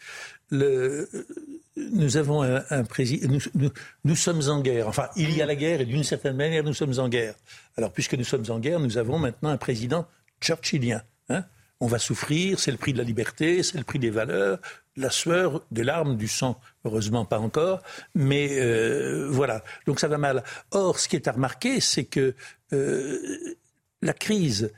S22: Le, nous avons un, président. Nous, sommes en guerre. Enfin, il y a la guerre et d'une certaine manière, nous sommes en guerre. Alors, puisque nous sommes en guerre, nous avons maintenant un président churchillien. Hein on va souffrir, c'est le prix de la liberté, c'est le prix des valeurs, la sueur, des larmes, du sang, heureusement pas encore, mais euh, voilà, donc ça va mal. Or, ce qui est à remarquer, c'est que euh, la crise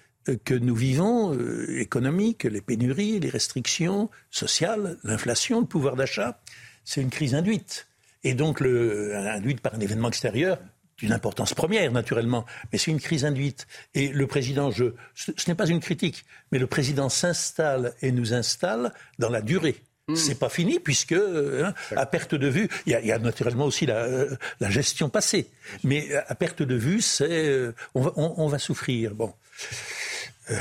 S22: que nous vivons, euh, économique, les pénuries, les restrictions sociales, l'inflation, le pouvoir d'achat, c'est une crise induite. Et donc, le, induite par un événement extérieur, d'une importance première, naturellement, mais c'est une crise induite. Et le président, je, ce, n'est pas une critique, mais le président s'installe et nous installe dans la durée. Ce hmm. C'est pas fini puisque, hein, à perte de vue, il y, a, naturellement aussi la, la, gestion passée, mais à perte de vue, c'est euh, on, va, on, va souffrir. Bon.
S1: Euh,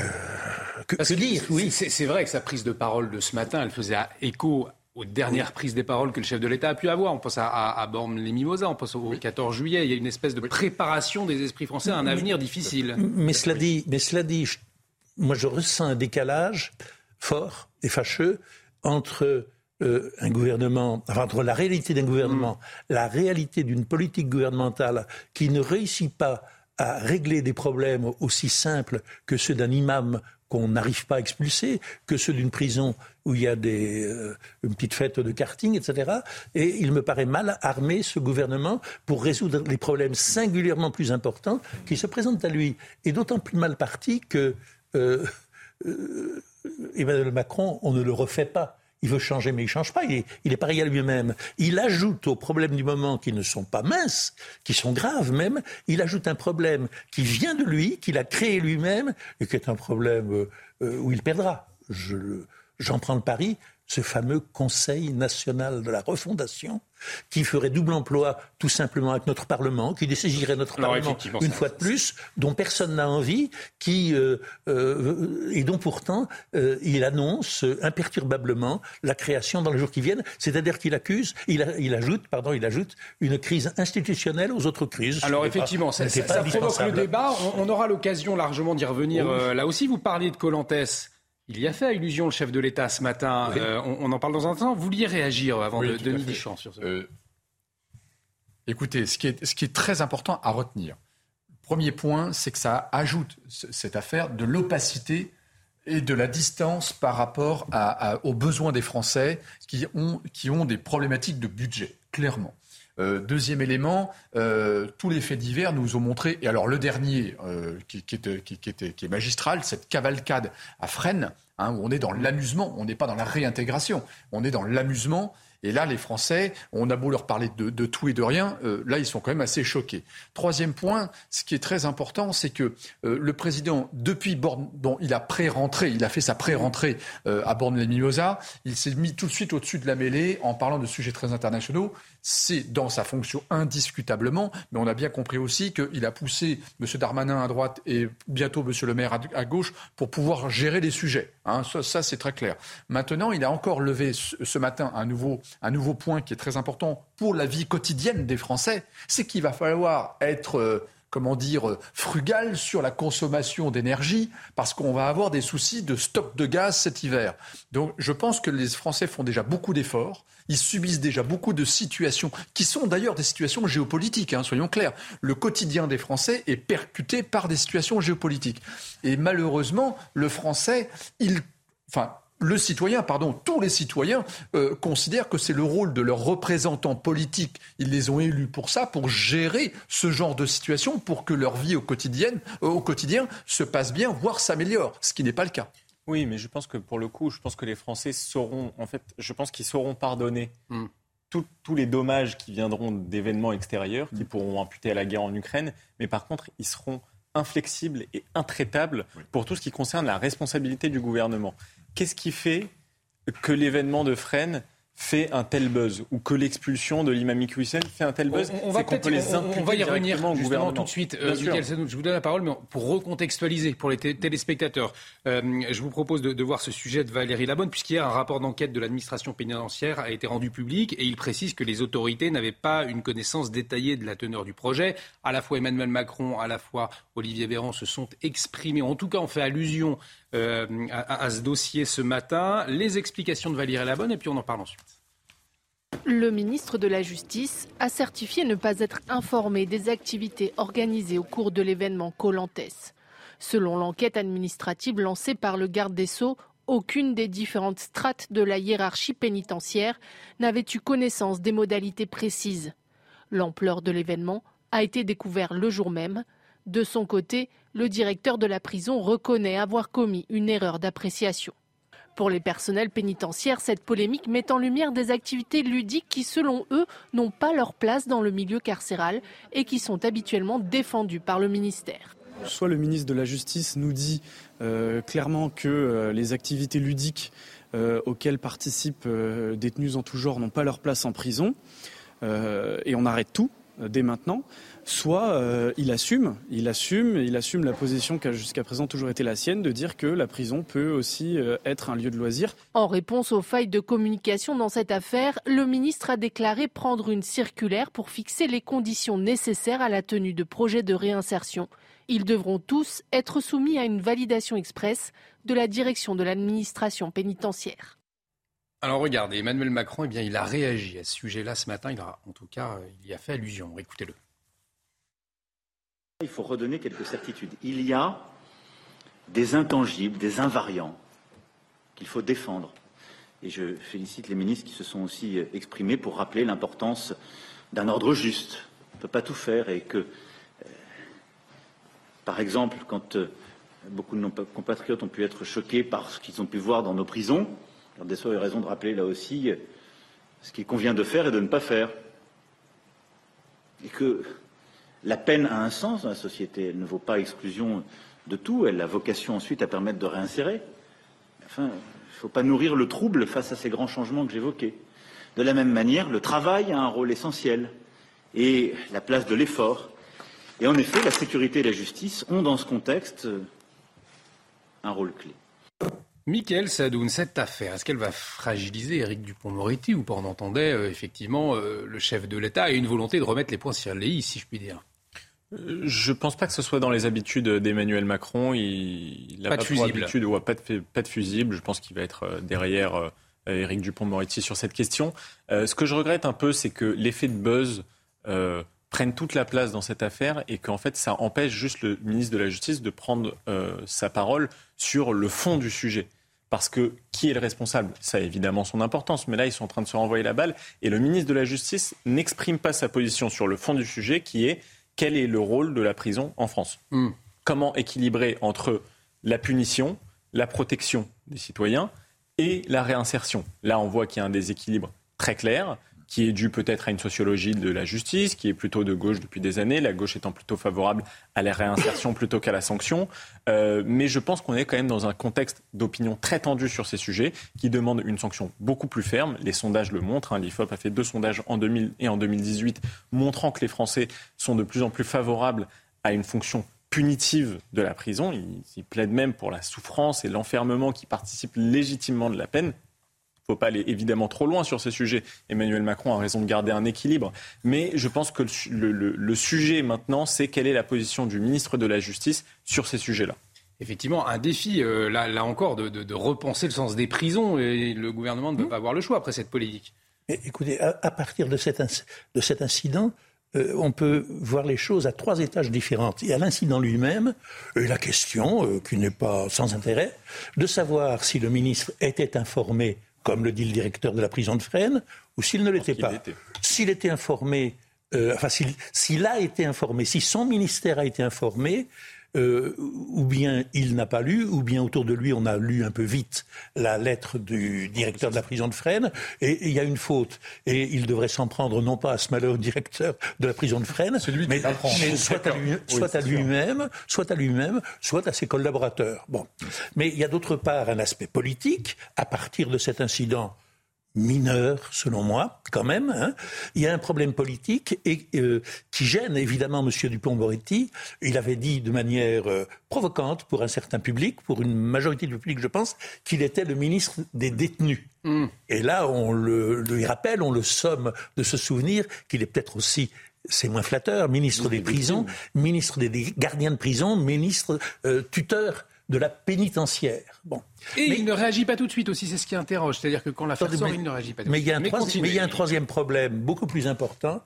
S1: que, dire Oui, c'est vrai que sa prise de parole de ce matin, elle faisait écho aux dernières prises des paroles que le chef de l'État a pu avoir. On pense à, à, les Mimosas, on pense au 14 juillet. Il y a une espèce de préparation des esprits français à un avenir difficile.
S22: Mais cela dit, mais cela dit moi je ressens un décalage fort et fâcheux entre euh, un gouvernement, enfin, entre la réalité d'un gouvernement, mm. la réalité d'une politique gouvernementale qui ne réussit pas à régler des problèmes aussi simples que ceux d'un imam qu'on n'arrive pas à expulser, que ceux d'une prison où il y a des, euh, une petite fête de karting, etc. Et il me paraît mal armé, ce gouvernement, pour résoudre les problèmes singulièrement plus importants qui se présentent à lui. Et d'autant plus mal parti que euh, euh, Emmanuel Macron, on ne le refait pas. Il veut changer, mais il ne change pas. Il est, il pareil à lui-même. Il ajoute aux problèmes du moment qui ne sont pas minces, qui sont graves même, il ajoute un problème qui vient de lui, qu'il a créé lui-même, et qui est un problème euh, euh, où il perdra. J'en prends le pari ce fameux Conseil national de la refondation qui ferait double emploi tout simplement avec notre Parlement, qui dessaisirait notre Parlement une fois de plus, dont personne n'a envie, qui euh, euh, et dont pourtant euh, il annonce imperturbablement la création dans les jours qui viennent. C'est-à-dire qu'il accuse, il, ajoute, pardon, il ajoute une crise institutionnelle aux autres crises.
S1: Alors effectivement, ça, provoque le débat. On, aura l'occasion largement d'y revenir. là aussi, vous parliez de Colantes. Il y a fait allusion le chef de l'État ce matin. Euh, on, en parle dans un instant. Vous vouliez réagir avant de Denis Deschamps sur ce euh,
S35: Écoutez, ce qui, est, ce qui est très important à retenir, premier point, c'est que ça ajoute cette affaire de l'opacité et de la distance par rapport aux besoins des Français qui ont, qui ont des problématiques de budget, clairement. Euh, deuxième élément, euh, tous les faits divers nous ont montré, et alors le dernier euh, qui, qui, est, magistral, cette cavalcade à Fresnes, hein, où on est dans l'amusement, on n'est pas dans la réintégration, on est dans l'amusement. Et là, les Français, on a beau leur parler de, tout et de rien, là, ils sont quand même assez choqués. Troisième point, ce qui est très important, c'est que le président, depuis Borne, bon, il a pré-rentré, il a fait sa pré-rentrée à Borne-les-Mimosas, il s'est mis tout de suite au-dessus de la mêlée en parlant de sujets très internationaux c'est dans sa fonction indiscutablement, mais on a bien compris aussi qu'il a poussé M. Darmanin à droite et bientôt M. Le Maire à gauche pour pouvoir gérer les sujets. Hein. ça, c'est très clair. Maintenant, il a encore levé ce matin un nouveau, un nouveau point qui est très important pour la vie quotidienne des Français, c'est qu'il va falloir être... Euh, comment dire, frugal sur la consommation d'énergie parce qu'on va avoir des soucis de stock de gaz cet hiver. Donc je pense que les Français font déjà beaucoup d'efforts. Ils subissent déjà beaucoup de situations qui sont d'ailleurs des situations géopolitiques, hein, soyons clairs. Le quotidien des Français est percuté par des situations géopolitiques. Et malheureusement, le Français, il, enfin, le citoyen, pardon, tous les citoyens euh, considèrent que c'est le rôle de leurs représentants politiques. Ils les ont élus pour ça, pour gérer ce genre de situation, pour que leur vie au quotidien, euh, au quotidien se passe bien, voire s'améliore, ce qui n'est pas le cas.
S36: Oui, mais je pense que pour le coup, je pense que les Français sauront, en fait, je pense qu'ils sauront pardonner hmm. tous les dommages qui viendront d'événements extérieurs, qui pourront imputer à la guerre en Ukraine, mais par contre, ils seront inflexibles et intraitables pour tout ce qui concerne la responsabilité du gouvernement. Qu'est-ce qui fait que l'événement de Fresnes fait un tel buzz ou que l'expulsion de l'imam Hussein fait un tel buzz,
S1: on, va
S36: peut les
S1: on, on va y revenir justement tout de suite. Euh, je vous donne la parole, mais pour recontextualiser pour les téléspectateurs, euh, je vous propose de, de, voir ce sujet de Valérie Labonne, puisqu'hier un rapport d'enquête de l'administration pénitentiaire a été rendu public et il précise que les autorités n'avaient pas une connaissance détaillée de la teneur du projet. À la fois Emmanuel Macron, à la fois Olivier Véran se sont exprimés, en tout cas on fait allusion euh, à, ce dossier ce matin. Les explications de Valérie Labonne et puis on en parle ensuite.
S37: Le ministre de la Justice a certifié ne pas être informé des activités organisées au cours de l'événement Colantes. Selon l'enquête administrative lancée par le garde des Sceaux, aucune des différentes strates de la hiérarchie pénitentiaire n'avait eu connaissance des modalités précises. L'ampleur de l'événement a été découverte le jour même. De son côté, le directeur de la prison reconnaît avoir commis une erreur d'appréciation. Pour les personnels pénitentiaires, cette polémique met en lumière des activités ludiques qui, selon eux, n'ont pas leur place dans le milieu carcéral et qui sont habituellement défendues par le ministère.
S38: Soit le ministre de la Justice nous dit euh, clairement que euh, les activités ludiques euh, auxquelles participent détenus en tout genre n'ont pas leur place en prison, et on arrête tout dès maintenant soit euh, il assume, il assume, il assume la position qui a jusqu'à présent toujours été la sienne, de dire que la prison peut aussi euh, être un lieu de loisir.
S37: En réponse aux failles de communication dans cette affaire, le ministre a déclaré prendre une circulaire pour fixer les conditions nécessaires à la tenue de projets de réinsertion. Ils devront tous être soumis à une validation express de la direction de l'administration pénitentiaire.
S1: Alors regardez, Emmanuel Macron, eh bien, il a réagi à ce sujet-là ce matin. Il a, en tout cas, il y a fait allusion. Écoutez-le.
S27: Il faut redonner quelques certitudes. Il y a des intangibles, des invariants qu'il faut défendre. Et je félicite les ministres qui se sont aussi exprimés pour rappeler l'importance d'un ordre juste. On ne peut pas tout faire et que, euh, par exemple, quand euh, beaucoup de nos compatriotes ont pu être choqués par ce qu'ils ont pu voir dans nos prisons, alors des a raison de rappeler là aussi ce qu'il convient de faire et de ne pas faire. Et que la peine a un sens dans la société. Elle ne vaut pas exclusion de tout. Elle a vocation ensuite à permettre de réinsérer. Enfin, il ne faut pas nourrir le trouble face à ces grands changements que j'évoquais. De la même manière, le travail a un rôle essentiel et la place de l'effort. Et en effet, la sécurité et la justice ont dans ce contexte un rôle clé.
S1: Michael Sadoun, cette affaire, est-ce qu'elle va fragiliser Éric Dupont-Moretti ou pas? On entendait euh, effectivement euh, le chef de l'État a une volonté de remettre les points sur les i, si je puis dire
S36: je ne pense pas que ce soit dans les habitudes d'Emmanuel Macron. Il n'a
S1: pas,
S36: pas,
S1: de fusible.
S36: Habitude, ouais, pas, de, pas de fusible. Je pense qu'il va être derrière euh, Éric Dupont-Moretti sur cette question. Euh, ce que je regrette un peu, c'est que l'effet de buzz euh, prenne toute la place dans cette affaire et qu'en fait, ça empêche juste le ministre de la Justice de prendre euh, sa parole sur le fond du sujet. Parce que qui est le responsable? Ça a évidemment son importance, mais là, ils sont en train de se renvoyer la balle. Et le ministre de la Justice n'exprime pas sa position sur le fond du sujet, qui est quel est le rôle de la prison en France?
S1: Mm.
S36: Comment équilibrer entre la punition, la protection des citoyens et la réinsertion? Là, on voit qu'il y a un déséquilibre très clair qui est dû peut-être à une sociologie de la justice, qui est plutôt de gauche depuis des années, la gauche étant plutôt favorable à la réinsertion plutôt qu'à la sanction. Euh, mais je pense qu'on est quand même dans un contexte d'opinion très tendu sur ces sujets, qui demande une sanction beaucoup plus ferme. Les sondages le montrent. Hein. L'IFOP a fait deux sondages en 2000 et en 2018, montrant que les Français sont de plus en plus favorables à une fonction punitive de la prison. Ils, ils plaident même pour la souffrance et l'enfermement qui participent légitimement de la peine. Il ne faut pas aller évidemment trop loin sur ces sujets. Emmanuel Macron a raison de garder un équilibre. Mais je pense que le, le, le sujet maintenant, c'est quelle est la position du ministre de la Justice sur ces sujets-là.
S1: Effectivement, un défi, euh, là, là, encore, de, de, de, repenser le sens des prisons. Et le gouvernement ne peut mmh. pas avoir le choix après cette politique.
S22: Mais écoutez, à, à partir de cet, de cet incident, euh, on peut voir les choses à trois étages différents. Et à l'incident lui-même, euh, la question, euh, qui n'est pas sans intérêt, de savoir si le ministre était informé comme le dit le directeur de la prison de Fresnes, ou s'il ne l'était pas. S'il était informé, euh, enfin s'il s'il a été informé, si son ministère a été informé, euh, ou bien il n'a pas lu, ou bien autour de lui on a lu un peu vite la lettre du directeur de la prison de Fresnes, et il y a une faute. Et il devrait s'en prendre non pas à ce malheureux directeur de la prison de Fresnes, mais, mais, soit à, lui, soit, à lui-même, soit à lui-même, soit à ses collaborateurs. Bon. Mais il y a d'autre part un aspect politique. À partir de cet incident, mineur, selon moi, quand même. Hein. Il y a un problème politique et, euh, qui gêne évidemment M. Dupont-Moretti. Il avait dit de manière euh, provocante pour un certain public, pour une majorité du public, je pense, qu'il était le ministre des détenus. Mm. Et là, on le, lui rappelle, on le somme de se souvenir qu'il est peut-être aussi c'est moins flatteur, ministre des prisons, ministre des gardiens de prison, ministre euh, tuteur de la pénitentiaire. Bon.
S1: Et il ne réagit pas tout de suite aussi, c'est ce qui interroge. C'est-à-dire que quand la sort, il ne réagit pas tout de suite.
S22: Mais il y a un troisième problème beaucoup plus important,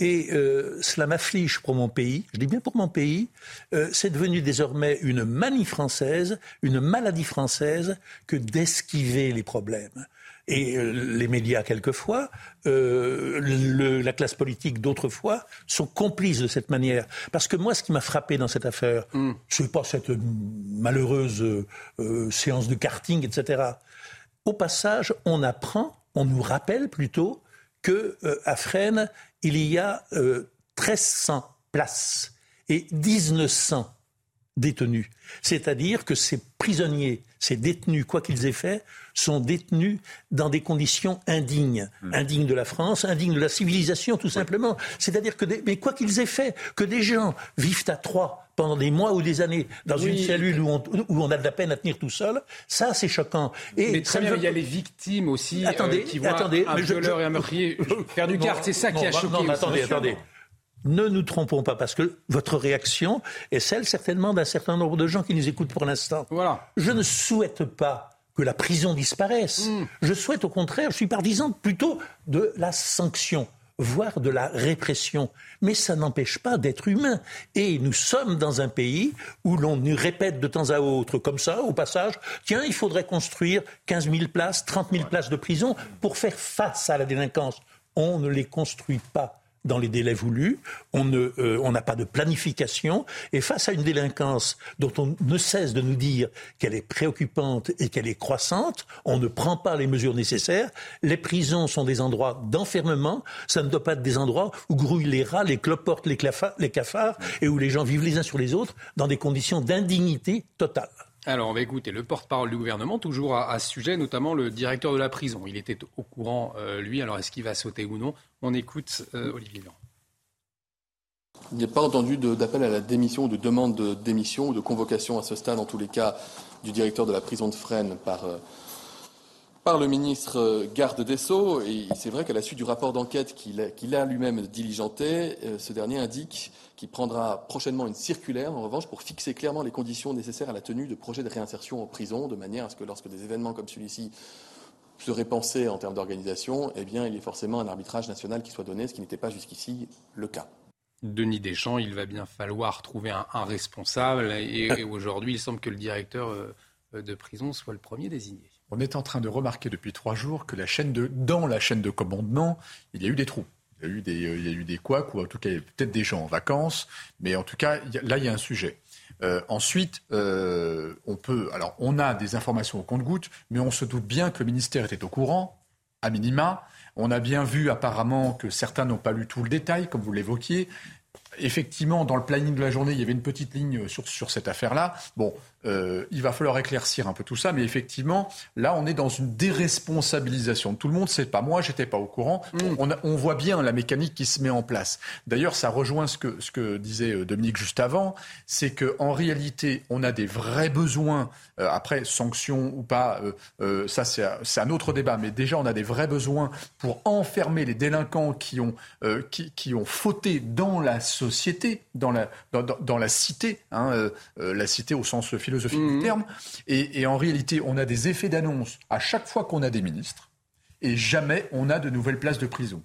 S22: et euh, cela m'afflige pour mon pays, je dis bien pour mon pays, euh, c'est devenu désormais une manie française, une maladie française que d'esquiver les problèmes et euh, les médias quelquefois, euh, la classe politique d'autrefois, sont complices de cette manière. Parce que moi, ce qui m'a frappé dans cette affaire, mm. ce n'est pas cette malheureuse euh, séance de karting, etc. Au passage, on apprend, on nous rappelle plutôt qu'à Fresnes, il y a 1300 places et 1900 détenus. C'est-à-dire que ces prisonniers, ces détenus, quoi qu'ils aient fait, sont détenus dans des conditions indignes, hmm. indignes de la France, indignes de la civilisation, tout simplement. C'est-à-dire que, mais quoi qu'ils aient fait, que des gens vivent à trois pendant des mois ou des années dans une cellule où on, où on, a de la peine à tenir tout seul, ça c'est choquant.
S1: Et mais très bien, il y a les victimes aussi euh, attendez, qui voient attendez, un violeur et un meurtrier faire du kart, c'est ça qui a choqué.
S22: Non, attendez, attendez. Ne nous trompons pas, parce que votre réaction est celle certainement d'un certain nombre de gens qui nous écoutent pour l'instant.
S1: Voilà.
S22: Je ne souhaite pas que la prison disparaisse. Mm. Je souhaite au contraire, je suis partisan plutôt de la sanction voire de la répression. Mais ça n'empêche pas d'être humain. Et nous sommes dans un pays où l'on nous répète de temps à autre, comme ça, au passage, tiens, il faudrait construire 15 000 places, 30 000 places de prison pour faire face à la délinquance. On ne les construit pas dans les délais voulus, euh, on n'a pas de planification, et face à une délinquance dont on ne cesse de nous dire qu'elle est préoccupante et qu'elle est croissante, on ne prend pas les mesures nécessaires. Les prisons sont des endroits d'enfermement, ça ne doit pas être des endroits où grouillent les rats, les cloportes, les cafards, et où les gens vivent les uns sur les autres dans des conditions d'indignité totale.
S1: Alors, on va écouter le porte-parole du gouvernement, toujours à, ce sujet, notamment le directeur de la prison. Il était au courant, euh, lui, alors est-ce qu'il va sauter ou non? On écoute euh, Olivier Véran.
S39: Il n'y a pas entendu d'appel à la démission ou de demande de démission ou de convocation à ce stade, en tous les cas, du directeur de la prison de Fresnes par, euh, par le ministre garde des. Et c'est vrai qu'à la suite du rapport d'enquête qu'il a, lui-même diligenté, ce dernier indique qui prendra prochainement une circulaire, en revanche, pour fixer clairement les conditions nécessaires à la tenue de projets de réinsertion en prison, de manière à ce que lorsque des événements comme celui-ci seraient pensés en termes d'organisation, eh bien, il y ait forcément un arbitrage national qui soit donné, ce qui n'était pas jusqu'ici le cas.
S1: Denis Deschamps, il va bien falloir trouver un, responsable, et, aujourd'hui, il semble que le directeur euh, de prison soit le premier désigné.
S35: On est en train de remarquer depuis trois jours que la chaîne de, dans la chaîne de commandement, il y a eu des trous. Il y a eu des, il y a eu des couacs, ou en tout cas, il y a peut-être des gens en vacances, mais en tout cas, là, il y a un sujet. Euh, ensuite, euh, on peut. Alors, on a des informations au compte-gouttes, mais on se doute bien que le ministère était au courant, à minima. On a bien vu apparemment que certains n'ont pas lu tout le détail, comme vous l'évoquiez. Effectivement, dans le planning de la journée, il y avait une petite ligne sur, sur cette affaire-là. Bon, euh, il va falloir éclaircir un peu tout ça, mais effectivement, là, on est dans une déresponsabilisation. Tout le monde ne sait pas. Moi, j'étais pas au courant. Mm. On, voit bien la mécanique qui se met en place. D'ailleurs, ça rejoint ce que, ce que disait euh, Dominique juste avant, c'est qu'en réalité, on a des vrais besoins. Euh, après, sanctions ou pas, ça c'est un autre débat. Mais déjà, on a des vrais besoins pour enfermer les délinquants qui ont, qui, qui, ont fauté dans la société, dans la, dans, dans la cité, hein, la cité au sens philosophique du mhm. terme. Et, en réalité, on a des effets d'annonce à chaque fois qu'on a des ministres, et jamais on a de nouvelles places de prison.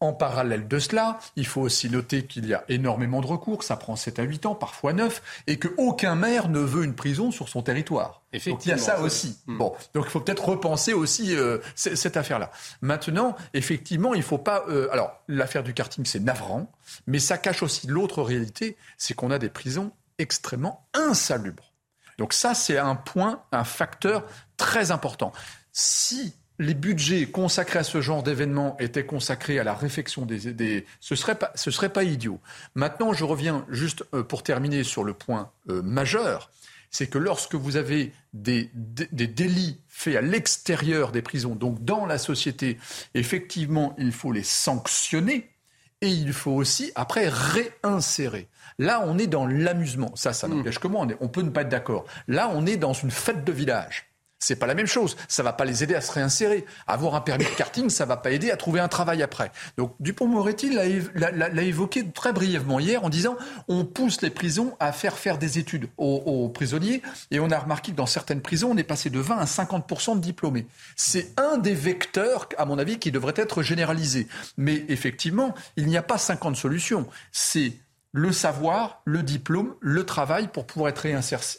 S35: En parallèle de cela, il faut aussi noter qu'il y a énormément de recours, ça prend 7 à 8 ans, parfois 9, et qu'aucun maire ne veut une prison sur son territoire. Donc il y a ça aussi. Hmm. Bon, donc il faut peut-être repenser aussi euh, cette affaire-là. Maintenant, effectivement, il ne faut pas... Euh, alors, l'affaire du karting, c'est navrant, mais ça cache aussi l'autre réalité, c'est qu'on a des prisons extrêmement insalubres. Donc ça, c'est un point, un facteur très important. Si les budgets consacrés à ce genre d'événements étaient consacrés à la réfection des, des ce serait pas serait pas idiot. Maintenant, je reviens juste euh, pour terminer sur le point euh, majeur, c'est que lorsque vous avez des, des, délits faits à l'extérieur des prisons, donc dans la société, effectivement, il faut les sanctionner et il faut aussi, après, réinsérer. Là, on est dans l'amusement. Ça, ça n'empêche que moi, on peut ne pas être d'accord. Là, on est dans une fête de village. C'est pas la même chose. Ça va pas les aider à se réinsérer. Avoir un permis de karting, ça va pas aider à trouver un travail après. Donc Dupont-Moretti l'a évoqué très brièvement hier en disant on pousse les prisons à faire faire des études aux, prisonniers et on a remarqué que dans certaines prisons, on est passé de 20 à 50 de diplômés. C'est un des vecteurs, à mon avis, qui devrait être généralisé. Mais effectivement, il n'y a pas 50 solutions. C'est le savoir, le diplôme, le travail pour pouvoir être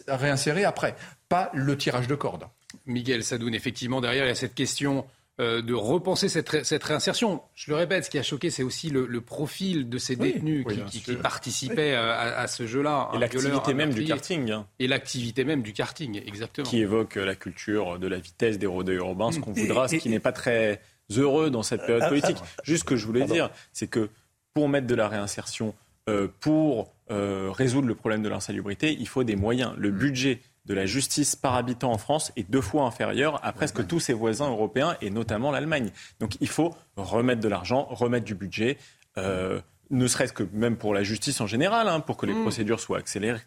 S35: réinséré après, pas le tirage de cordes.
S1: Miguel Sadoun, effectivement, derrière, il y a cette question euh, de repenser cette, réinsertion. Je le répète, ce qui a choqué, c'est aussi le, profil de ces détenus qui, participaient à, ce jeu-là.
S36: Et l'activité même du karting. Hein.
S1: Et l'activité même du karting, exactement.
S36: Qui évoque la culture de la vitesse des rodés urbains, ce qu'on voudra, ce qui n'est pas très heureux dans cette période politique. Juste ce que je voulais dire, c'est que pour mettre de la réinsertion, euh, pour euh, résoudre le problème de l'insalubrité, il faut des moyens. Le budget de la justice par habitant en France est deux fois inférieur à presque tous ses voisins européens et notamment l'Allemagne. Donc il faut remettre de l'argent, remettre du budget, euh, ne serait-ce que même pour la justice en général, hein, pour que les mm. procédures soient accélérées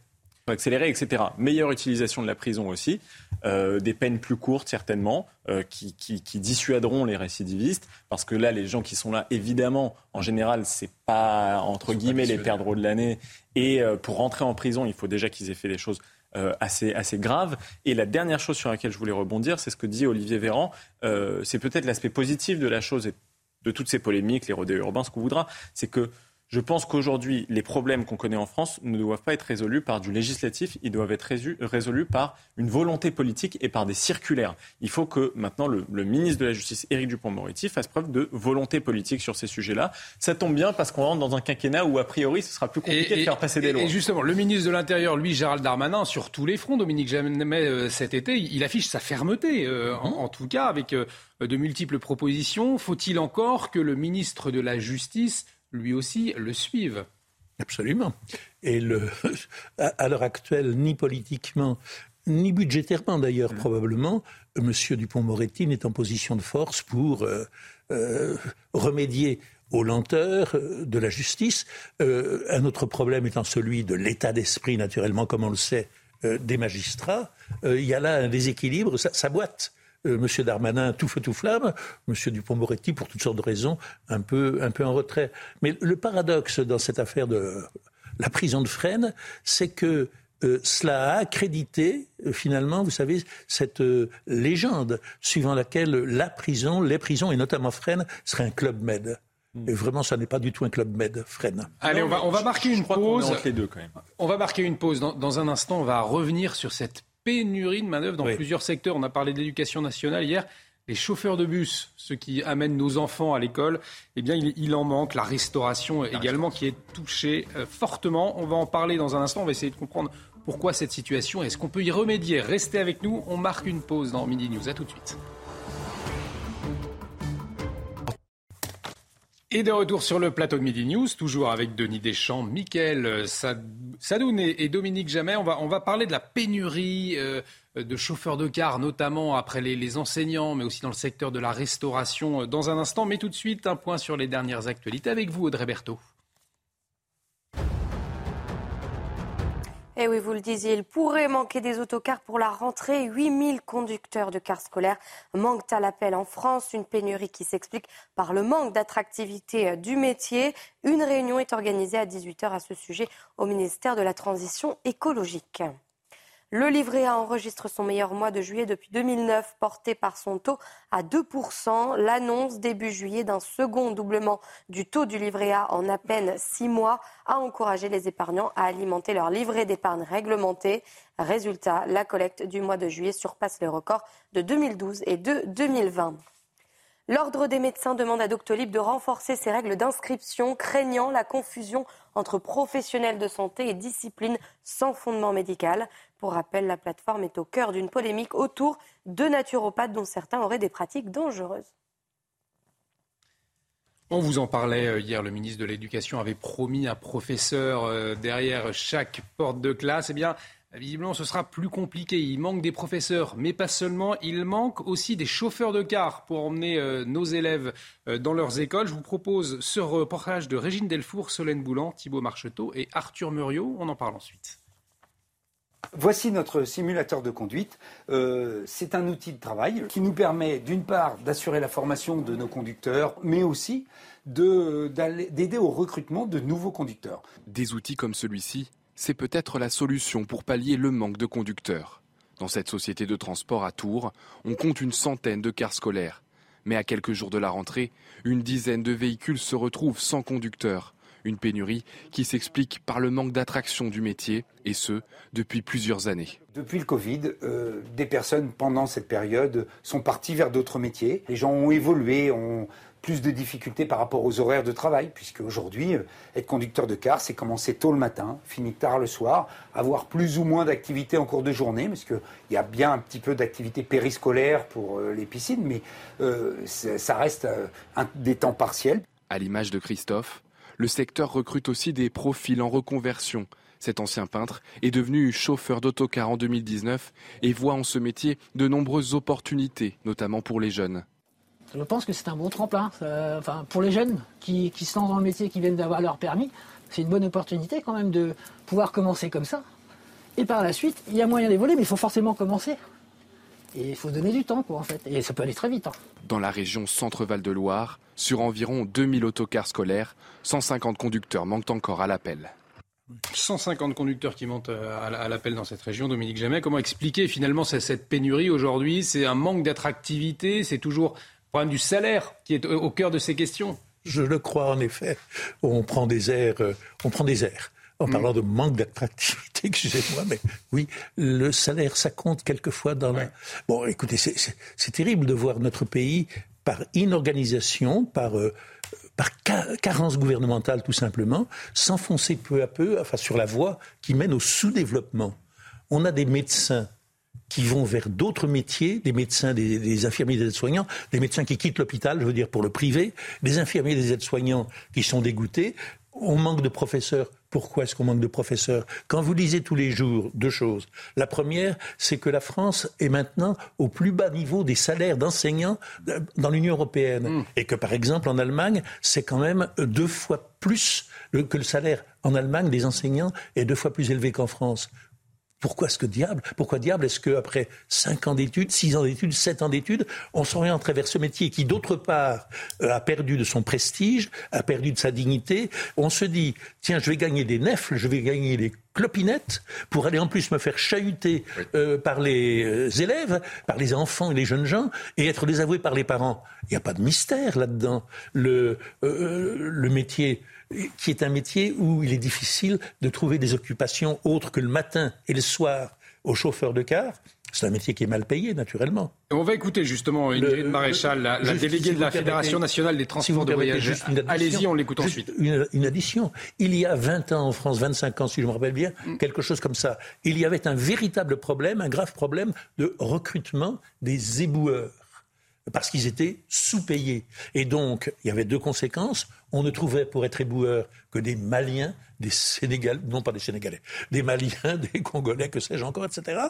S36: accélérées, etc. Meilleure utilisation de la prison aussi, euh, des peines plus courtes certainement, euh, qui, qui, qui, dissuaderont les récidivistes, parce que là, les gens qui sont là, évidemment, en général, c'est pas entre guillemets les perdreaux de l'année, et pour rentrer en prison, il faut déjà qu'ils aient fait des choses euh, assez, assez grave. Et la dernière chose sur laquelle je voulais rebondir, c'est ce que dit Olivier Véran. Euh, c'est peut-être l'aspect positif de la chose et de toutes ces polémiques, les rodéos urbains, ce qu'on voudra. C'est que je pense qu'aujourd'hui, les problèmes qu'on connaît en France ne doivent pas être résolus par du législatif, ils doivent être résolus par une volonté politique et par des circulaires. Il faut que maintenant le, ministre de la Justice, Éric Dupond-Moretti, fasse preuve de volonté politique sur ces sujets-là. Ça tombe bien parce qu'on rentre dans un quinquennat où, a priori, ce sera plus compliqué de faire passer des lois.
S1: Et justement, le ministre de l'Intérieur, lui, Gérald Darmanin, sur tous les fronts, Dominique Jamais, euh, cet été, il affiche sa fermeté, euh, en, en, tout cas, avec euh, de multiples propositions. Faut-il encore que le ministre de la Justice lui aussi, le suivent.
S22: Absolument. Et le, (laughs) à l'heure actuelle, ni politiquement, ni budgétairement d'ailleurs mm. probablement, M. Dupont-Moretti n'est en position de force pour euh, euh, remédier aux lenteurs euh, de la justice. un autre problème étant celui de l'état d'esprit, naturellement, comme on le sait, des magistrats. il y a là un déséquilibre, ça boite. Euh, M. Darmanin tout feu tout flamme, M. Dupont-Moretti, pour toutes sortes de raisons, un peu, un peu en retrait. Mais le paradoxe dans cette affaire de la prison de Fresnes, c'est que euh, cela a accrédité euh, finalement, vous savez, cette légende suivant laquelle la prison, les prisons et notamment Fresnes serait un club med. Et vraiment, ça n'est pas du tout un club med, Fresnes.
S1: Allez, on va, on va marquer une pause. On, les deux, quand même. on va marquer une pause. Dans, dans, un instant, on va revenir sur cette pénurie de main-d'œuvre dans plusieurs secteurs. On a parlé de l'éducation nationale hier. Les chauffeurs de bus, ceux qui amènent nos enfants à l'école, eh bien, il, en manque. La restauration également qui est touchée euh, fortement. On va en parler dans un instant. On va essayer de comprendre pourquoi cette situation. Est-ce qu'on peut y remédier? Restez avec nous. On marque une pause dans Midi News. À tout de suite. Et de retour sur le plateau de Midi News, toujours avec Denis Deschamps, Mickaël Sadoun et Dominique Jamais. On va, on va parler de la pénurie euh, de chauffeurs de car, notamment après les, les, enseignants, mais aussi dans le secteur de la restauration euh, dans un instant. Mais tout de suite, un point sur les dernières actualités avec vous, Audrey Berthaud.
S3: Eh oui, vous le disiez, il pourrait manquer des autocars pour la rentrée. 8000 conducteurs de cars scolaires manquent à l'appel en France. Une pénurie qui s'explique par le manque d'attractivité euh, du métier. Une réunion est organisée à 18h à ce sujet au ministère de la Transition écologique. Le livret A enregistre son meilleur mois de juillet depuis 2009, porté par son taux à 2%. L'annonce début juillet d'un second doublement du taux du livret A en à peine six mois a encouragé les épargnants à alimenter leur livret d'épargne réglementé. Résultat, la collecte du mois de juillet surpasse les records de 2012 et de 2020. L'Ordre des médecins demande à Doctolib de renforcer ses règles d'inscription, craignant la confusion entre professionnels de santé et disciplines sans fondement médical. Pour rappel, la plateforme est au cœur d'une polémique autour de naturopathes dont certains auraient des pratiques dangereuses.
S1: On vous en parlait euh, hier, le ministre de l'Éducation avait promis un professeur euh, derrière chaque porte de classe. Eh bien, Visiblement, ce sera plus compliqué. Il manque des professeurs, mais pas seulement. Il manque aussi des chauffeurs de car pour emmener euh, nos élèves euh, dans leurs écoles. Je vous propose ce reportage de Régine Delfour, Solène Boulan, Thibault Marcheteau et Arthur Muriot. On en parle ensuite.
S40: Voici notre simulateur de conduite. Euh, c'est un outil de travail qui nous permet d'une part d'assurer la formation de nos conducteurs, mais aussi d'aider au recrutement de nouveaux conducteurs.
S4: Des outils comme celui-ci c'est peut-être la solution pour pallier le manque de conducteurs. Dans cette société de transport à Tours, on compte une centaine de cars scolaires. Mais à quelques jours de la rentrée, une dizaine de véhicules se retrouvent sans conducteur. Une pénurie qui s'explique par le manque d'attraction du métier, et ce, depuis plusieurs années.
S40: Depuis le Covid, euh, des personnes pendant cette période sont parties vers d'autres métiers. Les gens ont évolué, ont plus de difficultés par rapport aux horaires de travail, puisque aujourd'hui, euh, être conducteur de car, c'est commencer tôt le matin, finir tard le soir, avoir plus ou moins d'activités en cours de journée, parce qu'il y a bien un petit peu d'activité périscolaire pour euh, les piscines, mais euh, ça reste des temps partiels.
S4: À l'image de Christophe, le secteur recrute aussi des profils en reconversion. Cet ancien peintre est devenu chauffeur d'autocar en 2019 et voit en ce métier de nombreuses opportunités, notamment pour les jeunes.
S41: Je pense que c'est un bon tremplin. enfin, pour les jeunes qui, se lancent dans le métier, qui viennent d'avoir leur permis, c'est une bonne opportunité quand même de pouvoir commencer comme ça. Et par la suite, il y a moyen d'évoluer, mais il faut forcément commencer. Et il faut donner du temps, quoi, en fait. Et ça peut aller très vite. Hein.
S4: Dans la région Centre-Val de Loire, sur environ 2000 autocars scolaires, 150 conducteurs manquent encore à l'appel.
S1: 150 conducteurs qui montent euh, à l'appel dans cette région. Dominique Jamais, comment expliquer finalement cette pénurie aujourd'hui? C'est un manque d'attractivité? C'est toujours problème du salaire qui est au cœur de ces questions.
S22: Je le crois en effet. On prend des airs, euh, on prend des airs. En mm. parlant de manque d'attractivité, (laughs) excusez-moi, mais oui, le salaire, ça compte quelquefois dans la. Bon, écoutez, c'est terrible de voir notre pays par inorganisation, par euh, par carence gouvernementale tout simplement, s'enfoncer peu à peu, enfin sur la voie qui mène au sous-développement. On a des médecins qui vont vers d'autres métiers, des médecins, des, infirmiers, des aides-soignants, des médecins qui quittent l'hôpital, je veux dire pour le privé, des infirmiers, des aides-soignants qui sont dégoûtés. On manque de professeurs. Pourquoi est-ce qu'on manque de professeurs? Quand vous lisez tous les jours deux choses. La première, c'est que la France est maintenant au plus bas niveau des salaires d'enseignants dans l'Union européenne. Hmm. Et que par exemple en Allemagne, c'est quand même deux fois plus que le salaire en Allemagne des enseignants est deux fois plus élevé qu'en France. Pourquoi est-ce que diable Pourquoi diable est-ce qu'après 5 ans d'études, 6 ans d'études, 7 ans d'études, on s'orienterait vers ce métier qui, d'autre part, euh, a perdu de son prestige, a perdu de sa dignité On se dit, tiens, je vais gagner des nefles, je vais gagner des clopinettes pour aller en plus me faire chahuter euh, par les euh, élèves, par les enfants et les jeunes gens, et être désavoué par les parents. Il n'y a pas de mystère là-dedans. Le, le métier qui est un métier où il est difficile de trouver des occupations autres que le matin et le soir aux chauffeurs de car. C'est un métier qui est mal payé, naturellement.
S1: On va écouter justement Ingrid Maréchal, la, déléguée de la Fédération nationale des transports de voyageurs. Allez-y, on l'écoute ensuite.
S22: Une, addition. Il y a 20 ans en France, 25 ans si je me rappelle bien, mm. quelque chose comme ça, il y avait un véritable problème, un grave problème de recrutement des éboueurs parce qu'ils étaient sous-payés. Et donc, il y avait deux conséquences. On ne trouvait pour être éboueur que des Maliens, des Sénégalais, non pas des Sénégalais, des Maliens, (laughs) des Congolais, que sais-je encore, etc.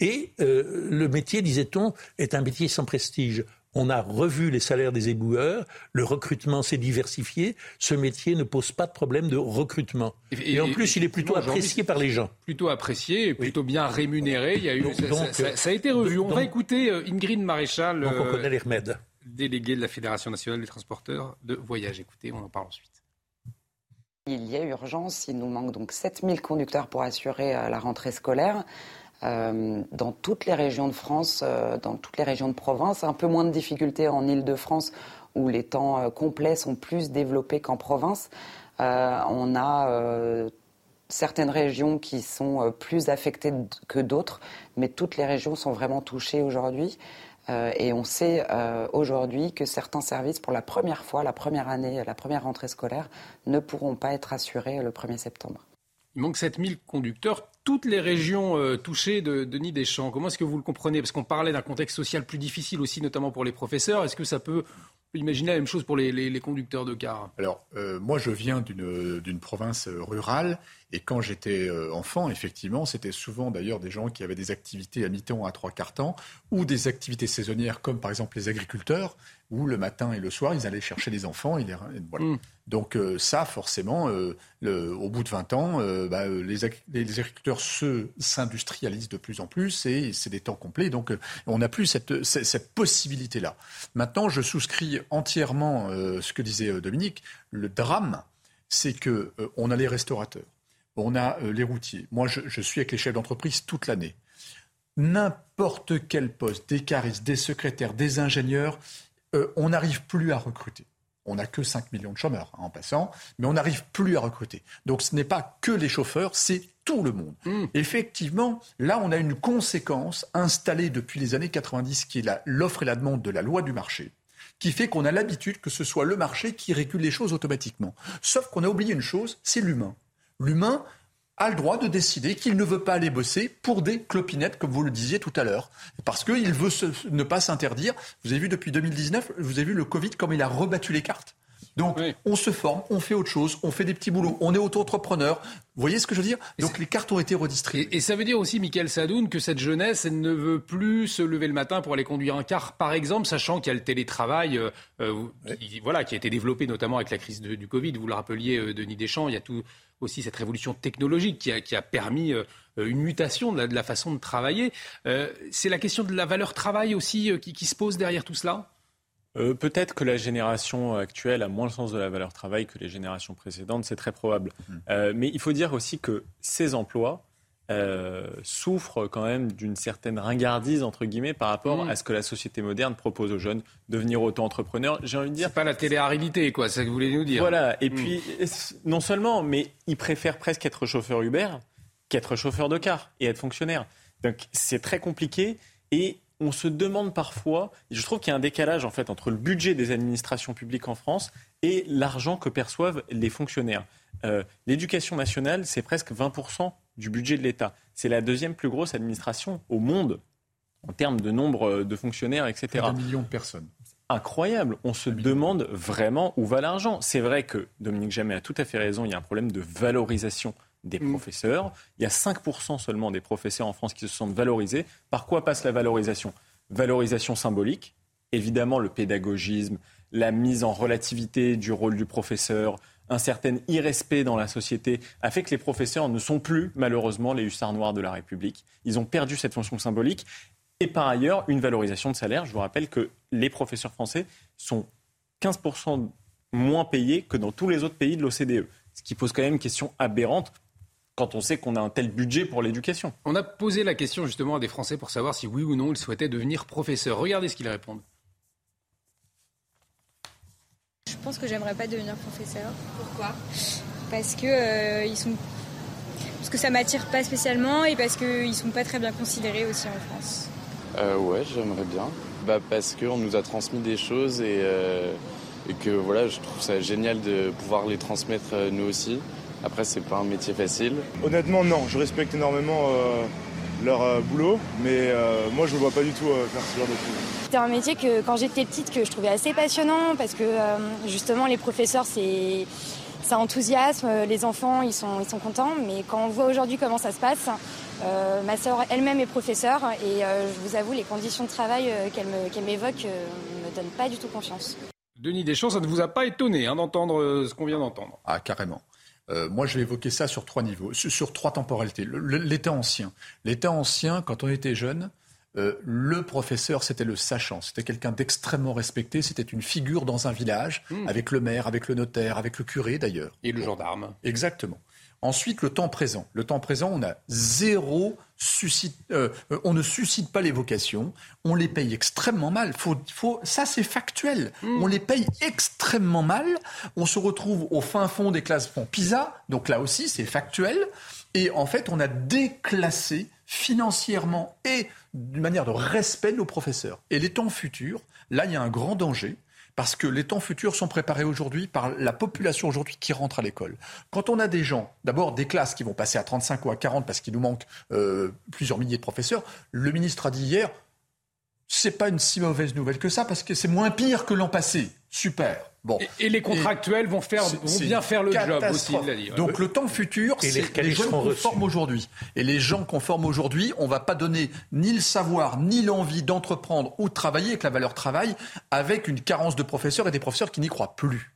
S22: Et euh, le métier, disait-on, est un métier sans prestige. On a revu les salaires des éboueurs, le recrutement s'est diversifié, ce métier ne pose pas de problème de recrutement. Et, en plus, il est plutôt apprécié par les gens.
S1: Plutôt apprécié, plutôt bien rémunéré. Il y a eu, ça, a été revu. On va écouter euh, Ingrid Maréchal,
S22: donc on connaît les remèdes.
S1: déléguée de la Fédération nationale des transporteurs de voyage. Écoutez, on en parle ensuite.
S42: Il y a urgence, il nous manque donc 7000 conducteurs pour assurer euh, la rentrée scolaire. Euh, dans toutes les régions de France, euh, dans toutes les régions de province. Un peu moins de difficultés en Ile-de-France où les temps euh, complets sont plus développés qu'en province. on a certaines régions qui sont plus affectées que d'autres, mais toutes les régions sont vraiment touchées aujourd'hui. et on sait aujourd'hui que certains services, pour la première fois, la première année, la première rentrée scolaire, ne pourront pas être assurés le 1er septembre.
S1: Il manque 7000 conducteurs. Toutes les régions euh, touchées de Denis Deschamps, comment est-ce que vous le comprenez? Parce qu'on parlait d'un contexte social plus difficile aussi, notamment pour les professeurs. Est-ce que ça peut imaginer la même chose pour les, conducteurs de car?
S35: Alors, euh, moi, je viens d'une province rurale Et quand j'étais euh, enfant, effectivement, c'était souvent d'ailleurs des gens qui avaient des activités à mi-temps, à trois quarts temps, ou des activités saisonnières comme par exemple les agriculteurs, où le matin et le soir, ils allaient chercher les enfants. Et voilà. Mm. Donc euh, ça, forcément, euh, au bout de 20 ans, bah, les, agriculteurs s'industrialisent de plus en plus et c'est des temps complets. Donc on n'a plus cette, cette possibilité-là. Maintenant, je souscris entièrement ce que disait Dominique. Le drame, c'est que on a les restaurateurs on a euh, les routiers. Moi, je, suis avec les chefs d'entreprise toute l'année. N'importe quel poste, des caristes, des secrétaires, des ingénieurs, euh, on n'arrive plus à recruter. On n'a que 5 millions de chômeurs hein, en passant, mais on n'arrive plus à recruter. Donc ce n'est pas que les chauffeurs, c'est tout le monde. Mmh. Effectivement, là, on a une conséquence installée depuis les années 90 qui est l'offre et la demande de la loi du marché qui fait qu'on a l'habitude que ce soit le marché qui régule les choses automatiquement. Sauf qu'on a oublié une chose, c'est l'humain l'humain a le droit de décider qu'il ne veut pas aller bosser pour des clopinettes, comme vous le disiez tout à l'heure. Parce qu'il veut ne pas s'interdire. Vous avez vu depuis 2019, vous avez vu le Covid, comme il a rebattu les cartes. Donc, on se forme, on fait autre chose, on fait des petits boulots, on est auto-entrepreneur. Vous voyez ce que je veux dire? Donc, les cartes ont été redistribuées.
S1: Et, ça veut dire aussi, Michael Sadoun, que cette jeunesse, elle ne veut plus se lever le matin pour aller conduire un car, par exemple, sachant qu'il y a le télétravail, euh, euh, qui, voilà, qui a été développé notamment avec la crise du Covid. Vous le rappeliez, euh, Denis Deschamps, il y a tout aussi cette révolution technologique qui a, permis une mutation de la, façon de travailler. c'est la question de la valeur travail aussi qui se pose derrière tout cela?
S36: Euh, peut-être que la génération actuelle a moins le sens de la valeur travail que les générations précédentes, c'est très probable. Mmh. Euh, mais il faut dire aussi que ces emplois euh, souffrent quand même d'une certaine ringardise, entre guillemets, par rapport mmh. à ce que la société moderne propose aux jeunes, devenir auto-entrepreneur.
S1: J'ai envie de dire. C'est pas la télé-réalité, quoi, c'est ce que vous voulez nous dire.
S36: Voilà. Et mmh. puis, non seulement, mais ils préfèrent presque être chauffeur Uber qu'être chauffeur de car et être fonctionnaire. Donc, c'est très compliqué. Et on se demande parfois, et je trouve qu'il y a un décalage en fait entre le budget des administrations publiques en France et l'argent que perçoivent les fonctionnaires. Euh, l'éducation nationale, c'est presque 20% du budget de l'État. C'est la deuxième plus grosse administration au monde en termes de nombre de fonctionnaires, etc.
S35: Un million de personnes.
S36: Incroyable. On se demande vraiment où va l'argent. C'est vrai que Dominique Jamais a tout à fait raison. Il y a un problème de valorisation des mm. professeurs. Il y a 5% seulement des professeurs en France qui se sentent valorisés. Par quoi passe la valorisation? Valorisation symbolique, évidemment le pédagogisme, la mise en relativité du rôle du professeur, un certain irrespect dans la société a fait que les professeurs ne sont plus malheureusement les hussards noirs de la République. Ils ont perdu cette fonction symbolique. Et par ailleurs, une valorisation de salaire. Je vous rappelle que les professeurs français sont 15% moins payés que dans tous les autres pays de l'OCDE. Ce qui pose quand même une question aberrante quand on sait qu'on a un tel budget pour l'éducation.
S1: On a posé la question justement à des Français pour savoir si oui ou non ils souhaitaient devenir professeurs. Regardez ce qu'ils répondent.
S31: Je pense que j'aimerais pas devenir professeur.
S37: Pourquoi?
S31: Parce que euh, ils sont parce que ça m'attire pas spécialement et parce qu'ils sont pas très bien considérés aussi en France.
S43: Euh, ouais, j'aimerais bien. Bah, parce qu'on nous a transmis des choses et, euh, et, que voilà, je trouve ça génial de pouvoir les transmettre euh, nous aussi. Après, c'est pas un métier facile.
S33: Honnêtement, non. Je respecte énormément euh, leur euh, boulot, mais euh, moi, je ne vois pas du tout faire ce genre de choses.
S31: C'était un métier que, quand j'étais petite, que je trouvais assez passionnant parce que justement, les professeurs, c'est ça enthousiasme, les enfants ils sont, ils sont contents, mais quand on voit aujourd'hui comment ça se passe, ma sœur elle-même est professeure et je vous avoue les conditions de travail qu'elle m'évoque ne me donnent pas du tout confiance.
S1: Denis Deschamps, ça ne vous a pas étonné hein, d'entendre ce qu'on vient d'entendre?
S35: Ah carrément. Euh, moi, je vais évoquer ça sur trois niveaux, sur, trois temporalités. L'état ancien. L'état ancien, quand on était jeune, euh, le professeur, c'était le sachant. C'était quelqu'un d'extrêmement respecté. C'était une figure dans un village, hmm. avec le maire, avec le notaire, avec le curé d'ailleurs.
S1: Et le gendarme.
S35: Exactement. Ensuite, le temps présent. Le temps présent, on a zéro suscite, euh, on ne suscite pas les vocations, on les paye extrêmement mal. Faut, faut, ça, c'est factuel. Hmm. On les paye extrêmement mal. On se retrouve au fin fond des classes PISA, donc là aussi, c'est factuel. Et en fait, on a déclassé financièrement et d'une manière de respect nos professeurs. Et les temps futurs, là, il y a un grand danger parce que les temps futurs sont préparés aujourd'hui par la population aujourd'hui qui rentre à l'école. Quand on a des gens, d'abord des classes qui vont passer à 35 ou à 40 parce qu'il nous manque euh, plusieurs milliers de professeurs, le ministre a dit hier, c'est pas une si mauvaise nouvelle que ça parce que c'est moins pire que l'an passé super. Bon.
S1: Et, les contractuels vont, faire, vont bien faire le job aussi, il
S35: dit. Donc le temps futur, c'est les, gens qu'on forme aujourd'hui. Et les gens qu'on forme aujourd'hui, on ne va pas donner ni le savoir, ni l'envie d'entreprendre ou de travailler avec la valeur travail, avec une carence de professeurs et des professeurs qui n'y croient plus.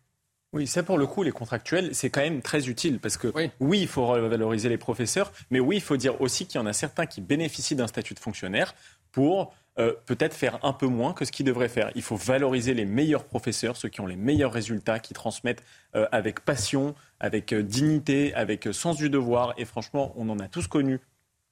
S36: Oui, ça pour le coup, les contractuels, c'est quand même très utile parce que oui. il faut revaloriser les professeurs, mais oui, il faut dire aussi qu'il y en a certains qui bénéficient d'un statut de fonctionnaire pour euh, peut-être faire un peu moins que ce qu'ils devraient faire. Il faut valoriser les meilleurs professeurs, ceux qui ont les meilleurs résultats, qui transmettent euh, avec passion, avec euh, dignité, avec sens du devoir. Et franchement, on en a tous connu,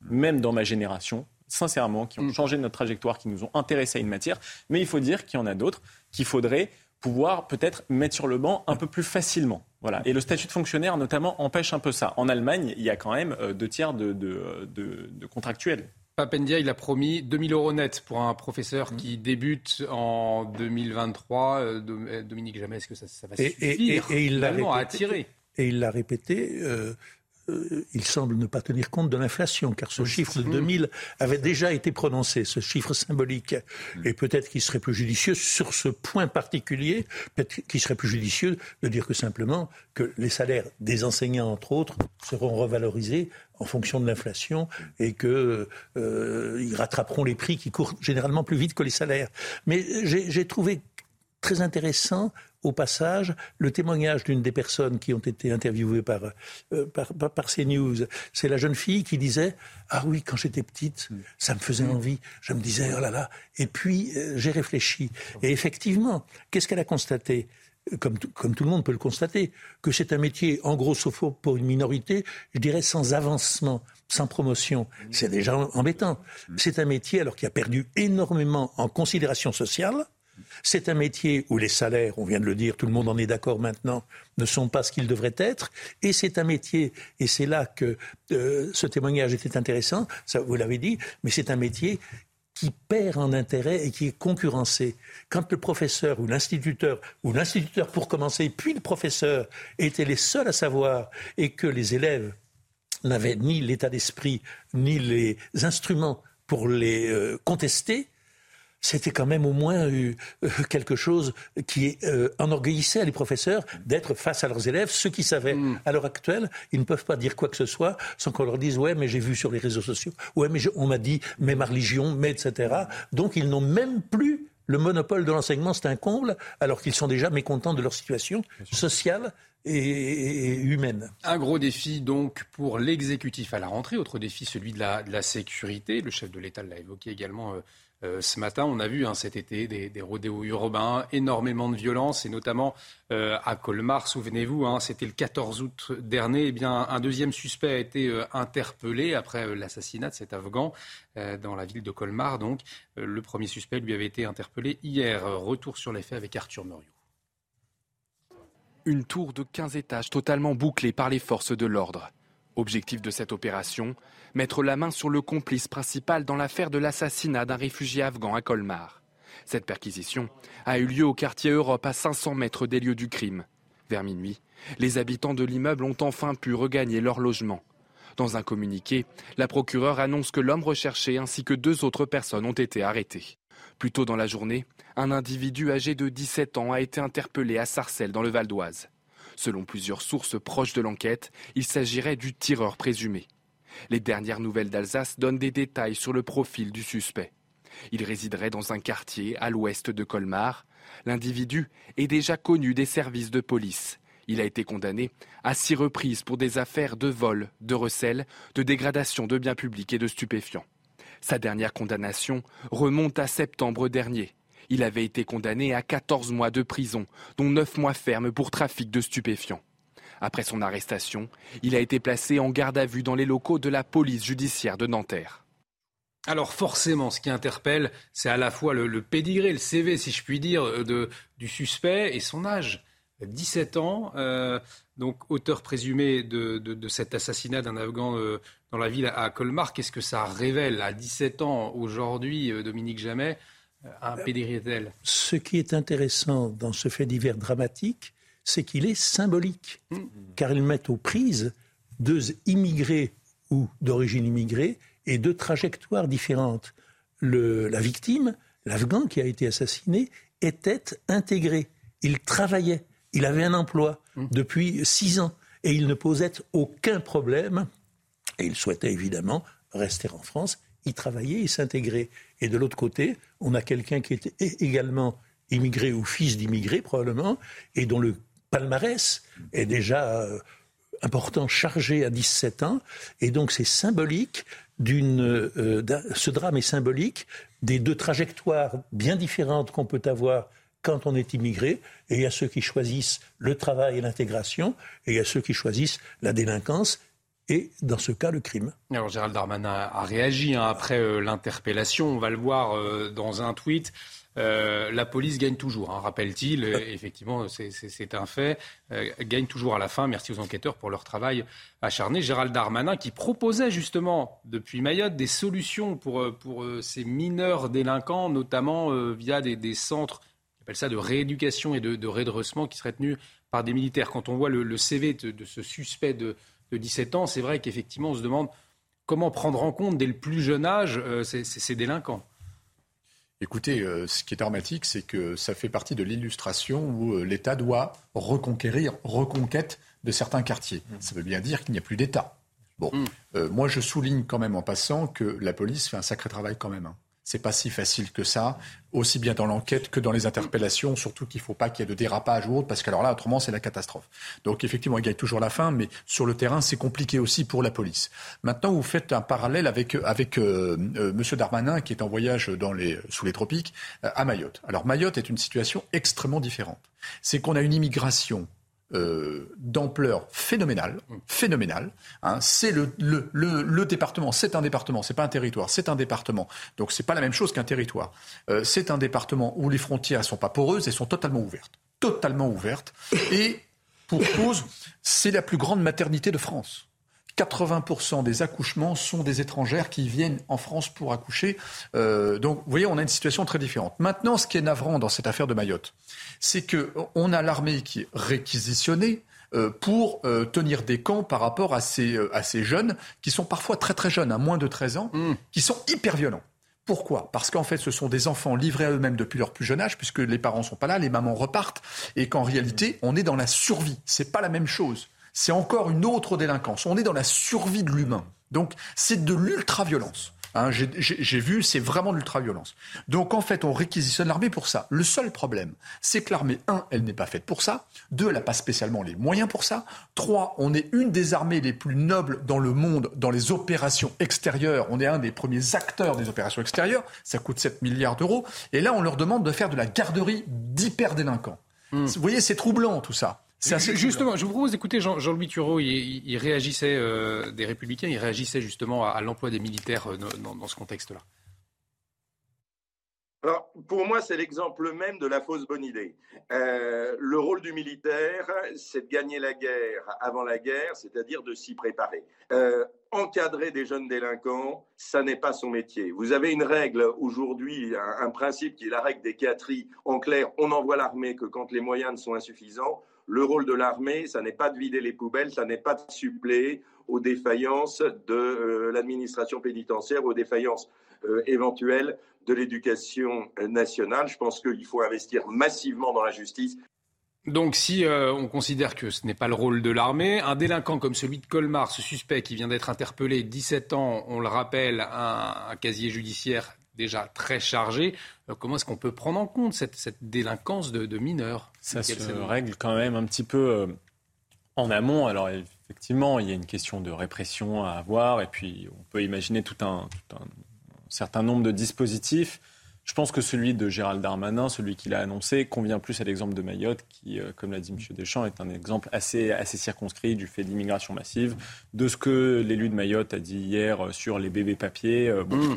S36: même dans ma génération, sincèrement, qui ont mm. changé notre trajectoire, qui nous ont intéressés à une matière. Mais il faut dire qu'il y en a d'autres qu'il faudrait pouvoir peut-être mettre sur le banc un peu plus facilement. Voilà. Et le statut de fonctionnaire, notamment, empêche un peu ça. En Allemagne, il y a quand même deux tiers de, de, de, contractuels.
S1: Papendia, il a promis 2000 euros net pour un professeur mmh. qui débute en 2023. Euh, euh, Dominique Jamais, est-ce que ça, va suffire
S22: et, et, il
S1: à attirer
S22: Et il l'a répété, euh, il semble ne pas tenir compte de l'inflation, car ce chiffre de 2000 avait déjà été prononcé, ce chiffre symbolique. Et peut-être qu'il serait plus judicieux, sur ce point particulier, peut-être qu'il serait plus judicieux de dire que simplement que les salaires des enseignants, entre autres, seront revalorisés en fonction de l'inflation et qu'ils euh, rattraperont les prix qui courent généralement plus vite que les salaires. Mais j'ai trouvé très intéressant au passage le témoignage d'une des personnes qui ont été interviewées par, euh, CNews. C'est la jeune fille qui disait Ah oui, quand j'étais petite, ça me faisait envie. Je me disais Oh là là. Et puis, euh, j'ai réfléchi. Et effectivement, qu'est-ce qu'elle a constaté? Comme, tout le monde peut le constater, que c'est un métier, en gros, sauf pour une minorité, je dirais sans avancement, sans promotion. C'est déjà embêtant. C'est un métier, alors qui a perdu énormément en considération sociale, c'est un métier où les salaires, on vient de le dire, tout le monde en est d'accord maintenant, ne sont pas ce qu'ils devraient être. Et c'est un métier, et c'est là que euh, ce témoignage était intéressant, vous l'avez dit, mais c'est un métier qui perd en intérêt et qui est concurrencé. Quand le professeur ou l'instituteur, ou l'instituteur pour commencer, puis le professeur étaient les seuls à savoir et que les élèves n'avaient ni l'état d'esprit, ni les instruments pour les euh, contester, c'était quand même au moins euh, euh, quelque chose qui euh, enorgueillissait les professeurs d'être face à leurs élèves, ceux qui savaient. Mm. À l'heure actuelle, ils ne peuvent pas dire quoi que ce soit sans qu'on leur dise ouais mais j'ai vu sur les réseaux sociaux, ouais mais on m'a dit mais ma religion, mais etc. Donc ils n'ont même plus le monopole de l'enseignement, c'est un comble, alors qu'ils sont déjà mécontents de leur situation sociale et, humaine.
S1: Un gros défi donc pour l'exécutif à la rentrée. Autre défi, celui de la, de la sécurité. Le chef de l'État l'a évoqué également euh, ce matin, on a vu hein, cet été des, rodéos urbains, énormément de violence, et notamment euh, à Colmar. Souvenez-vous, hein, c'était le 14 août dernier. Eh bien, un deuxième suspect a été euh, interpellé après l'assassinat de cet Afghan dans la ville de Colmar. Donc, le premier suspect lui avait été interpellé hier. Retour sur les faits avec Arthur Muriot.
S4: Une tour de 15 étages totalement bouclée par les forces de l'ordre. Objectif de cette opération, mettre la main sur le complice principal dans l'affaire de l'assassinat d'un réfugié afghan à Colmar. Cette perquisition a eu lieu au quartier Europe à 500 mètres des lieux du crime. Vers minuit, les habitants de l'immeuble ont enfin pu regagner leur logement. Dans un communiqué, la procureure annonce que l'homme recherché ainsi que deux autres personnes ont été arrêtés. Plus tôt dans la journée, un individu âgé de 17 ans a été interpellé à Sarcelles dans le Val d'Oise. Selon plusieurs sources proches de l'enquête, il s'agirait du tireur présumé. Les dernières nouvelles d'Alsace donnent des détails sur le profil du suspect. Il résiderait dans un quartier à l'ouest de Colmar. L'individu est déjà connu des services de police. Il a été condamné à six reprises pour des affaires de vol, de recel, de dégradation de biens publics et de stupéfiants. Sa dernière condamnation remonte à septembre dernier. Il avait été condamné à 14 mois de prison, dont 9 mois fermes pour trafic de stupéfiants. Après son arrestation, il a été placé en garde à vue dans les locaux de la police judiciaire de Nanterre.
S1: Alors forcément, ce qui interpelle, c'est à la fois le, pédigré, le CV, si je puis dire, euh, du suspect et son âge. 17 ans, euh, donc auteur présumé de, cet assassinat d'un Afghan euh, dans la ville à Colmar. Qu'est-ce que ça révèle à 17 ans aujourd'hui, Dominique Jamais? Un
S22: Ce qui est intéressant dans ce fait divers dramatique, c'est qu'il est symbolique, mm. car il met aux prises deux immigrés ou d'origine immigrée et deux trajectoires différentes. la victime, l'Afghan qui a été assassiné, était intégré. il travaillait, il avait un emploi mmh. depuis six ans et il ne posait aucun problème. Et il souhaitait évidemment rester en France, y travailler et s'intégrer. Et de l'autre côté, on a quelqu'un qui était également immigré ou fils d'immigré probablement, et dont le palmarès est déjà euh, important, chargé à 17 ans. Et donc c'est symbolique d'une, euh, ce drame est symbolique des deux trajectoires bien différentes qu'on peut avoir quand on est immigré, et il y a ceux qui choisissent le travail et l'intégration, et il y a ceux qui choisissent la délinquance et dans ce cas le crime.
S1: Alors Gérald Darmanin a, réagi hein, après euh, l'interpellation, on va le voir euh, dans un tweet. Euh, la police gagne toujours, hein, rappelle-t-il. (laughs) Effectivement, c'est un fait. gagne toujours à la fin. Merci aux enquêteurs pour leur travail acharné. Gérald Darmanin qui proposait justement depuis Mayotte des solutions pour, pour ces mineurs délinquants, notamment via des, centres, on appelle ça de rééducation et de, redressement qui seraient tenus par des militaires. Quand on voit le, CV de ce suspect de de 17 ans, c'est vrai qu'effectivement, on se demande comment prendre en compte dès le plus jeune âge euh, ces, délinquants.
S35: Écoutez, euh, ce qui est dramatique, c'est que ça fait partie de l'illustration où euh, l'État doit reconquérir, reconquête de certains quartiers. Mmh. Ça veut bien dire qu'il n'y a plus d'État. Bon, mmh. moi je souligne quand même en passant que la police fait un sacré travail quand même. Hein c'est pas si facile que ça, aussi bien dans l'enquête que dans les interpellations, surtout qu'il ne faut pas qu'il y ait de dérapage ou autre, parce qu'alors là, autrement, c'est la catastrophe. Donc effectivement, il gagne toujours la fin, mais sur le terrain, c'est compliqué aussi pour la police. Maintenant, vous faites un parallèle avec, avec euh, euh, M. Darmanin, qui est en voyage dans les, sous les tropiques, euh, à Mayotte. Alors Mayotte est une situation extrêmement différente. C'est qu'on a une immigration euh, d'ampleur phénoménale, phénoménale. Hein. C'est le, le, le, département, c'est un département, c'est pas un territoire, c'est un département. Donc c'est pas la même chose qu'un territoire. Euh, c'est un département où les frontières sont pas poreuses et sont totalement ouvertes, totalement ouvertes. Et pour cause, c'est la plus grande maternité de France. 80% des accouchements sont des étrangères qui viennent en France pour accoucher. Euh, donc, vous voyez, on a une situation très différente. Maintenant, ce qui est navrant dans cette affaire de Mayotte, c'est qu'on a l'armée qui est réquisitionnée euh, pour euh, tenir des camps par rapport à ces, à ces jeunes qui sont parfois très très jeunes, à moins de 13 ans, mmh. qui sont hyper violents. Pourquoi? Parce qu'en fait, ce sont des enfants livrés à eux-mêmes depuis leur plus jeune âge, puisque les parents sont pas là, les mamans repartent, et qu'en réalité, on est dans la survie. C'est pas la même chose c'est encore une autre délinquance. On est dans la survie de l'humain. Donc c'est de l'ultra-violence. Hein, j'ai vu, c'est vraiment de l'ultra-violence. Donc en fait, on réquisitionne l'armée pour ça. Le seul problème, c'est que l'armée, un, elle n'est pas faite pour ça. Deux, elle n'a pas spécialement les moyens pour ça. Trois, on est une des armées les plus nobles dans le monde dans les opérations extérieures. On est un des premiers acteurs des opérations extérieures. Ça coûte 7 milliards d'euros. Et là, on leur demande de faire de la garderie d'hyper-délinquants. Hmm. Vous voyez, c'est troublant tout ça.
S1: Justement, je vous propose d'écouter Jean-Louis Thureau. Il, réagissait, euh, des Républicains, il réagissait justement à, l'emploi des militaires euh, dans, ce contexte-là.
S44: Alors, pour moi, c'est l'exemple même de la fausse bonne idée. Euh, le rôle du militaire, c'est de gagner la guerre avant la guerre, c'est-à-dire de s'y préparer. encadrer des jeunes délinquants, ça n'est pas son métier. Vous avez une règle aujourd'hui, un, un, principe qui est la règle des quatries. En clair, on n'envoie l'armée que quand les moyens ne sont insuffisants. Le rôle de l'armée, ça n'est pas de vider les poubelles, ça n'est pas de suppléer aux défaillances de euh, l'administration pénitentiaire, aux défaillances euh, éventuelles de l'éducation nationale. Je pense qu'il faut investir massivement dans la justice.
S1: Donc si euh, on considère que ce n'est pas le rôle de l'armée, un délinquant comme celui de Colmar, ce suspect qui vient d'être interpellé, 17 ans, on le rappelle, un casier judiciaire déjà très chargé. Euh, comment est-ce qu'on peut prendre en compte cette, délinquance de, mineurs?
S36: Ça se règle quand même un petit peu euh, en amont. Alors effectivement, il y a une question de répression à avoir et puis on peut imaginer tout un certain nombre de dispositifs. Je pense que celui de Gérald Darmanin, celui qu'il a annoncé, convient plus à l'exemple de Mayotte, qui, euh, comme l'a dit M. Deschamps, est un exemple assez, assez circonscrit du fait de l'immigration massive, de ce que l'élu de Mayotte a dit hier sur les bébés papiers, euh, mm.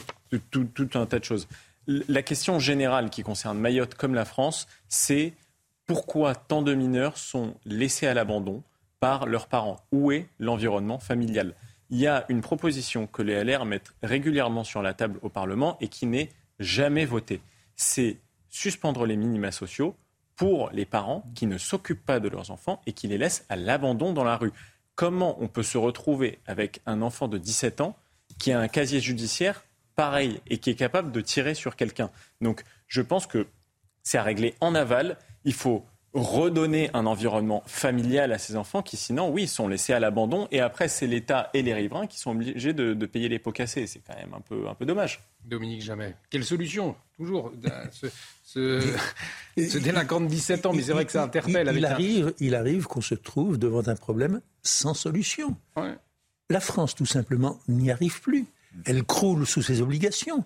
S36: tout, tout, un tas de choses. La question générale qui concerne Mayotte comme la France, c'est pourquoi tant de mineurs sont laissés à l'abandon par leurs parents? Où est l'environnement familial? Il y a une proposition que les LR mettent régulièrement sur la table au Parlement et qui n'est jamais voté. C'est suspendre les minima sociaux pour les parents qui ne s'occupent pas de leurs enfants et qui les laissent à l'abandon dans la rue. Comment on peut se retrouver avec un enfant de 17 ans qui a un casier judiciaire pareil et qui est capable de tirer sur quelqu'un? Donc je pense que c'est à régler en aval. Il faut redonner un environnement familial à ces enfants qui, sinon, oui, sont laissés à l'abandon. Et après, c'est l'État et les riverains qui sont obligés de, payer les pots cassés. C'est quand même un peu, un peu dommage.
S1: Dominique Jamais. Quelle solution Toujours. (laughs) Ce, ce, délinquant de 17 ans, mais c'est vrai que ça interpelle.
S22: Il, arrive, il arrive qu'on se trouve devant un problème sans solution. La France, tout simplement, n'y arrive plus. Elle croule sous ses obligations.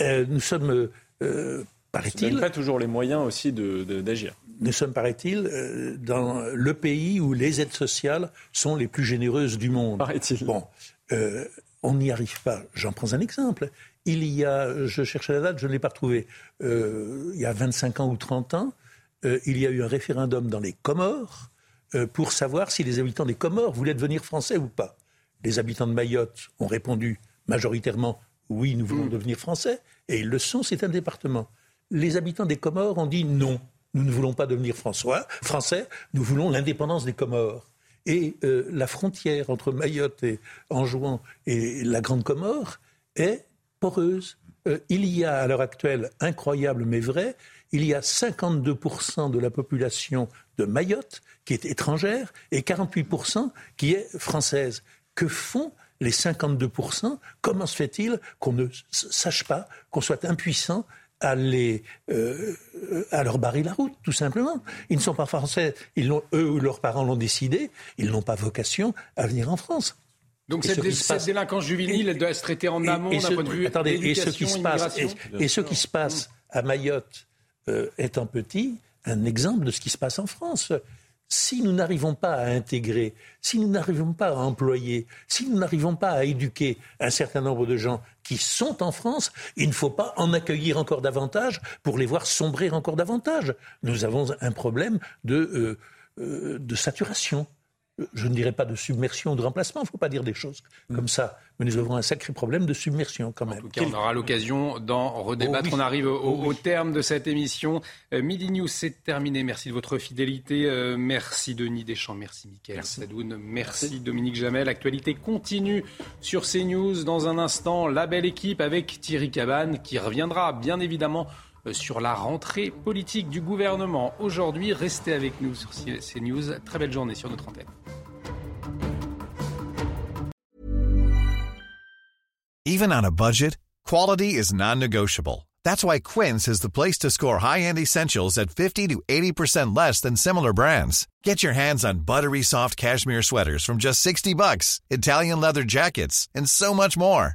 S22: Euh, nous sommes, euh, paraît-il...
S36: pas toujours les moyens aussi d'agir.
S22: nous sommes, paraît-il, euh, dans le pays où les aides sociales sont les plus généreuses du monde.
S36: Paraît-il.
S22: Bon, euh, on n'y arrive pas. J'en prends un exemple. Il y a, je cherchais la date, je ne l'ai pas retrouvée, il y a 25 ans ou 30 ans, il y a eu un référendum dans les Comores pour savoir si les habitants des Comores voulaient devenir français ou pas. Les habitants de Mayotte ont répondu majoritairement oui, nous voulons mm. devenir français, et ils le sont, c'est un département. Les habitants des Comores ont dit non, nous ne voulons pas devenir François, français, nous voulons l'indépendance des Comores. Et euh, la frontière entre Mayotte et Anjouan et la Grande Comore est Euh, il y a à l'heure actuelle, incroyable mais vrai, il y a 52% de la population de Mayotte qui est étrangère et 48% qui est française. Que font les 52%, comment se fait-il qu'on ne sache pas, qu'on soit impuissant à, les, euh, à leur barrer la route, tout simplement? Ils ne sont pas français, ils eux ou leurs parents l'ont décidé, ils n'ont pas vocation à venir en France.
S1: Donc cette, délinquance juvénile, elle doit se traiter en amont d'un point de vue
S22: attendez, et ce qui se passe, et, ce qui se passe à Mayotte euh, étant petit, un exemple de ce qui se passe en France. Si nous n'arrivons pas à intégrer, si nous n'arrivons pas à employer, si nous n'arrivons pas à éduquer un certain nombre de gens qui sont en France, il ne faut pas en accueillir encore davantage pour les voir sombrer encore davantage. Nous avons un problème de, euh, euh, de saturation je ne dirais pas de submersion ou de remplacement, il ne faut pas dire des choses comme ça. Mais nous avons un sacré problème de submersion quand même.
S1: En tout cas, on aura l'occasion d'en redébattre. Oh on arrive au, oh terme de cette émission. Euh, Midi News, c'est terminé. Merci de votre fidélité. Euh, merci Denis Deschamps, merci Mickaël Sadoun, merci, Dominique Jamel. L'actualité continue sur CNews. Dans un instant, la belle équipe avec Thierry Cabane qui reviendra bien évidemment sur la rentrée politique du gouvernement. Aujourd'hui, restez avec nous sur CNews. Très belle journée sur notre antenne.
S45: Even on a budget, quality is non-negotiable. That's why Quince is the place to score high-end essentials at 50 to 80% less than similar brands. Get your hands on buttery soft cashmere sweaters from just 60 bucks, Italian leather jackets, and so much more.